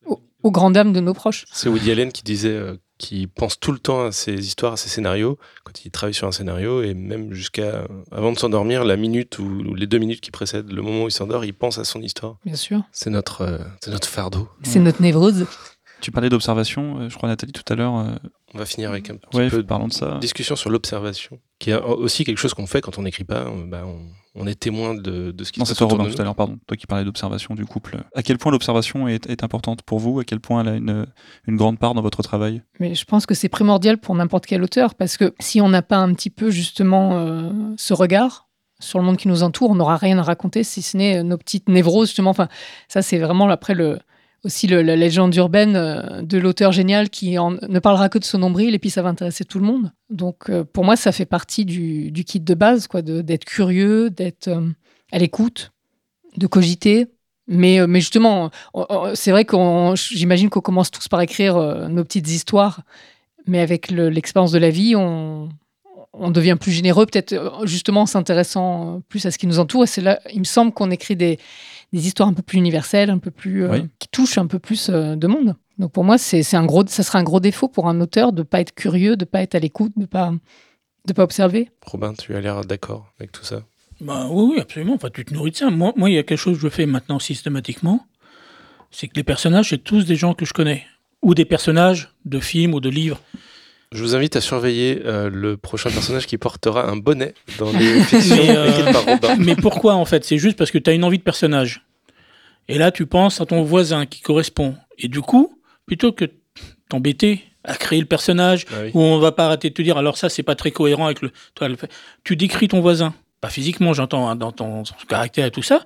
Speaker 3: au, aux grandes dames de nos proches.
Speaker 1: C'est Woody Allen qui disait euh, qu'il pense tout le temps à ses histoires, à ses scénarios, quand il travaille sur un scénario, et même jusqu'à avant de s'endormir, la minute ou, ou les deux minutes qui précèdent le moment où il s'endort, il pense à son histoire.
Speaker 3: Bien sûr.
Speaker 1: C'est notre, euh, c'est notre fardeau.
Speaker 3: C'est notre névrose.
Speaker 2: Tu parlais d'observation, euh, je crois Nathalie tout à l'heure.
Speaker 1: On va finir avec un petit
Speaker 2: Ouais,
Speaker 1: peu de
Speaker 2: parlons de ça.
Speaker 1: discussion sur l'observation, qui est aussi quelque chose qu'on fait quand on n'écrit pas. On, bah, on, on est témoin de, de ce qui
Speaker 2: Non,
Speaker 1: se
Speaker 2: c'est
Speaker 1: passe
Speaker 2: toi
Speaker 1: autour
Speaker 2: Robin
Speaker 1: de
Speaker 2: tout à l'heure, pardon. Toi qui parlais d'observation du couple. À quel point l'observation est, est importante pour vous? À quel point elle a une, une grande part dans votre travail?
Speaker 3: Mais je pense que c'est primordial pour n'importe quel auteur, parce que si on n'a pas un petit peu justement euh, ce regard sur le monde qui nous entoure, on n'aura rien à raconter si ce n'est euh, nos petites névroses justement. Enfin, ça c'est vraiment après le aussi la légende urbaine euh, de l'auteur génial qui ne parlera que de son nombril et puis ça va intéresser tout le monde. Donc euh, pour moi ça fait partie du, kit de base, quoi, d'être curieux, d'être euh, à l'écoute, de cogiter. Mais, mais justement, c'est vrai qu'on, j'imagine qu'on commence tous par écrire nos petites histoires mais avec le- l'expérience de la vie, on, on devient plus généreux, peut-être justement en s'intéressant plus à ce qui nous entoure. Et c'est là, il me semble qu'on écrit des, des histoires un peu plus universelles, un peu plus euh,
Speaker 2: Oui.
Speaker 3: qui touchent un peu plus euh, de monde. Donc pour moi, c'est c'est un gros, ça serait un gros défaut pour un auteur de pas être curieux, de pas être à l'écoute, de pas de pas observer.
Speaker 1: Robin, tu as l'air d'accord avec tout ça?
Speaker 4: Bah, oui, oui, absolument. Enfin, tu te nourris de ça. Moi, moi, il y a quelque chose que je fais maintenant systématiquement. C'est que les personnages, c'est tous des gens que je connais. Ou des personnages de films ou de livres.
Speaker 1: Je vous invite à surveiller euh, le prochain personnage qui portera un bonnet dans les fictions
Speaker 4: Mais, euh,
Speaker 1: écrites par Robin.
Speaker 4: Mais pourquoi, en fait? C'est juste parce que tu as une envie de personnage. Et là, tu penses à ton voisin qui correspond. Et du coup, plutôt que t'embêter à créer le personnage,
Speaker 1: Ah oui.
Speaker 4: où on va pas arrêter de te dire alors ça c'est pas très cohérent avec le tu décris ton voisin pas physiquement j'entends hein, dans ton son caractère et tout ça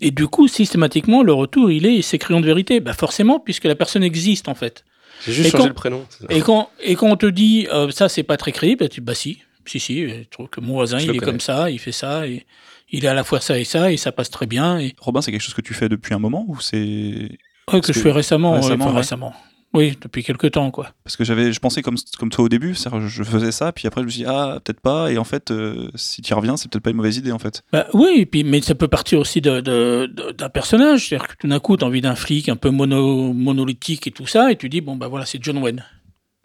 Speaker 4: et du coup systématiquement le retour il est c'est crayon de vérité bah forcément puisque la personne existe en fait
Speaker 1: J'ai juste
Speaker 4: Et
Speaker 1: changé
Speaker 4: quand-
Speaker 1: le prénom.
Speaker 4: et quand et quand on te dit euh, ça c'est pas très crédible bah, tu bah si si si je trouve que mon voisin
Speaker 1: Je
Speaker 4: il est
Speaker 1: connais.
Speaker 4: comme ça il fait ça et il est à la fois ça et ça et ça passe très bien et
Speaker 2: Robin, c'est quelque chose que tu fais depuis un moment ou c'est
Speaker 4: ouais, que je fais récemment ouais,
Speaker 2: récemment,
Speaker 4: enfin,
Speaker 2: ouais.
Speaker 4: récemment oui depuis quelques temps quoi
Speaker 2: parce que j'avais, je pensais comme comme toi au début, je faisais ça, puis après je me suis dit ah peut-être pas, et en fait euh, si tu y reviens, c'est peut-être pas une mauvaise idée en fait.
Speaker 4: Bah, oui, et puis, mais ça peut partir aussi de- de- de- d'un personnage. C'est-à-dire que tout d'un coup, tu as envie d'un flic un peu mono, monolithique et tout ça, et tu dis, bon, bah voilà, c'est John Wayne.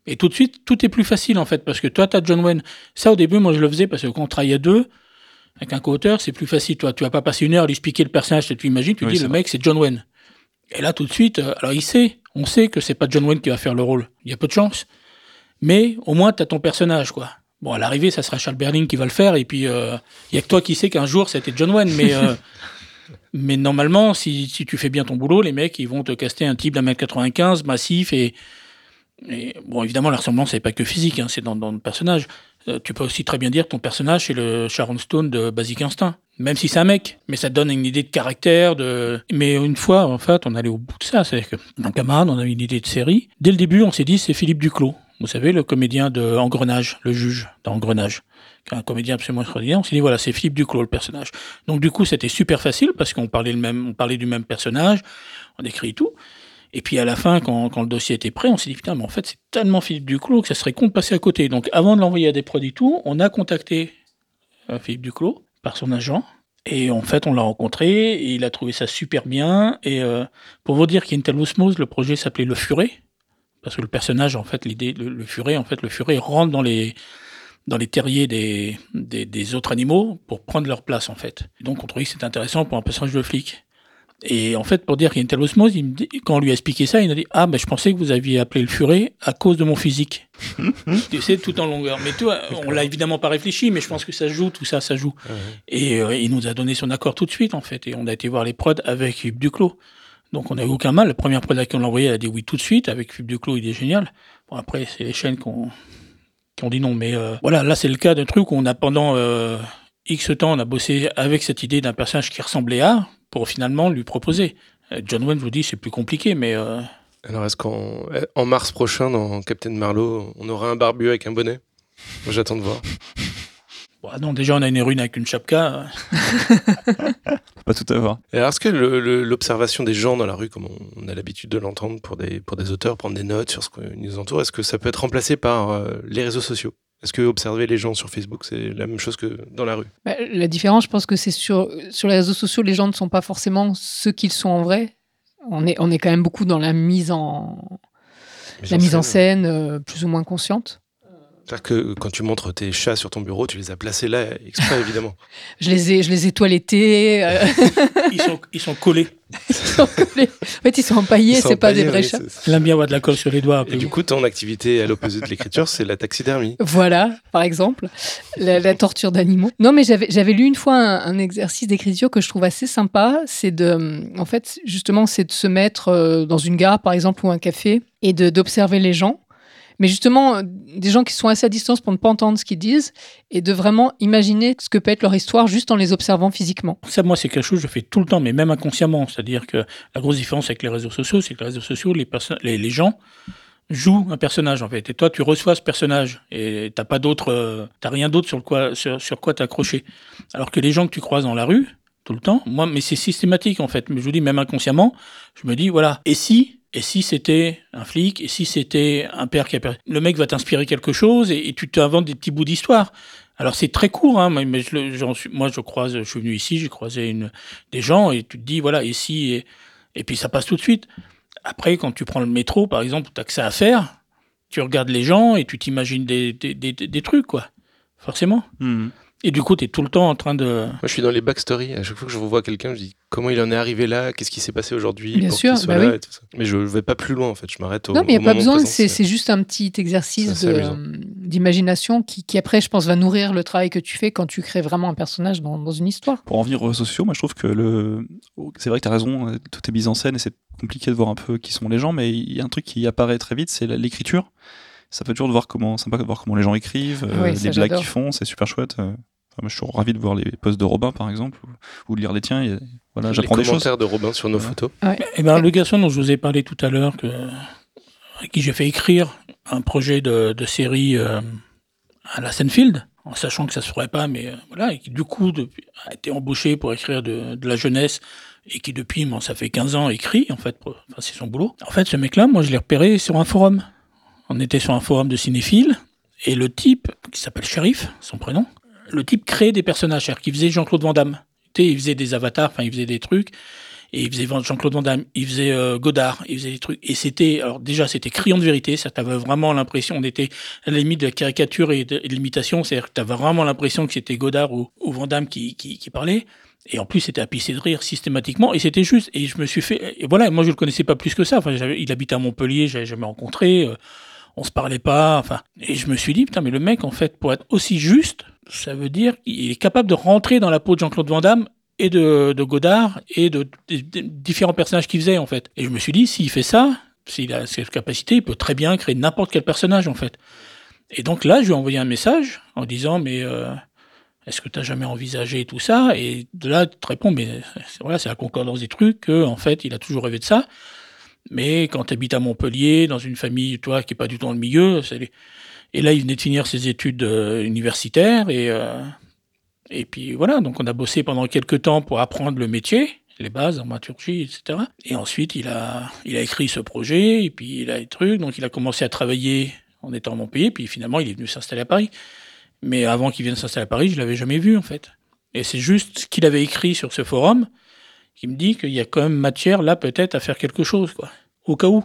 Speaker 4: Et tout de suite, tout est plus facile en fait, parce que toi, tu as John Wayne. Ça, au début, moi, je le faisais parce que quand on travaille à deux, avec un co-auteur, c'est plus facile. Toi, tu vas pas passer une heure à lui expliquer le personnage, tu imagines, tu
Speaker 2: Oui,
Speaker 4: dis, le
Speaker 2: vrai.
Speaker 4: mec, c'est John Wayne. Et là, tout de suite, euh, alors il sait, on sait que c'est pas John Wayne qui va faire le rôle. Il y a peu de chance. Mais au moins, tu as ton personnage, quoi. Bon, à l'arrivée, ça sera Charles Berling qui va le faire, et puis euh, il y a que toi qui sais qu'un jour c'était John Wayne, mais euh, mais normalement, si, si tu fais bien ton boulot, les mecs ils vont te caster un type d'un mètre 95, massif et, et bon évidemment la ressemblance c'est pas que physique, hein, c'est dans, dans le personnage. Euh, tu peux aussi très bien dire que ton personnage c'est le Sharon Stone de Basic Instinct, même si c'est un mec, mais ça donne une idée de caractère. De... Mais une fois, en fait, on allait au bout de ça, c'est-à-dire que un camarade, on avait une idée de série. Dès le début, on s'est dit c'est Philippe Duclos. Vous savez, le comédien de Engrenage, le juge d'Engrenage un comédien absolument extraordinaire. On s'est dit, voilà, c'est Philippe Duclos, le personnage. Donc, du coup, c'était super facile parce qu'on parlait, le même, on parlait du même personnage, on écrit tout. Et puis, à la fin, quand, quand le dossier était prêt, on s'est dit, putain, mais en fait, c'est tellement Philippe Duclos que ça serait con de passer à côté. Donc, avant de l'envoyer à des produits tout, on a contacté euh, Philippe Duclos par son agent. Et en fait, on l'a rencontré et il a trouvé ça super bien. Et euh, pour vous dire qu'il y a une telle osmose, le projet s'appelait Le Furet. Parce que le personnage, en fait, l'idée, le, furet, en fait, le furet rentre dans les, dans les terriers des, des, des autres animaux pour prendre leur place, en fait. Donc, on trouvait que c'était intéressant pour un personnage de flic. Et en fait, pour dire qu'il y a une telle osmose, il me dit- quand on lui a expliqué ça, il a dit Ah, ben, je pensais que vous aviez appelé le furet à cause de mon physique. tu sais, tout en longueur. Mais toi, on l'a évidemment pas réfléchi, mais je pense que ça joue, tout ça, ça joue. Et euh, il nous a donné son accord tout de suite, en fait. Et on a été voir les prods avec Philippe Duclos. Donc on n'a eu aucun mal. La première prod à qui on l'a envoyé, elle a dit oui tout de suite. Avec Philippe Duclos, il est génial. Bon, après, c'est les chaînes qui ont, qui ont dit non. Mais euh, voilà, là, c'est le cas d'un truc où on a pendant euh, X temps, on a bossé avec cette idée d'un personnage qui ressemblait à, pour finalement lui proposer. Euh, John Wayne, vous dis, c'est plus compliqué, mais euh,
Speaker 1: Alors, est-ce qu'en en mars prochain, dans Captain Marlowe, on aura un barbu avec un bonnet? J'attends de voir.
Speaker 4: bon, ah non, déjà on a une héroïne avec une chapka.
Speaker 2: Pas tout avoir.
Speaker 1: Et alors, est-ce que l'observation des gens dans la rue, comme on, on a l'habitude de l'entendre pour des, pour des auteurs, prendre des notes sur ce qui nous entoure, est-ce que ça peut être remplacé par euh, les réseaux sociaux? Est-ce que observer les gens sur Facebook, c'est la même chose que dans la rue?
Speaker 3: Bah, la différence, je pense que c'est sur, sur les réseaux sociaux, les gens ne sont pas forcément ce qu'ils sont en vrai. On est, on est quand même beaucoup dans la mise en, la mise en scène, euh, plus ou moins consciente.
Speaker 1: C'est-à-dire que quand tu montres tes chats sur ton bureau, tu les as placés là exprès, évidemment.
Speaker 3: Je les ai, je les ai toilettés. euh,
Speaker 4: ils, sont, ils sont collés.
Speaker 3: ils sont collés. en fait, ils sont empaillés,
Speaker 1: sont
Speaker 3: c'est pas des vrais
Speaker 1: oui,
Speaker 3: chats.
Speaker 4: aime bien avoir de la colle sur les doigts.
Speaker 1: Et du coup, ton activité à l'opposé de l'écriture, c'est la taxidermie.
Speaker 3: Voilà, par exemple, la, la torture d'animaux. Non, mais j'avais j'avais lu une fois un, un exercice d'écriture que je trouve assez sympa. C'est de, en fait, justement, c'est de se mettre euh, dans une gare, par exemple, ou un café, et de d'observer les gens. Mais justement, euh, des gens qui sont assez à distance pour ne pas entendre ce qu'ils disent, et de vraiment imaginer ce que peut être leur histoire juste en les observant physiquement.
Speaker 4: Ça, moi, c'est quelque chose que je fais tout le temps, mais même inconsciemment. C'est-à-dire que la grosse différence avec les réseaux sociaux, c'est que les réseaux sociaux, les, gens jouent un personnage, en fait. Et toi, tu reçois ce personnage. Et t'as pas d'autre, euh, t'as rien d'autre sur, quoi, sur, sur quoi t'accrocher. Alors que les gens que tu croises dans la rue, tout le temps, moi, mais c'est systématique, en fait. Mais je vous dis, même inconsciemment, je me dis, voilà. Et si, et si c'était un flic, et si c'était un père qui a perdu. Le mec va t'inspirer quelque chose et, et tu t'inventes des petits bouts d'histoire. Alors c'est très court, hein, mais je suis, moi je croise, je suis venu ici, j'ai croisé une, des gens et tu te dis voilà ici et, et puis ça passe tout de suite. Après quand tu prends le métro par exemple, tu as que ça à faire, tu regardes les gens et tu t'imagines des, des, des, des trucs quoi, forcément.
Speaker 2: Mhm.
Speaker 4: Et du coup tu es tout le temps en train de...
Speaker 1: Moi, je suis dans les backstories. À chaque fois que je revois quelqu'un, je dis comment il en est arrivé là, qu'est-ce qui s'est passé aujourd'hui
Speaker 3: Bien
Speaker 1: pour
Speaker 3: sûr,
Speaker 1: soit
Speaker 3: bah
Speaker 1: là
Speaker 3: oui.
Speaker 1: et tout ça. Mais je vais pas plus loin, en fait. Je m'arrête au.
Speaker 3: Non, mais il n'y a pas besoin, c'est c'est juste un petit exercice euh, d'imagination qui, qui, après, je pense, va nourrir le travail que tu fais quand tu crées vraiment un personnage dans, dans une histoire.
Speaker 2: Pour en venir aux réseaux sociaux, moi je trouve que le. C'est vrai que tu as raison, euh, tout est mis en scène et c'est compliqué de voir un peu qui sont les gens, mais il y a un truc qui apparaît très vite, c'est l'écriture. Ça peut toujours de voir comment, sympa de voir comment les gens écrivent, euh,
Speaker 3: Oui, ça,
Speaker 2: les blagues qu'ils font, c'est super chouette. Enfin, moi je suis ravi de voir les posts de Robin par exemple, ou, ou de lire les tiens. et voilà, j'apprends des choses.
Speaker 1: commentaires de Robin sur nos photos.
Speaker 4: Eh ben, le garçon dont je vous ai parlé tout à l'heure, que, à qui j'ai fait écrire un projet de, de série euh, à la Senfield, en sachant que ça se ferait pas, mais euh, voilà, et qui du coup depuis, a été embauché pour écrire de, de la jeunesse, et qui depuis, bon, ça fait 15 ans, écrit, en fait, pour- enfin, c'est son boulot. En fait, ce mec-là, moi, je l'ai repéré sur un forum. On était sur un forum de cinéphiles, et le type, qui s'appelle Sheriff, son prénom, le type créait des personnages, c'est-à-dire qu'il faisait Jean-Claude Van Damme. Il faisait des avatars, enfin, il faisait des trucs, et il faisait Jean-Claude Van Damme, il faisait euh, Godard, il faisait des trucs. Et c'était, alors déjà, c'était criant de vérité, ça t'avait vraiment l'impression, on était à la limite de la caricature et de, l'imitation, c'est-à-dire que t'avais vraiment l'impression que c'était Godard ou, ou Van Damme qui, parlait. Et en plus, c'était à pisser de rire systématiquement, et c'était juste. Et je me suis fait, et voilà, moi je le connaissais pas plus que ça. Enfin, il habitait à Montpellier, j'avais jamais rencontré, euh, on se parlait pas. Enfin, et je me suis dit, putain, mais le mec, en fait, pour être aussi juste, ça veut dire qu'il est capable de rentrer dans la peau de Jean-Claude Van Damme et de, Godard et de, différents personnages qu'il faisait en fait. Et je me suis dit, s'il fait ça, s'il a cette capacité, il peut très bien créer n'importe quel personnage en fait. Et donc là, je lui ai envoyé un message en disant, mais euh, est-ce que tu as jamais envisagé tout ça? Et de là, tu te réponds, mais voilà, c'est la concordance des trucs, que en fait, il a toujours rêvé de ça. Mais quand tu habites à Montpellier, dans une famille, toi, qui est pas du tout dans le milieu, c'est et là, il venait de finir ses études euh, universitaires et euh, et puis voilà, donc on a bossé pendant quelques temps pour apprendre le métier, les bases, dramaturgie, etc. Et ensuite, il a, il a écrit ce projet, et puis il a des trucs, donc il a commencé à travailler en étant à Montpellier, puis finalement, il est venu s'installer à Paris. Mais avant qu'il vienne s'installer à Paris, je l'avais jamais vu, en fait. Et c'est juste ce qu'il avait écrit sur ce forum qui me dit qu'il y a quand même matière, là, peut-être, à faire quelque chose, quoi. Au cas où.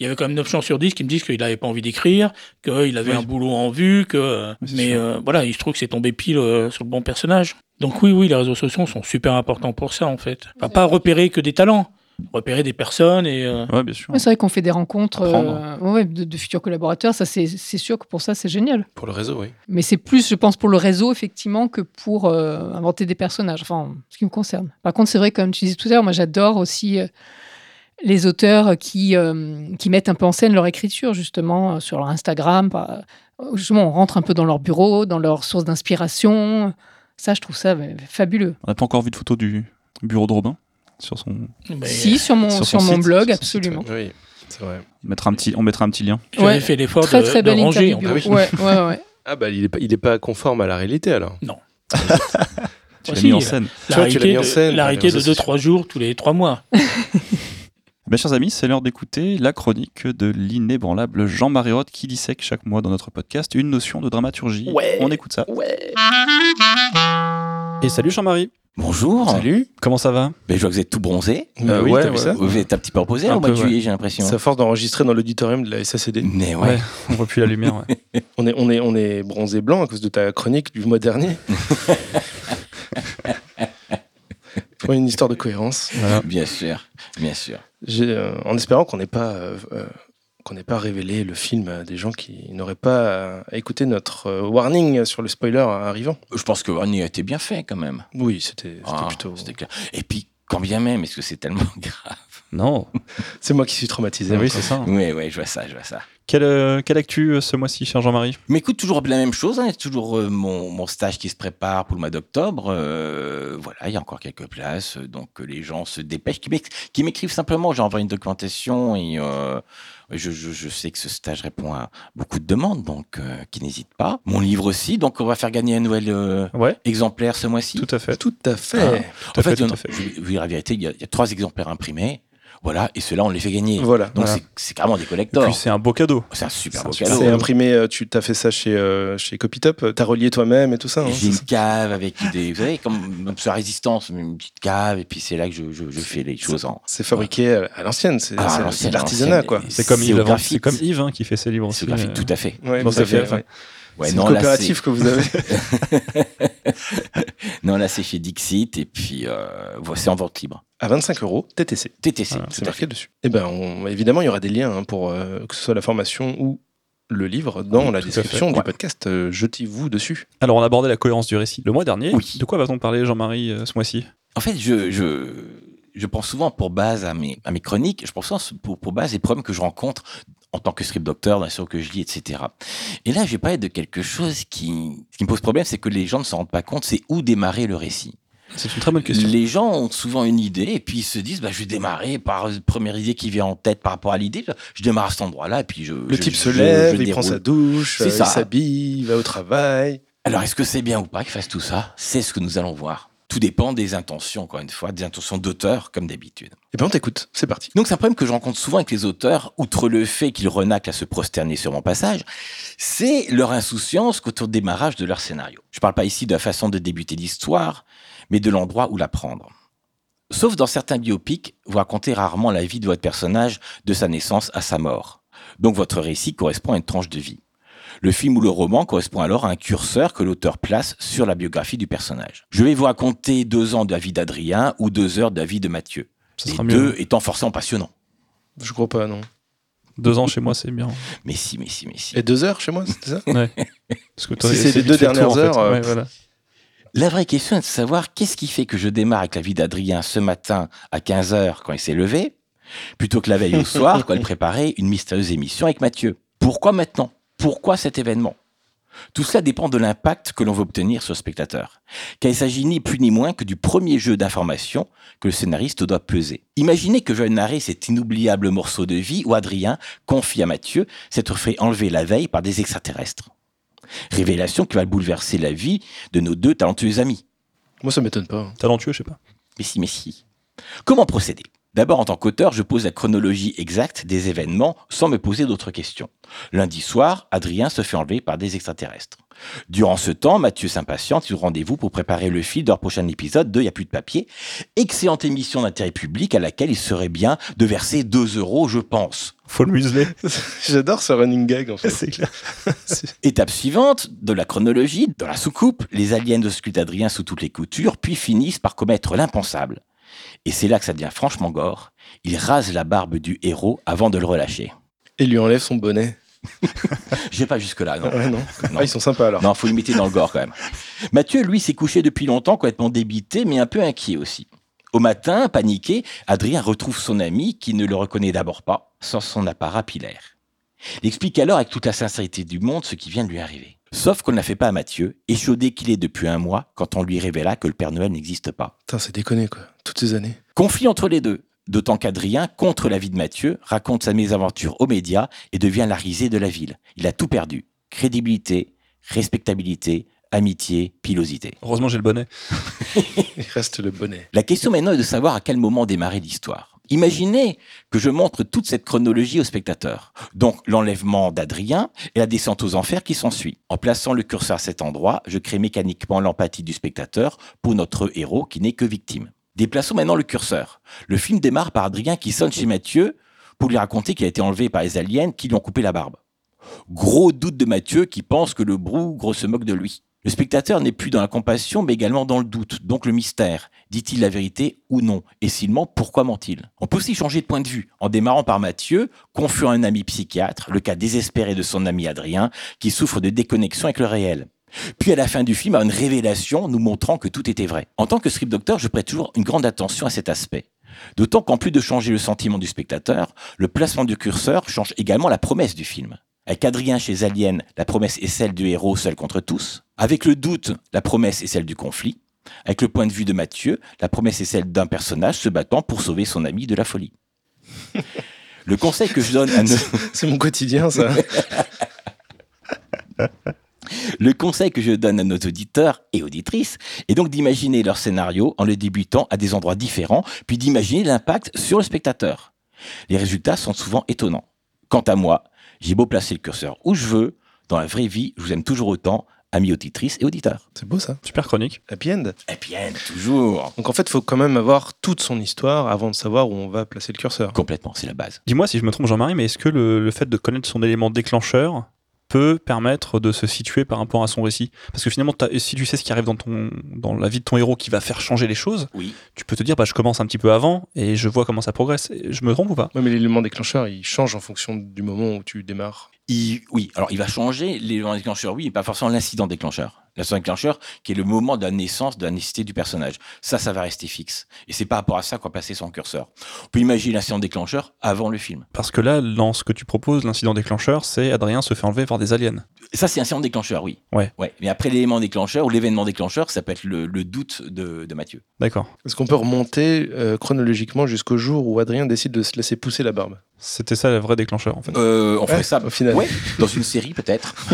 Speaker 4: Il y avait quand même 9 chances sur 10 qui me disent qu'il n'avait pas envie d'écrire, qu'il avait
Speaker 2: Oui.
Speaker 4: un boulot en vue, que.
Speaker 2: C'est
Speaker 4: mais euh, voilà, il se trouve que c'est tombé pile euh, sur le bon personnage. Donc oui, oui, les réseaux sociaux sont super importants pour ça, en fait. Enfin, pas repérer que des talents, repérer des personnes et. euh,
Speaker 2: Ouais, bien sûr.
Speaker 3: Ouais, c'est vrai qu'on fait des rencontres euh, ouais, de, de futurs collaborateurs. Ça, c'est c'est sûr que pour ça, c'est génial.
Speaker 1: Pour le réseau, oui.
Speaker 3: Mais c'est plus, je pense, pour le réseau, effectivement, que pour euh, inventer des personnages. Enfin, en ce qui me concerne. Par contre, c'est vrai, comme tu disais tout à l'heure, moi, j'adore aussi euh, les auteurs qui, euh, qui mettent un peu en scène leur écriture, justement, euh, sur leur Instagram. euh, justement, on rentre un peu dans leur bureau, dans leur source d'inspiration. Ça, je trouve ça fabuleux.
Speaker 2: On n'a pas encore vu de photo du bureau de Robin. sur son.
Speaker 4: Mais
Speaker 3: Si, sur mon,
Speaker 2: sur
Speaker 3: mon
Speaker 2: site,
Speaker 3: blog,
Speaker 2: sur son site,
Speaker 3: absolument.
Speaker 1: Oui, c'est vrai.
Speaker 2: On mettra un petit, on mettra un petit lien.
Speaker 4: tu avais
Speaker 3: Ouais.
Speaker 4: fait l'effort de,
Speaker 3: très
Speaker 4: de
Speaker 3: belle
Speaker 4: ranger. en plus.
Speaker 3: Ouais, ouais, ouais.
Speaker 1: Ah bah il est pas, il est pas conforme à la réalité alors.
Speaker 2: Tu
Speaker 4: Moi
Speaker 2: l'as mis en
Speaker 4: la-
Speaker 2: scène.
Speaker 1: Tu vois, tu l'as
Speaker 4: L'arrêté
Speaker 1: mis en
Speaker 4: de,
Speaker 1: scène, par les
Speaker 4: de
Speaker 1: réseaux
Speaker 4: 2-3 jours tous les 3 mois.
Speaker 2: Mes chers amis, c'est l'heure d'écouter la chronique de l'inébranlable Jean-Marie Roth qui dissèque chaque mois dans notre podcast une notion de dramaturgie.
Speaker 1: Ouais.
Speaker 2: On écoute ça.
Speaker 1: Ouais.
Speaker 2: Et salut Jean-Marie.
Speaker 5: Bonjour.
Speaker 1: Salut.
Speaker 2: Comment ça va?
Speaker 5: Ben, je vois que vous êtes tout bronzé.
Speaker 1: Euh, oui,
Speaker 2: ouais,
Speaker 1: t'as vu
Speaker 2: ouais.
Speaker 1: ça
Speaker 5: Vous êtes un petit peu reposé
Speaker 2: Un
Speaker 5: au mois de juillet, j'ai l'impression.
Speaker 1: C'est à force d'enregistrer dans l'auditorium de la SACD.
Speaker 5: Mais ouais.
Speaker 2: Ouais. On voit plus la lumière. ouais.
Speaker 1: On est, on est, on est bronzé blanc à cause de ta chronique du mois dernier. Pour une histoire de cohérence.
Speaker 2: Voilà.
Speaker 5: Bien sûr, bien sûr.
Speaker 1: Euh, en espérant qu'on n'ait pas, euh, euh, qu'on pas révélé le film à des gens qui n'auraient pas euh, écouté notre euh, warning sur le spoiler arrivant.
Speaker 5: Je pense que Ronnie a été bien fait quand même.
Speaker 1: Oui, c'était,
Speaker 5: Ah,
Speaker 1: plutôt.
Speaker 5: clair. Et puis, quand bien même, est-ce que c'est tellement grave
Speaker 2: Non.
Speaker 1: C'est moi qui suis traumatisé.
Speaker 2: Ah oui, c'est ça.
Speaker 5: Oui, oui, je vois ça, je vois ça.
Speaker 2: Quelle, euh, quelle actu euh, ce mois-ci, cher Jean-Marie?
Speaker 5: Mais écoute, toujours la même chose. hein. Il y a toujours euh, mon, mon stage qui se prépare pour le mois d'octobre. Euh, voilà, il y a encore quelques places. Donc, euh, les gens se dépêchent. Qui m'éc- qui m'écrivent simplement. J'envoie une documentation et euh, je, je- je sais que ce stage répond à beaucoup de demandes. Donc, euh, qui n'hésitent pas. Mon livre aussi. Donc, on va faire gagner un nouvel euh,
Speaker 2: Ouais,
Speaker 5: exemplaire ce mois-ci.
Speaker 2: tout à fait.
Speaker 1: Tout à fait.
Speaker 5: Ah.
Speaker 2: Tout à
Speaker 5: en
Speaker 2: fait,
Speaker 5: fait,
Speaker 2: tout
Speaker 5: on-
Speaker 2: à fait.
Speaker 5: je vais vous dire la vérité, il y, a, il y a trois exemplaires imprimés. Voilà, et ceux-là, on les fait gagner.
Speaker 1: Voilà.
Speaker 5: Donc,
Speaker 2: Voilà.
Speaker 5: c'est- carrément des
Speaker 2: puis c'est un beau cadeau.
Speaker 5: C'est un super beau
Speaker 2: super-
Speaker 5: cadeau.
Speaker 1: C'est imprimé, euh, tu t'as fait ça chez, euh, chez Copytop, t'as relié toi-même et tout ça. hein,
Speaker 5: J'ai
Speaker 1: c'est
Speaker 5: une cave avec des. Vous savez, comme sur la résistance, une petite cave, et puis c'est là que je, je- je fais les choses en.
Speaker 1: C'est fabriqué à- à l'ancienne, c'est
Speaker 5: Ah,
Speaker 1: l'artisanat quoi.
Speaker 2: C'est comme Yves, hein, qui fait ses livres
Speaker 5: C'est
Speaker 2: aussi.
Speaker 5: graphique,
Speaker 2: euh,
Speaker 5: tout à fait.
Speaker 1: Ouais,
Speaker 2: sa
Speaker 1: avez-
Speaker 2: cave,
Speaker 1: ouais. C'est une coopérative que vous avez.
Speaker 5: non, là, c'est chez Dixit, et puis euh, c'est en vente libre.
Speaker 1: à 25 euros TTC.
Speaker 5: TTC,
Speaker 2: Voilà,
Speaker 1: C'est marqué
Speaker 5: fait.
Speaker 1: dessus. Et ben, on- évidemment, il y aura des liens hein, pour euh, que ce soit la formation ou le livre dans
Speaker 2: Oui,
Speaker 1: la description du
Speaker 2: Ouais.
Speaker 1: podcast. Euh, Jetez-vous dessus.
Speaker 2: Alors on a abordé la cohérence du récit le mois dernier.
Speaker 5: Oui.
Speaker 2: De quoi va-t-on parler, Jean-Marie, euh, ce mois-ci?
Speaker 5: En fait, je, je, je prends souvent pour base à mes, à mes chroniques, je prends souvent pour, pour base les problèmes que je rencontre en tant que script docteur, les choses que je lis, etc. Et là, je vais parler de quelque chose qui, ce qui me pose problème, c'est que les gens ne s'en rendent pas compte, c'est où démarrer le récit.
Speaker 2: C'est une très bonne question.
Speaker 5: Les gens ont souvent une idée et puis ils se disent bah, je vais démarrer par la première idée qui vient en tête par rapport à l'idée. Je démarre à cet endroit-là et puis je.
Speaker 1: Le
Speaker 5: je-
Speaker 1: type se lève,
Speaker 5: je
Speaker 1: il prend sa douche, euh, il s'habille, il va au travail.
Speaker 5: Alors est-ce que c'est bien ou pas qu'il fasse tout ça? C'est ce que nous allons voir. Tout dépend des intentions, encore une fois, des intentions d'auteur, comme d'habitude.
Speaker 1: Et ben, on t'écoute. C'est parti.
Speaker 5: Donc c'est un problème que je rencontre souvent avec les auteurs, outre le fait qu'ils renaclent à se prosterner sur mon passage, c'est leur insouciance qu'autour du démarrage de leur scénario. Je ne parle pas ici de la façon de débuter l'histoire, mais de l'endroit où la prendre. Sauf dans certains biopics, vous racontez rarement la vie de votre personnage de sa naissance à sa mort. Donc votre récit correspond à une tranche de vie. Le film ou le roman correspond alors à un curseur que l'auteur place sur la biographie du personnage. Je vais vous raconter deux ans de la vie d'Adrien ou deux heures de la vie de Mathieu.
Speaker 2: Ce
Speaker 5: Les
Speaker 2: sera
Speaker 5: deux
Speaker 2: mieux.
Speaker 5: étant forcément passionnants.
Speaker 1: Je crois pas, non.
Speaker 2: Deux ans chez moi, c'est bien.
Speaker 5: Mais si, mais si, mais si.
Speaker 1: Et deux heures chez moi, c'était ça
Speaker 2: Ouais. Parce que toi,
Speaker 1: Si c'est les deux dernières
Speaker 2: tour, en fait.
Speaker 1: heures, euh,
Speaker 2: Ouais, voilà.
Speaker 5: La vraie question est de savoir qu'est-ce qui fait que je démarre avec la vie d'Adrien ce matin à 15h quand il s'est levé, plutôt que la veille au soir quand il préparait une mystérieuse émission avec Mathieu. Pourquoi maintenant? Pourquoi cet événement? Tout cela dépend de l'impact que l'on veut obtenir sur le spectateur, car il s'agit ni plus ni moins que du premier jeu d'information que le scénariste doit peser. Imaginez que je vais narrer cet inoubliable morceau de vie où Adrien confie à Mathieu s'être fait enlever la veille par des extraterrestres. Révélation qui va bouleverser la vie de nos deux talentueux amis.
Speaker 1: Moi, ça m'étonne pas.
Speaker 2: Talentueux, je sais pas.
Speaker 5: Mais si, mais si. Comment procéder? D'abord, en tant qu'auteur, je pose la chronologie exacte des événements sans me poser d'autres questions. Lundi soir, Adrien se fait enlever par des extraterrestres. Durant ce temps, Mathieu s'impatiente du rendez-vous pour préparer le fil de leur prochain épisode de Y a plus de papier. Excellente émission d'intérêt public à laquelle il serait bien de verser 2 euros, je pense.
Speaker 2: Faut le museler.
Speaker 1: J'adore ce running gag, en fait.
Speaker 2: c'est clair.
Speaker 5: Étape suivante de la chronologie, dans la soucoupe, les aliens auscultent Adrien sous toutes les coutures, puis finissent par commettre l'impensable. Et c'est là que ça devient franchement gore. Ils rasent la barbe du héros avant de le relâcher.
Speaker 1: Et lui enlève son bonnet.
Speaker 5: Je vais pas jusque-là, non.
Speaker 1: Ouais, non.
Speaker 5: Non.
Speaker 1: Ah, ils sont sympas alors.
Speaker 5: Non, faut imiter dans le gore quand même. Mathieu, lui, s'est couché depuis longtemps, complètement débité, mais un peu inquiet aussi. Au matin, paniqué, Adrien retrouve son ami, qui ne le reconnaît d'abord pas, sans son apparat pilaire. Il explique alors avec toute la sincérité du monde ce qui vient de lui arriver. Sauf qu'on ne l'a fait pas à Mathieu, échaudé qu'il est depuis un mois quand on lui révéla que le Père Noël n'existe pas.
Speaker 1: Putain, c'est déconné, quoi. Toutes ces années.
Speaker 5: Conflit entre les deux. D'autant qu'Adrien, contre l'avis de Mathieu, raconte sa mésaventure aux médias et devient la risée de la ville. Il a tout perdu. Crédibilité, respectabilité, amitié, pilosité.
Speaker 2: Heureusement, j'ai le bonnet.
Speaker 1: Il reste le bonnet.
Speaker 5: La question maintenant est de savoir à quel moment démarrer l'histoire. Imaginez que je montre toute cette chronologie au spectateur. Donc l'enlèvement d'Adrien et la descente aux enfers qui s'ensuit. En plaçant le curseur à cet endroit, je crée mécaniquement l'empathie du spectateur pour notre héros qui n'est que victime. Déplaçons maintenant le curseur. Le film démarre par Adrien qui sonne chez Mathieu pour lui raconter qu'il a été enlevé par les aliens qui lui ont coupé la barbe. Gros doute de Mathieu qui pense que le brougre se moque de lui. Le spectateur n'est plus dans la compassion, mais également dans le doute, donc le mystère. Dit-il la vérité ou non? Et s'il ment, pourquoi ment-il? On peut aussi changer de point de vue, en démarrant par Mathieu, confiant un ami psychiatre, le cas désespéré de son ami Adrien, qui souffre de déconnexion avec le réel. Puis à la fin du film, à une révélation nous montrant que tout était vrai. En tant que script docteur, je prête toujours une grande attention à cet aspect. D'autant qu'en plus de changer le sentiment du spectateur, le placement du curseur change également la promesse du film. Avec Adrien chez Alien, la promesse est celle du héros seul contre tous. Avec le doute, la promesse est celle du conflit. Avec le point de vue de Mathieu, la promesse est celle d'un personnage se battant pour sauver son ami de la folie. Le conseil que je donne à nos...
Speaker 1: C'est mon quotidien, ça.
Speaker 5: Le conseil que je donne à nos auditeurs et auditrices est donc d'imaginer leur scénario en le débutant à des endroits différents, puis d'imaginer l'impact sur le spectateur. Les résultats sont souvent étonnants. Quant à moi, j'ai beau placer le curseur où je veux, dans la vraie vie, je vous aime toujours autant, amis auditrices et auditeurs.
Speaker 1: C'est beau, ça.
Speaker 2: Super chronique.
Speaker 1: Happy end.
Speaker 5: Et bien, toujours.
Speaker 1: Donc en fait, il faut quand même avoir toute son histoire avant de savoir où on va placer le curseur.
Speaker 5: Complètement, c'est la base.
Speaker 2: Dis-moi si je me trompe, Jean-Marie, mais est-ce que le, le fait de connaître son élément déclencheur peut permettre de se situer par rapport à son récit Parce que finalement, si tu sais ce qui arrive dans, ton, dans la vie de ton héros qui va faire changer les choses,
Speaker 5: Oui.
Speaker 2: tu peux te dire, bah, je commence un petit peu avant et je vois comment ça progresse. Et Je me trompe ou pas?
Speaker 1: Ouais, mais l'élément déclencheur, il change en fonction du moment où tu démarres.
Speaker 5: Il- oui, alors il va changer l'élément déclencheur, oui, et pas forcément l'incident déclencheur. L'incident déclencheur, qui est le moment de la naissance, de la nécessité du personnage. Ça, ça va rester fixe. Et c'est par rapport à ça qu'on va placer son curseur. On peut imaginer l'incident déclencheur avant le film.
Speaker 2: Parce que là, dans ce que tu proposes, l'incident déclencheur, c'est Adrien se fait enlever par des aliens.
Speaker 5: Ça, c'est l'incident déclencheur, oui.
Speaker 2: Ouais.
Speaker 5: ouais. Mais après l'élément déclencheur ou l'événement déclencheur, ça peut être le, le doute de, de Mathieu.
Speaker 2: D'accord.
Speaker 1: Est-ce qu'on peut remonter euh, chronologiquement jusqu'au jour où Adrien décide de se laisser pousser la barbe?
Speaker 2: C'était ça le vrai déclencheur, en fait.
Speaker 5: Euh, on ferait ça
Speaker 1: au final.
Speaker 5: Ouais, dans une série peut-être.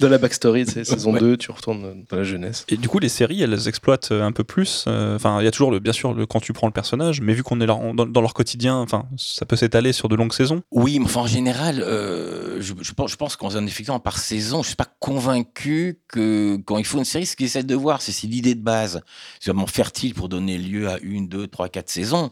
Speaker 1: Dans la backstory, c'est saison
Speaker 5: Ouais.
Speaker 1: 2, tu retournes dans la jeunesse.
Speaker 2: Et du coup, les séries, elles exploitent un peu plus. euh, Enfin, il y a toujours, le, bien sûr, le, quand tu prends le personnage, mais vu qu'on est là, en- dans, dans leur quotidien, enfin, ça peut s'étaler sur de longues saisons.
Speaker 5: Oui, mais enfin, en général, euh, je, je pense, je pense qu'en faisant effectivement par saison, je suis pas convaincu que quand il faut une série, ce qu'ils essaient de voir, c'est c'est l'idée de base. C'est vraiment fertile pour donner lieu à une, deux, trois, quatre saisons.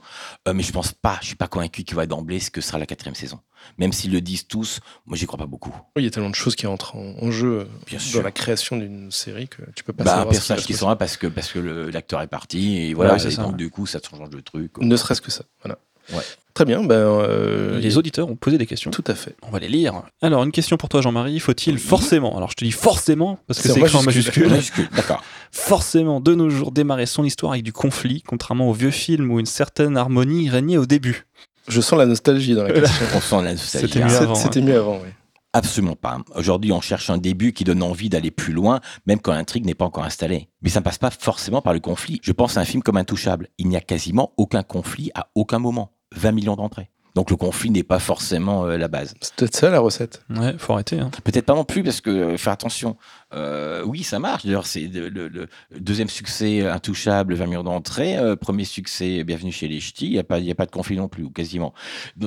Speaker 5: Euh, mais je pense pas, je suis pas convaincu qu'il va d'emblée ce que sera la quatrième saison. Même s'ils le disent tous, moi j'y crois pas beaucoup.
Speaker 1: Oui, il y a tellement de choses qui entrent en, en jeu euh,
Speaker 5: Bien
Speaker 1: dans
Speaker 5: sûr.
Speaker 1: la création d'une série que tu peux pas
Speaker 5: Bah, un
Speaker 1: savoir. ce qui va
Speaker 5: personnage qui là parce que parce que l'acteur est parti et voilà.
Speaker 2: Ouais,
Speaker 5: et
Speaker 2: ça,
Speaker 5: donc
Speaker 2: ouais.
Speaker 5: du coup, ça te change le truc.
Speaker 1: Ne serait-ce que ça. Voilà.
Speaker 5: Ouais.
Speaker 1: Très bien. Ben, euh,
Speaker 2: les auditeurs ont posé des questions.
Speaker 1: Tout à fait.
Speaker 2: On va les lire. Alors, une question pour toi, Jean-Marie. Faut-il forcément, alors je te dis forcément, parce que
Speaker 1: C'est
Speaker 2: écrit en
Speaker 1: majuscule.
Speaker 5: D'accord.
Speaker 2: forcément de nos jours démarrer son histoire avec du conflit, contrairement aux vieux films où une certaine harmonie régnait au début.
Speaker 1: Je sens la nostalgie dans la question.
Speaker 5: On sent la nostalgie.
Speaker 2: C'était
Speaker 5: hein.
Speaker 2: mieux avant,
Speaker 1: C'était mieux avant, oui.
Speaker 5: Absolument pas. Aujourd'hui, on cherche un début qui donne envie d'aller plus loin, même quand l'intrigue n'est pas encore installée. Mais ça ne passe pas forcément par le conflit. Je pense à un film comme Intouchable. Il n'y a quasiment aucun conflit à aucun moment. 20 millions d'entrées. Donc le conflit n'est pas forcément euh, la base.
Speaker 1: C'est peut-être ça la recette.
Speaker 2: Ouais, faut arrêter. hein.
Speaker 5: Peut-être pas non plus parce que euh, faire attention. Euh, oui, ça marche. D'ailleurs, c'est le, le- le deuxième succès intouchable, 20 millions d'entrées. Euh, premier succès, Bienvenue chez les Ch'tis. Il n'y a pas, il y a pas de conflit non plus, ou quasiment.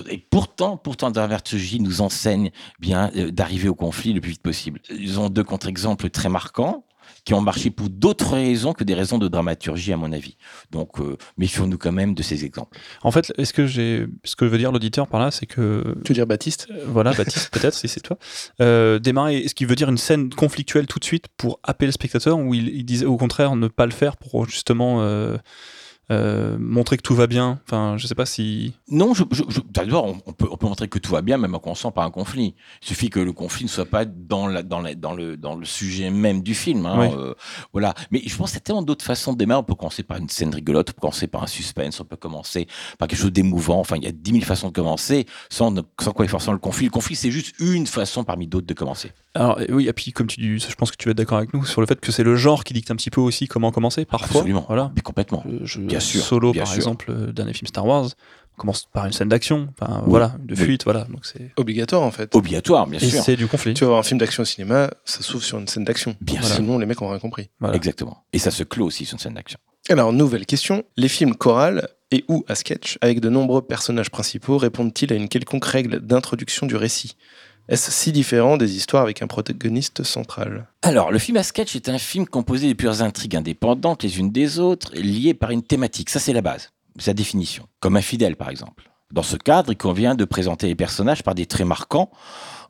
Speaker 5: Et pourtant, pourtant, Dramaturgie nous enseigne bien euh, d'arriver au conflit le plus vite possible. Ils ont deux contre-exemples très marquants qui ont marché pour d'autres raisons que des raisons de dramaturgie, à mon avis. Donc, euh, méfions-nous quand même de ces exemples.
Speaker 2: En fait, est-ce que j'ai, ce que veut dire l'auditeur par là, c'est que
Speaker 1: Tu veux dire Baptiste
Speaker 2: Euh, voilà, Baptiste, peut-être, si c'est toi. Euh, démarrer, est-ce qu'il veut dire une scène conflictuelle tout de suite pour happer le spectateur ou il, il disait au contraire ne pas le faire pour justement euh, montrer que tout va bien. Enfin, je sais pas si.
Speaker 5: Non, je, je, je- d'abord, on, on peut, on peut montrer que tout va bien, même en commençant par un conflit. Il suffit que le conflit ne soit pas dans, la, dans, la, dans, le, dans le sujet même du film. hein,
Speaker 2: Oui.
Speaker 5: euh, voilà. Mais je pense qu'il y a tellement d'autres façons de démarrer. On peut commencer par une scène rigolote, on peut commencer par un suspense, on peut commencer par quelque chose d'émouvant. Enfin, il y a dix mille façons de commencer sans, sans quoi forcément le conflit. Le conflit, c'est juste une façon parmi d'autres de commencer.
Speaker 2: Alors, euh, oui, et puis, comme tu dis, je pense que tu vas être d'accord avec nous sur le fait que c'est le genre qui dicte un petit peu aussi comment commencer, parfois.
Speaker 5: Absolument.
Speaker 2: Voilà.
Speaker 5: Mais complètement.
Speaker 2: Je-
Speaker 5: Bien sûr,
Speaker 2: Solo,
Speaker 5: bien
Speaker 2: par
Speaker 5: sûr.
Speaker 2: exemple, le dernier film Star Wars, commence par une scène d'action, enfin,
Speaker 5: Oui.
Speaker 2: voilà, de
Speaker 5: Oui.
Speaker 2: fuite, voilà. Donc c'est.
Speaker 1: Obligatoire en fait.
Speaker 5: Obligatoire, bien
Speaker 2: Et
Speaker 5: sûr.
Speaker 2: c'est du conflit.
Speaker 1: Tu vas voir un film d'action au cinéma, ça s'ouvre sur une scène d'action.
Speaker 5: Bien
Speaker 1: Voilà.
Speaker 5: sûr.
Speaker 1: Sinon, les mecs ont rien compris.
Speaker 2: Voilà.
Speaker 5: Exactement. Et ça se clôt aussi sur une scène d'action.
Speaker 1: Alors, nouvelle question. Les films chorales et ou à sketch, avec de nombreux personnages principaux, répondent-ils à une quelconque règle d'introduction du récit? Est-ce si différent des histoires avec un protagoniste central?
Speaker 5: Alors, le film à sketch est un film composé de plusieurs intrigues indépendantes les unes des autres, liées par une thématique. Ça, c'est la base, la définition. Comme un fidèle, par exemple. Dans ce cadre, il convient de présenter les personnages par des traits marquants,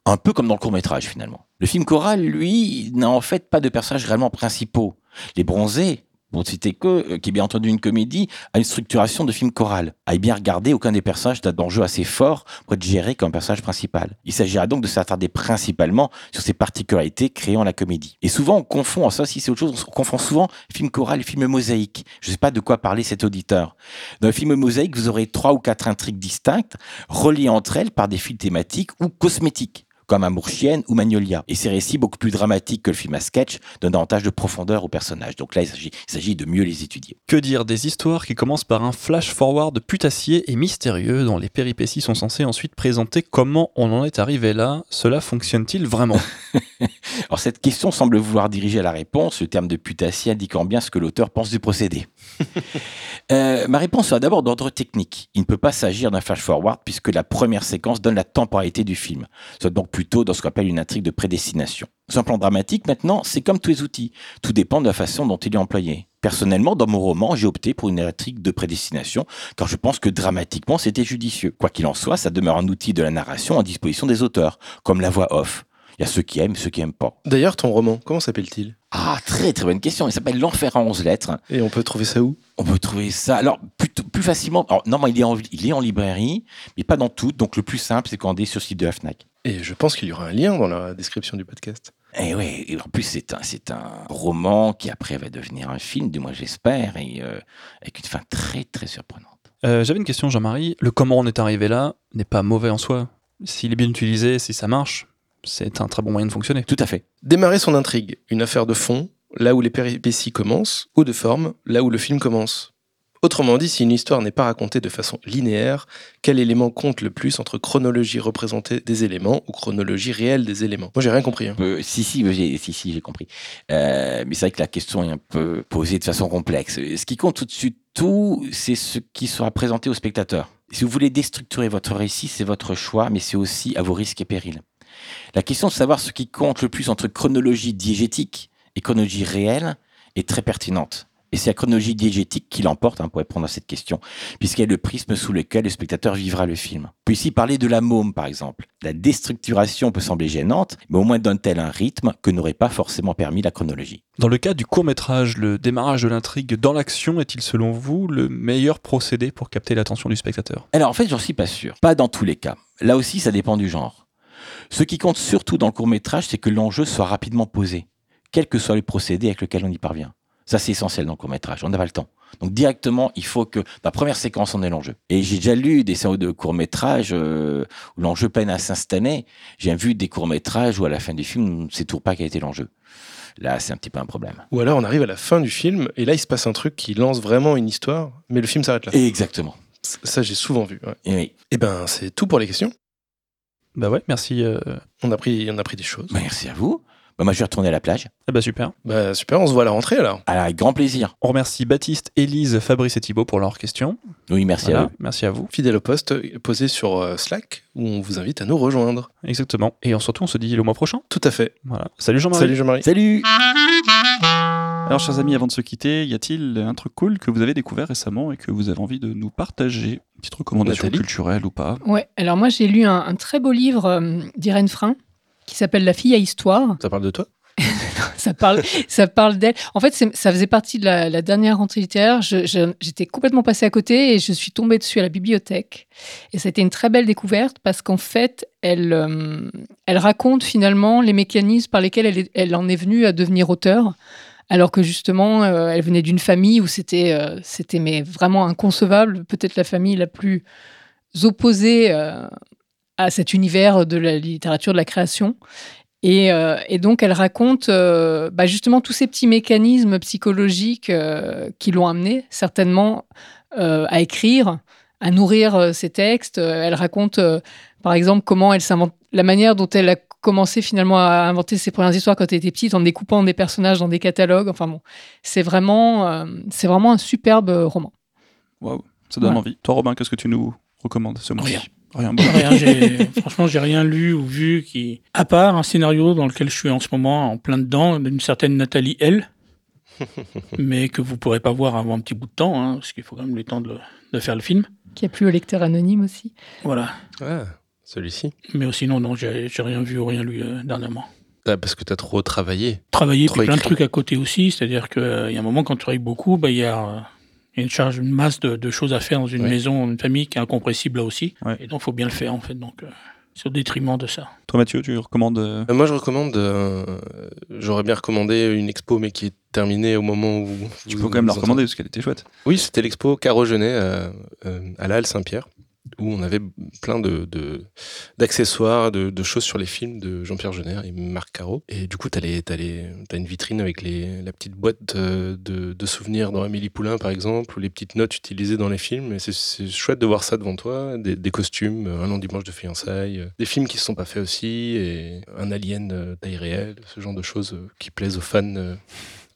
Speaker 5: un peu comme dans le court-métrage, finalement. Le film choral, lui, n'a en fait pas de personnages réellement principaux. Les bronzés, citer que, euh, qui est bien entendu une comédie, a une structuration de film choral. À bien regarder, aucun des personnages n'a d'enjeu assez fort pour être géré comme personnage principal. Il s'agira donc de s'attarder principalement sur ces particularités créant la comédie. Et souvent, on confond, ça aussi c'est autre chose, on confond souvent film choral et film mosaïque. Je ne sais pas de quoi parler cet auditeur. Dans le film mosaïque, vous aurez trois ou quatre intrigues distinctes, reliées entre elles par des fils thématiques ou cosmétiques comme Amour Chienne ou Magnolia. Et ces récits, beaucoup plus dramatiques que le film à sketch, donnent davantage de profondeur aux personnages. Donc là, il s'agit, de mieux les étudier.
Speaker 2: Que dire des histoires qui commencent par un flash-forward putassier et mystérieux dont les péripéties sont censées ensuite présenter comment on en est arrivé là? Cela fonctionne-t-il vraiment?
Speaker 5: Alors cette question semble vouloir diriger à la réponse, le terme de putassier indiquant bien ce que l'auteur pense du procédé. Euh, ma réponse sera d'abord d'ordre technique. Il ne peut pas s'agir d'un flash-forward puisque la première séquence donne la temporalité du film, soit donc plutôt dans ce qu'on appelle une intrigue de prédestination. Sur un plan dramatique, maintenant, c'est comme tous les outils. Tout dépend de la façon dont il est employé. Personnellement, dans mon roman, j'ai opté pour une intrigue de prédestination, car je pense que dramatiquement, c'était judicieux. Quoi qu'il en soit, ça demeure un outil de la narration à disposition des auteurs, comme la voix off. Il y a ceux qui aiment, ceux qui aiment pas.
Speaker 1: D'ailleurs, ton roman, comment s'appelle-t-il?
Speaker 5: Ah, très très bonne question. Il s'appelle L'Enfer à 11 lettres.
Speaker 1: Et on peut trouver ça où?
Speaker 5: On peut trouver ça. Alors, plutôt, plus facilement. Alors, normalement, il est, en, il est en librairie, mais pas dans toutes. Donc, le plus simple, c'est commander sur le site de la Fnac.
Speaker 1: Et je pense qu'il y aura un lien dans la description du podcast.
Speaker 5: Et ouais, et en plus, c'est un, c'est un roman qui après va devenir un film, du moins j'espère, et euh, avec une fin très très surprenante.
Speaker 2: Euh, J'avais une question, Jean-Marie. Le comment on est arrivé là n'est pas mauvais en soi. S'il est bien utilisé, si ça marche, c'est un très bon moyen de fonctionner.
Speaker 5: Tout à fait.
Speaker 1: Démarrer son intrigue, une affaire de fond, là où les péripéties commencent, ou de forme, là où le film commence. Autrement dit, si une histoire n'est pas racontée de façon linéaire, quel élément compte le plus entre chronologie représentée des éléments ou chronologie réelle des éléments? Moi, j'ai rien compris. hein.
Speaker 5: Euh, si, si, j'ai, compris. Euh, mais c'est vrai que la question est un peu posée de façon complexe. Ce qui compte tout-dessus de tout, c'est ce qui sera présenté au spectateur. Si vous voulez déstructurer votre récit, c'est votre choix, mais c'est aussi à vos risques et périls. La question de savoir ce qui compte le plus entre chronologie diégétique et chronologie réelle est très pertinente. Et c'est la chronologie diégétique qui l'emporte, hein, pour répondre à cette question, puisqu'elle est le prisme sous lequel le spectateur vivra le film. On peut ici parler de la môme, par exemple. La déstructuration peut sembler gênante, mais au moins donne-t-elle un rythme que n'aurait pas forcément permis la chronologie.
Speaker 2: Dans le cas du court-métrage, le démarrage de l'intrigue dans l'action est-il selon vous le meilleur procédé pour capter l'attention du spectateur?
Speaker 5: Alors en fait, j'en suis pas sûr. Pas dans tous les cas. Là aussi, ça dépend du genre. Ce qui compte surtout dans le court métrage, c'est que l'enjeu soit rapidement posé, quel que soit le procédé avec lequel on y parvient. Ça, c'est essentiel dans le court métrage. On n'a pas le temps. Donc directement, il faut que la première séquence, on ait l'enjeu. Et j'ai déjà lu des séries de courts métrages où l'enjeu peine à s'installer. J'ai vu des courts métrages où à la fin du film, on ne sait toujours pas quel était l'enjeu. Là, c'est un petit peu un problème.
Speaker 1: Ou alors, on arrive à la fin du film, et là, il se passe un truc qui lance vraiment une histoire, mais le film s'arrête là.
Speaker 5: Exactement.
Speaker 1: Ça, j'ai souvent vu. ouais.
Speaker 5: Et oui.
Speaker 1: Eh ben, c'est tout pour les questions.
Speaker 2: Bah ouais, merci. euh,
Speaker 1: On a pris, on a pris des choses.
Speaker 5: Bah, merci à vous. Bah, moi, je vais retourner à la plage.
Speaker 2: Ah bah super.
Speaker 1: Bah super, on se voit à la rentrée alors.
Speaker 5: Alors, avec grand plaisir.
Speaker 2: On remercie Baptiste, Élise, Fabrice et Thibault pour leurs questions.
Speaker 5: Oui, merci à vous.
Speaker 2: merci à vous.
Speaker 1: Fidèle au poste posé sur euh, Slack où on vous invite à nous rejoindre.
Speaker 2: Exactement. Et on, surtout, on se dit le mois prochain.
Speaker 1: Tout à fait.
Speaker 2: Voilà. Salut Jean-Marie.
Speaker 1: Salut Jean-Marie.
Speaker 5: Salut
Speaker 2: Alors, chers amis, avant de se quitter, y a-t-il un truc cool que vous avez découvert récemment et que vous avez envie de nous partager? Une petite recommandation
Speaker 1: Nathalie
Speaker 2: culturelle ou pas?
Speaker 3: Ouais, alors moi j'ai lu un, un très beau livre euh, d'Irène Frein qui s'appelle La fille à histoire.
Speaker 1: Ça parle de toi?
Speaker 3: Ça parle, ça parle d'elle. En fait, ça faisait partie de la, la dernière rentrée littéraire. J'étais complètement passée à côté et je suis tombée dessus à la bibliothèque. Et ça a été une très belle découverte parce qu'en fait, elle, euh, elle raconte finalement les mécanismes par lesquels elle, est- elle en est venue à devenir auteur. Alors que justement, euh, elle venait d'une famille où c'était euh, c'était mais vraiment inconcevable, peut-être la famille la plus opposée à cet univers de la littérature, de la création. Et, euh, et donc, elle raconte euh, bah, justement tous ces petits mécanismes psychologiques euh, qui l'ont amené certainement euh, à écrire, à nourrir ses textes. Elle raconte, euh, par exemple, comment elle s'invente, la manière dont elle a commencé finalement à inventer ses premières histoires quand elle était petite, en découpant des personnages dans des catalogues. Enfin bon, c'est vraiment, euh, c'est vraiment un superbe roman.
Speaker 2: Waouh, ça donne
Speaker 3: Voilà.
Speaker 2: envie. Toi, Robin, qu'est-ce que tu nous recommandes ce mois-ci?
Speaker 4: Rien.
Speaker 2: Rien. bon.
Speaker 4: Rien, j'ai- franchement, j'ai rien lu ou vu qui. À part un scénario dans lequel je suis en ce moment en plein dedans, d'une certaine Nathalie L. mais que vous pourrez pas voir avant un petit bout de temps, hein, parce qu'il faut quand même le temps de, de faire le film.
Speaker 3: Qui a plu au lecteur anonyme aussi.
Speaker 4: Voilà.
Speaker 1: Ah, celui-ci.
Speaker 4: Mais sinon, non, j'ai j'ai rien vu ou rien lu euh, dernièrement.
Speaker 1: Ah, parce que tu as trop travaillé. Trop
Speaker 4: puis plein de trucs à côté aussi. C'est-à-dire qu'il y a un moment, quand tu travailles beaucoup, bah, il y, a, euh, il y a une charge, une masse de, de choses à faire dans une maison, une famille qui est incompressible là aussi.
Speaker 2: Ouais.
Speaker 4: Et donc, il faut bien le faire, en fait. Donc, euh, c'est au détriment de ça.
Speaker 2: Toi, Mathieu, tu recommandes euh,
Speaker 1: Euh, moi, je recommande. euh, J'aurais bien recommandé une expo, mais qui est terminée au moment où.
Speaker 2: Tu
Speaker 1: vous-
Speaker 2: peux quand même la recommander parce qu'elle était chouette.
Speaker 1: Oui, c'était l'expo Caro Genet euh, euh, à la Halle Saint-Pierre, où on avait plein d'accessoires, de, choses sur les films de Jean-Pierre Jeunet et Marc Caro. Et du coup, tu as, une vitrine avec les, la petite boîte euh, de, souvenirs dans Amélie Poulain, par exemple, ou les petites notes utilisées dans les films. Et c'est- chouette de voir ça devant toi, des, costumes, euh, un long dimanche de fiançailles, euh, des films qui ne se sont pas faits aussi, et un alien taille réelle, ce genre de choses qui plaisent aux fans.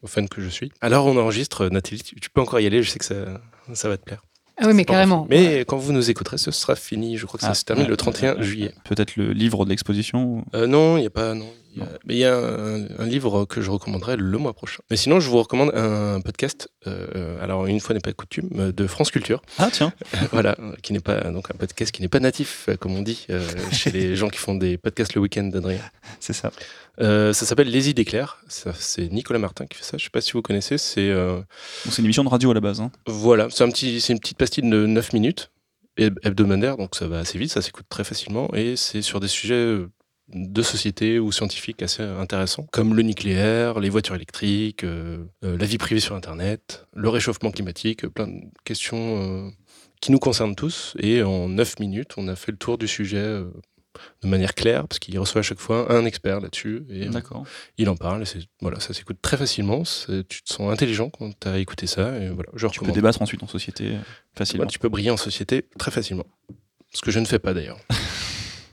Speaker 1: aux fans que je suis. Alors on enregistre, Nathalie, tu, peux encore y aller, je sais que ça va te plaire.
Speaker 3: Ah oui, mais carrément.
Speaker 1: Mais quand vous nous écouterez, ce sera fini. Je crois que ça
Speaker 2: Ah,
Speaker 1: se termine
Speaker 2: ouais.
Speaker 1: le 31 juillet.
Speaker 2: Peut-être le livre de l'exposition.
Speaker 1: Euh, non, il n'y a pas. Non, il y a-
Speaker 2: Non.
Speaker 1: mais il y a un, un livre que je recommanderais le mois prochain. Mais sinon, je vous recommande un podcast. euh, alors, une fois n'est pas coutume, euh, de France Culture.
Speaker 2: Ah, tiens.
Speaker 1: voilà, euh, qui n'est pas donc un podcast qui n'est pas natif, euh, comme on dit euh, chez les gens qui font des podcasts le week-end d'Adrien.
Speaker 2: C'est ça.
Speaker 1: Euh, ça s'appelle Les idées claires. C'est Nicolas Martin qui fait ça. Je sais pas si vous connaissez. C'est euh,
Speaker 2: Bon, une émission de radio à la base. hein.
Speaker 1: Voilà, c'est un petit, c'est une petite pastille de 9 minutes heb- hebdomadaire, donc ça va assez vite, ça s'écoute très facilement, et c'est sur des sujets euh, de société ou scientifiques assez intéressants, comme le nucléaire, les voitures électriques, euh, euh, la vie privée sur Internet, le réchauffement climatique, plein de questions euh, qui nous concernent tous. Et en 9 minutes, on a fait le tour du sujet euh, de manière claire, parce qu'il reçoit à chaque fois un expert là-dessus, et il en parle, et voilà, ça s'écoute très facilement, tu te sens intelligent quand tu as écouté ça, et voilà, je
Speaker 2: Tu peux débattre ensuite en société facilement.
Speaker 1: Tu peux briller en société très facilement. Ce que je ne fais pas d'ailleurs.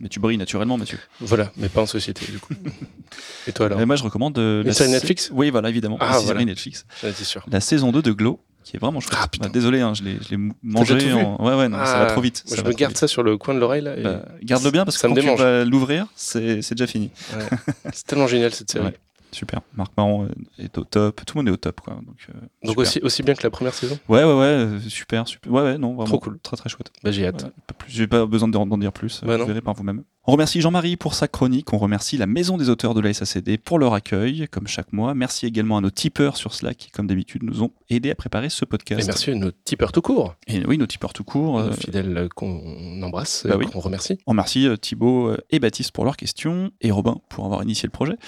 Speaker 2: Mais tu brilles naturellement, Mathieu.
Speaker 1: Voilà, mais pas en société du coup. Et toi alors
Speaker 2: Euh, moi, je recommande. euh, la sa-
Speaker 1: Netflix?
Speaker 2: Oui, voilà, évidemment.
Speaker 1: Ah,
Speaker 2: la
Speaker 1: voilà.
Speaker 2: Netflix.
Speaker 1: C'est sûr.
Speaker 2: La saison 2 de Glow, qui est vraiment chouette.
Speaker 1: Ah.
Speaker 2: Bah, désolé, hein, je l'ai mangé. en... Ouais, ouais, non, ça va
Speaker 1: Ah,
Speaker 2: trop vite.
Speaker 1: Moi,
Speaker 2: ça
Speaker 1: je me garde
Speaker 2: vite.
Speaker 1: ça sur le coin de l'oreille là. et
Speaker 2: Bah, Garde-le bien parce que
Speaker 1: ça me
Speaker 2: quand tu
Speaker 1: démange.
Speaker 2: vas l'ouvrir, c'est c'est déjà fini.
Speaker 1: Ouais. C'est tellement génial cette série.
Speaker 2: Ouais. Super. Marc Maron euh, est au top. Tout le monde est au top. Quoi. Donc, euh,
Speaker 1: Donc aussi, aussi bien que la première saison?
Speaker 2: Ouais, ouais, ouais. euh, Super, super. Ouais, ouais, non, vraiment.
Speaker 1: Trop cool.
Speaker 2: Très, très chouette.
Speaker 1: Bah j'ai hâte.
Speaker 2: J'ai pas besoin d'en dire plus.
Speaker 1: Bah
Speaker 2: vous verrez par vous-même. On remercie Jean-Marie pour sa chronique. On remercie la Maison des auteurs de la SACD pour leur accueil, comme chaque mois. Merci également à nos tipeurs sur Slack qui, comme d'habitude, nous ont aidés à préparer ce podcast.
Speaker 1: Et merci à nos tipeurs tout court,
Speaker 2: Et oui, nos tipeurs tout court.
Speaker 1: nos fidèles euh, qu'on embrasse,
Speaker 2: bah
Speaker 1: et
Speaker 2: oui.
Speaker 1: qu'on remercie.
Speaker 2: On remercie euh, Thibaut euh, et Baptiste pour leurs questions et Robin pour avoir initié le projet.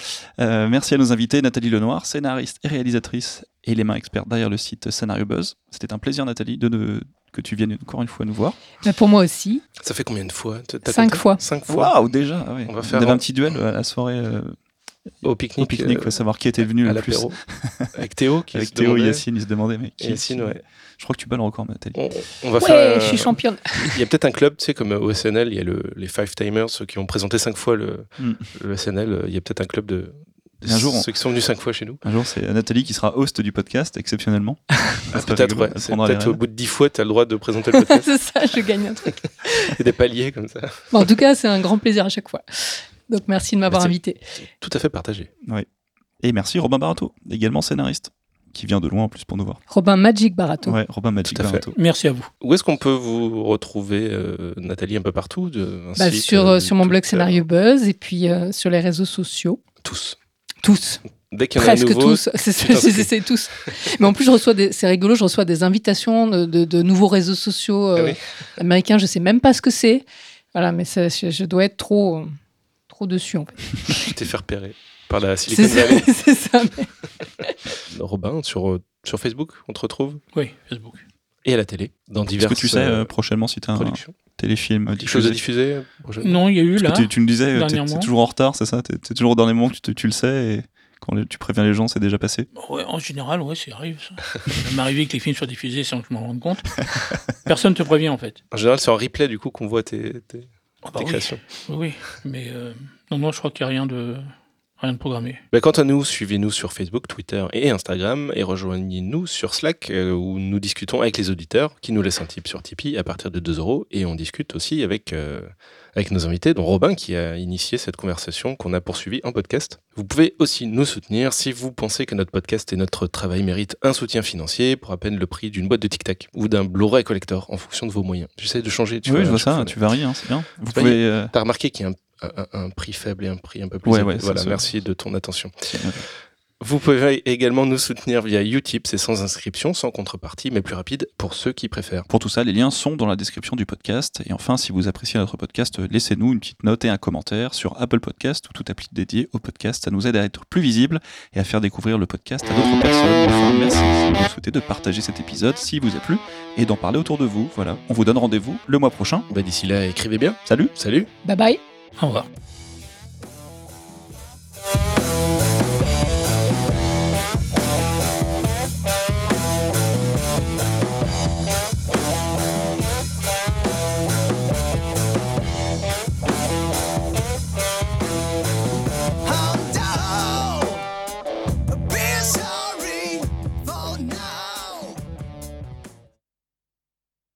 Speaker 2: Euh, merci à nos invités, Nathalie Lenoir, scénariste et réalisatrice et les mains expertes derrière le site Scénario Buzz. C'était un plaisir, Nathalie, de, de- que tu viennes encore une fois nous voir.
Speaker 3: Bah, pour moi aussi.
Speaker 1: Ça fait combien de fois T'as
Speaker 3: Cinq fois.
Speaker 1: Cinq fois.
Speaker 2: Waouh, déjà ah ouais.
Speaker 1: On va
Speaker 2: On
Speaker 1: faire
Speaker 2: avait
Speaker 1: un-
Speaker 2: un petit duel à la soirée euh,
Speaker 1: Au pique-nique.
Speaker 2: au pique-nique,
Speaker 1: euh,
Speaker 2: savoir qui était venu
Speaker 1: à
Speaker 2: le plus.
Speaker 1: Avec Théo qui
Speaker 2: Avec
Speaker 1: se
Speaker 2: Théo et Yacine, ils se demandaient, mais qui
Speaker 1: Yacine, ouais.
Speaker 2: Je crois que tu bats le record, Nathalie.
Speaker 1: On, on va
Speaker 3: Ouais,
Speaker 1: faire.
Speaker 3: je suis championne.
Speaker 1: Il y a peut-être un club, tu sais, comme au SNL, il y a le, les Five Timers, ceux qui ont présenté cinq fois le,
Speaker 2: Mm.
Speaker 1: le SNL. euh, Il y a peut-être un club de
Speaker 2: Un jour, on-
Speaker 1: ceux qui sont venus cinq fois chez nous.
Speaker 2: Un jour, c'est Nathalie qui sera host du podcast, exceptionnellement. Serait
Speaker 1: Peut-être, ouais. peut-être au
Speaker 2: rênes.
Speaker 1: bout de dix fois, tu as le droit de présenter le podcast.
Speaker 3: c'est ça, je gagne un truc.
Speaker 1: et des paliers comme ça.
Speaker 3: Bon, en tout cas, c'est un grand plaisir à chaque fois. Donc merci de m'avoir
Speaker 1: Merci.
Speaker 3: invité.
Speaker 1: Tout à fait partagé.
Speaker 2: Et merci Robin Barato, également scénariste, qui vient de loin en plus pour nous voir.
Speaker 3: Robin Magic Barato.
Speaker 2: Ouais, Robin Magic
Speaker 1: Tout à fait.
Speaker 2: Barato.
Speaker 4: Merci à vous.
Speaker 1: Où est-ce qu'on peut vous retrouver, euh, Nathalie, un peu partout de,
Speaker 3: Bah, sur,
Speaker 1: euh,
Speaker 3: sur mon blog Scénario Buzz et puis euh, sur les réseaux sociaux.
Speaker 1: Tous.
Speaker 3: Tous.
Speaker 1: Dès qu'il y en a un
Speaker 3: Presque
Speaker 1: nouveau,
Speaker 3: tous. C'est tous. Mais en plus, je reçois c'est rigolo, je reçois des invitations de, de- de nouveaux réseaux sociaux euh,
Speaker 1: Ah oui.
Speaker 3: américains. Je sais même pas ce que c'est. Voilà, mais ça, je, je dois être trop, euh, trop dessus en fait.
Speaker 1: tu t'es fait repérer par la Silicon
Speaker 3: C'est ça.
Speaker 1: Valley.
Speaker 3: c'est ça.
Speaker 1: Robin, sur, euh, sur Facebook, on te retrouve?
Speaker 4: Oui, Facebook.
Speaker 1: et à la télé, dans
Speaker 2: Est-ce
Speaker 1: diverses
Speaker 2: que tu sais
Speaker 1: euh,
Speaker 2: euh, prochalement si tu as un. Téléfilm
Speaker 1: Quelque chose à
Speaker 2: diffusé
Speaker 1: diffuser prochainement
Speaker 4: Non, il y a eu
Speaker 2: Parce
Speaker 4: là.
Speaker 2: tu, tu me disais, euh, t'es- toujours en retard, c'est ça T'es toujours au dernier moment que tu, te- tu le sais et quand les- tu préviens les gens, c'est déjà passé.
Speaker 4: Ouais, en général, ouais, ça arrive. Ça. Ça m'est arrivé que les films soient diffusés sans que je m'en rende compte. Personne te prévient en fait.
Speaker 1: En général, c'est en replay du coup qu'on voit tes, tes-
Speaker 4: Ah bah
Speaker 1: tes
Speaker 4: oui,
Speaker 1: créations.
Speaker 4: oui, oui. mais euh, non, non, je crois qu'il n'y a rien de rien de programmé.
Speaker 1: Bah, quant à nous, suivez-nous sur Facebook, Twitter et Instagram et rejoignez-nous sur Slack euh, où nous discutons avec les auditeurs qui nous laissent un tip sur Tipeee à partir de 2 euros et on discute aussi avec, euh, avec nos invités, dont Robin qui a initié cette conversation qu'on a poursuivie en podcast. Vous pouvez aussi nous soutenir si vous pensez que notre podcast et notre travail méritent un soutien financier pour à peine le prix d'une boîte de Tic Tac ou d'un Blu-ray collector en fonction de vos moyens. J'essaie de changer. Tu
Speaker 2: oui,
Speaker 1: vois,
Speaker 2: je vois ça, tu varies, hein, c'est bien. Vous pouvez. euh,
Speaker 1: T'as remarqué qu'il y a un, un- un prix faible et un prix un peu plus
Speaker 2: Ouais,
Speaker 1: Voilà, merci de ton attention. Vous pouvez également nous soutenir via Utip, c'est sans inscription, sans contrepartie, mais plus rapide pour ceux qui préfèrent.
Speaker 2: Pour tout ça, les liens sont dans la description du podcast. Et enfin, si vous appréciez notre podcast, laissez-nous une petite note et un commentaire sur Apple Podcast ou toute appli dédiée au podcast. Ça nous aide à être plus visible et à faire découvrir le podcast à d'autres personnes. Enfin, merci si vous souhaitez de partager cet épisode s'il vous a plu et d'en parler autour de vous. Voilà, on vous donne rendez-vous le mois prochain.
Speaker 1: Bah, D'ici là, écrivez bien.
Speaker 2: Salut
Speaker 1: Salut
Speaker 3: Bye bye.
Speaker 4: Au revoir.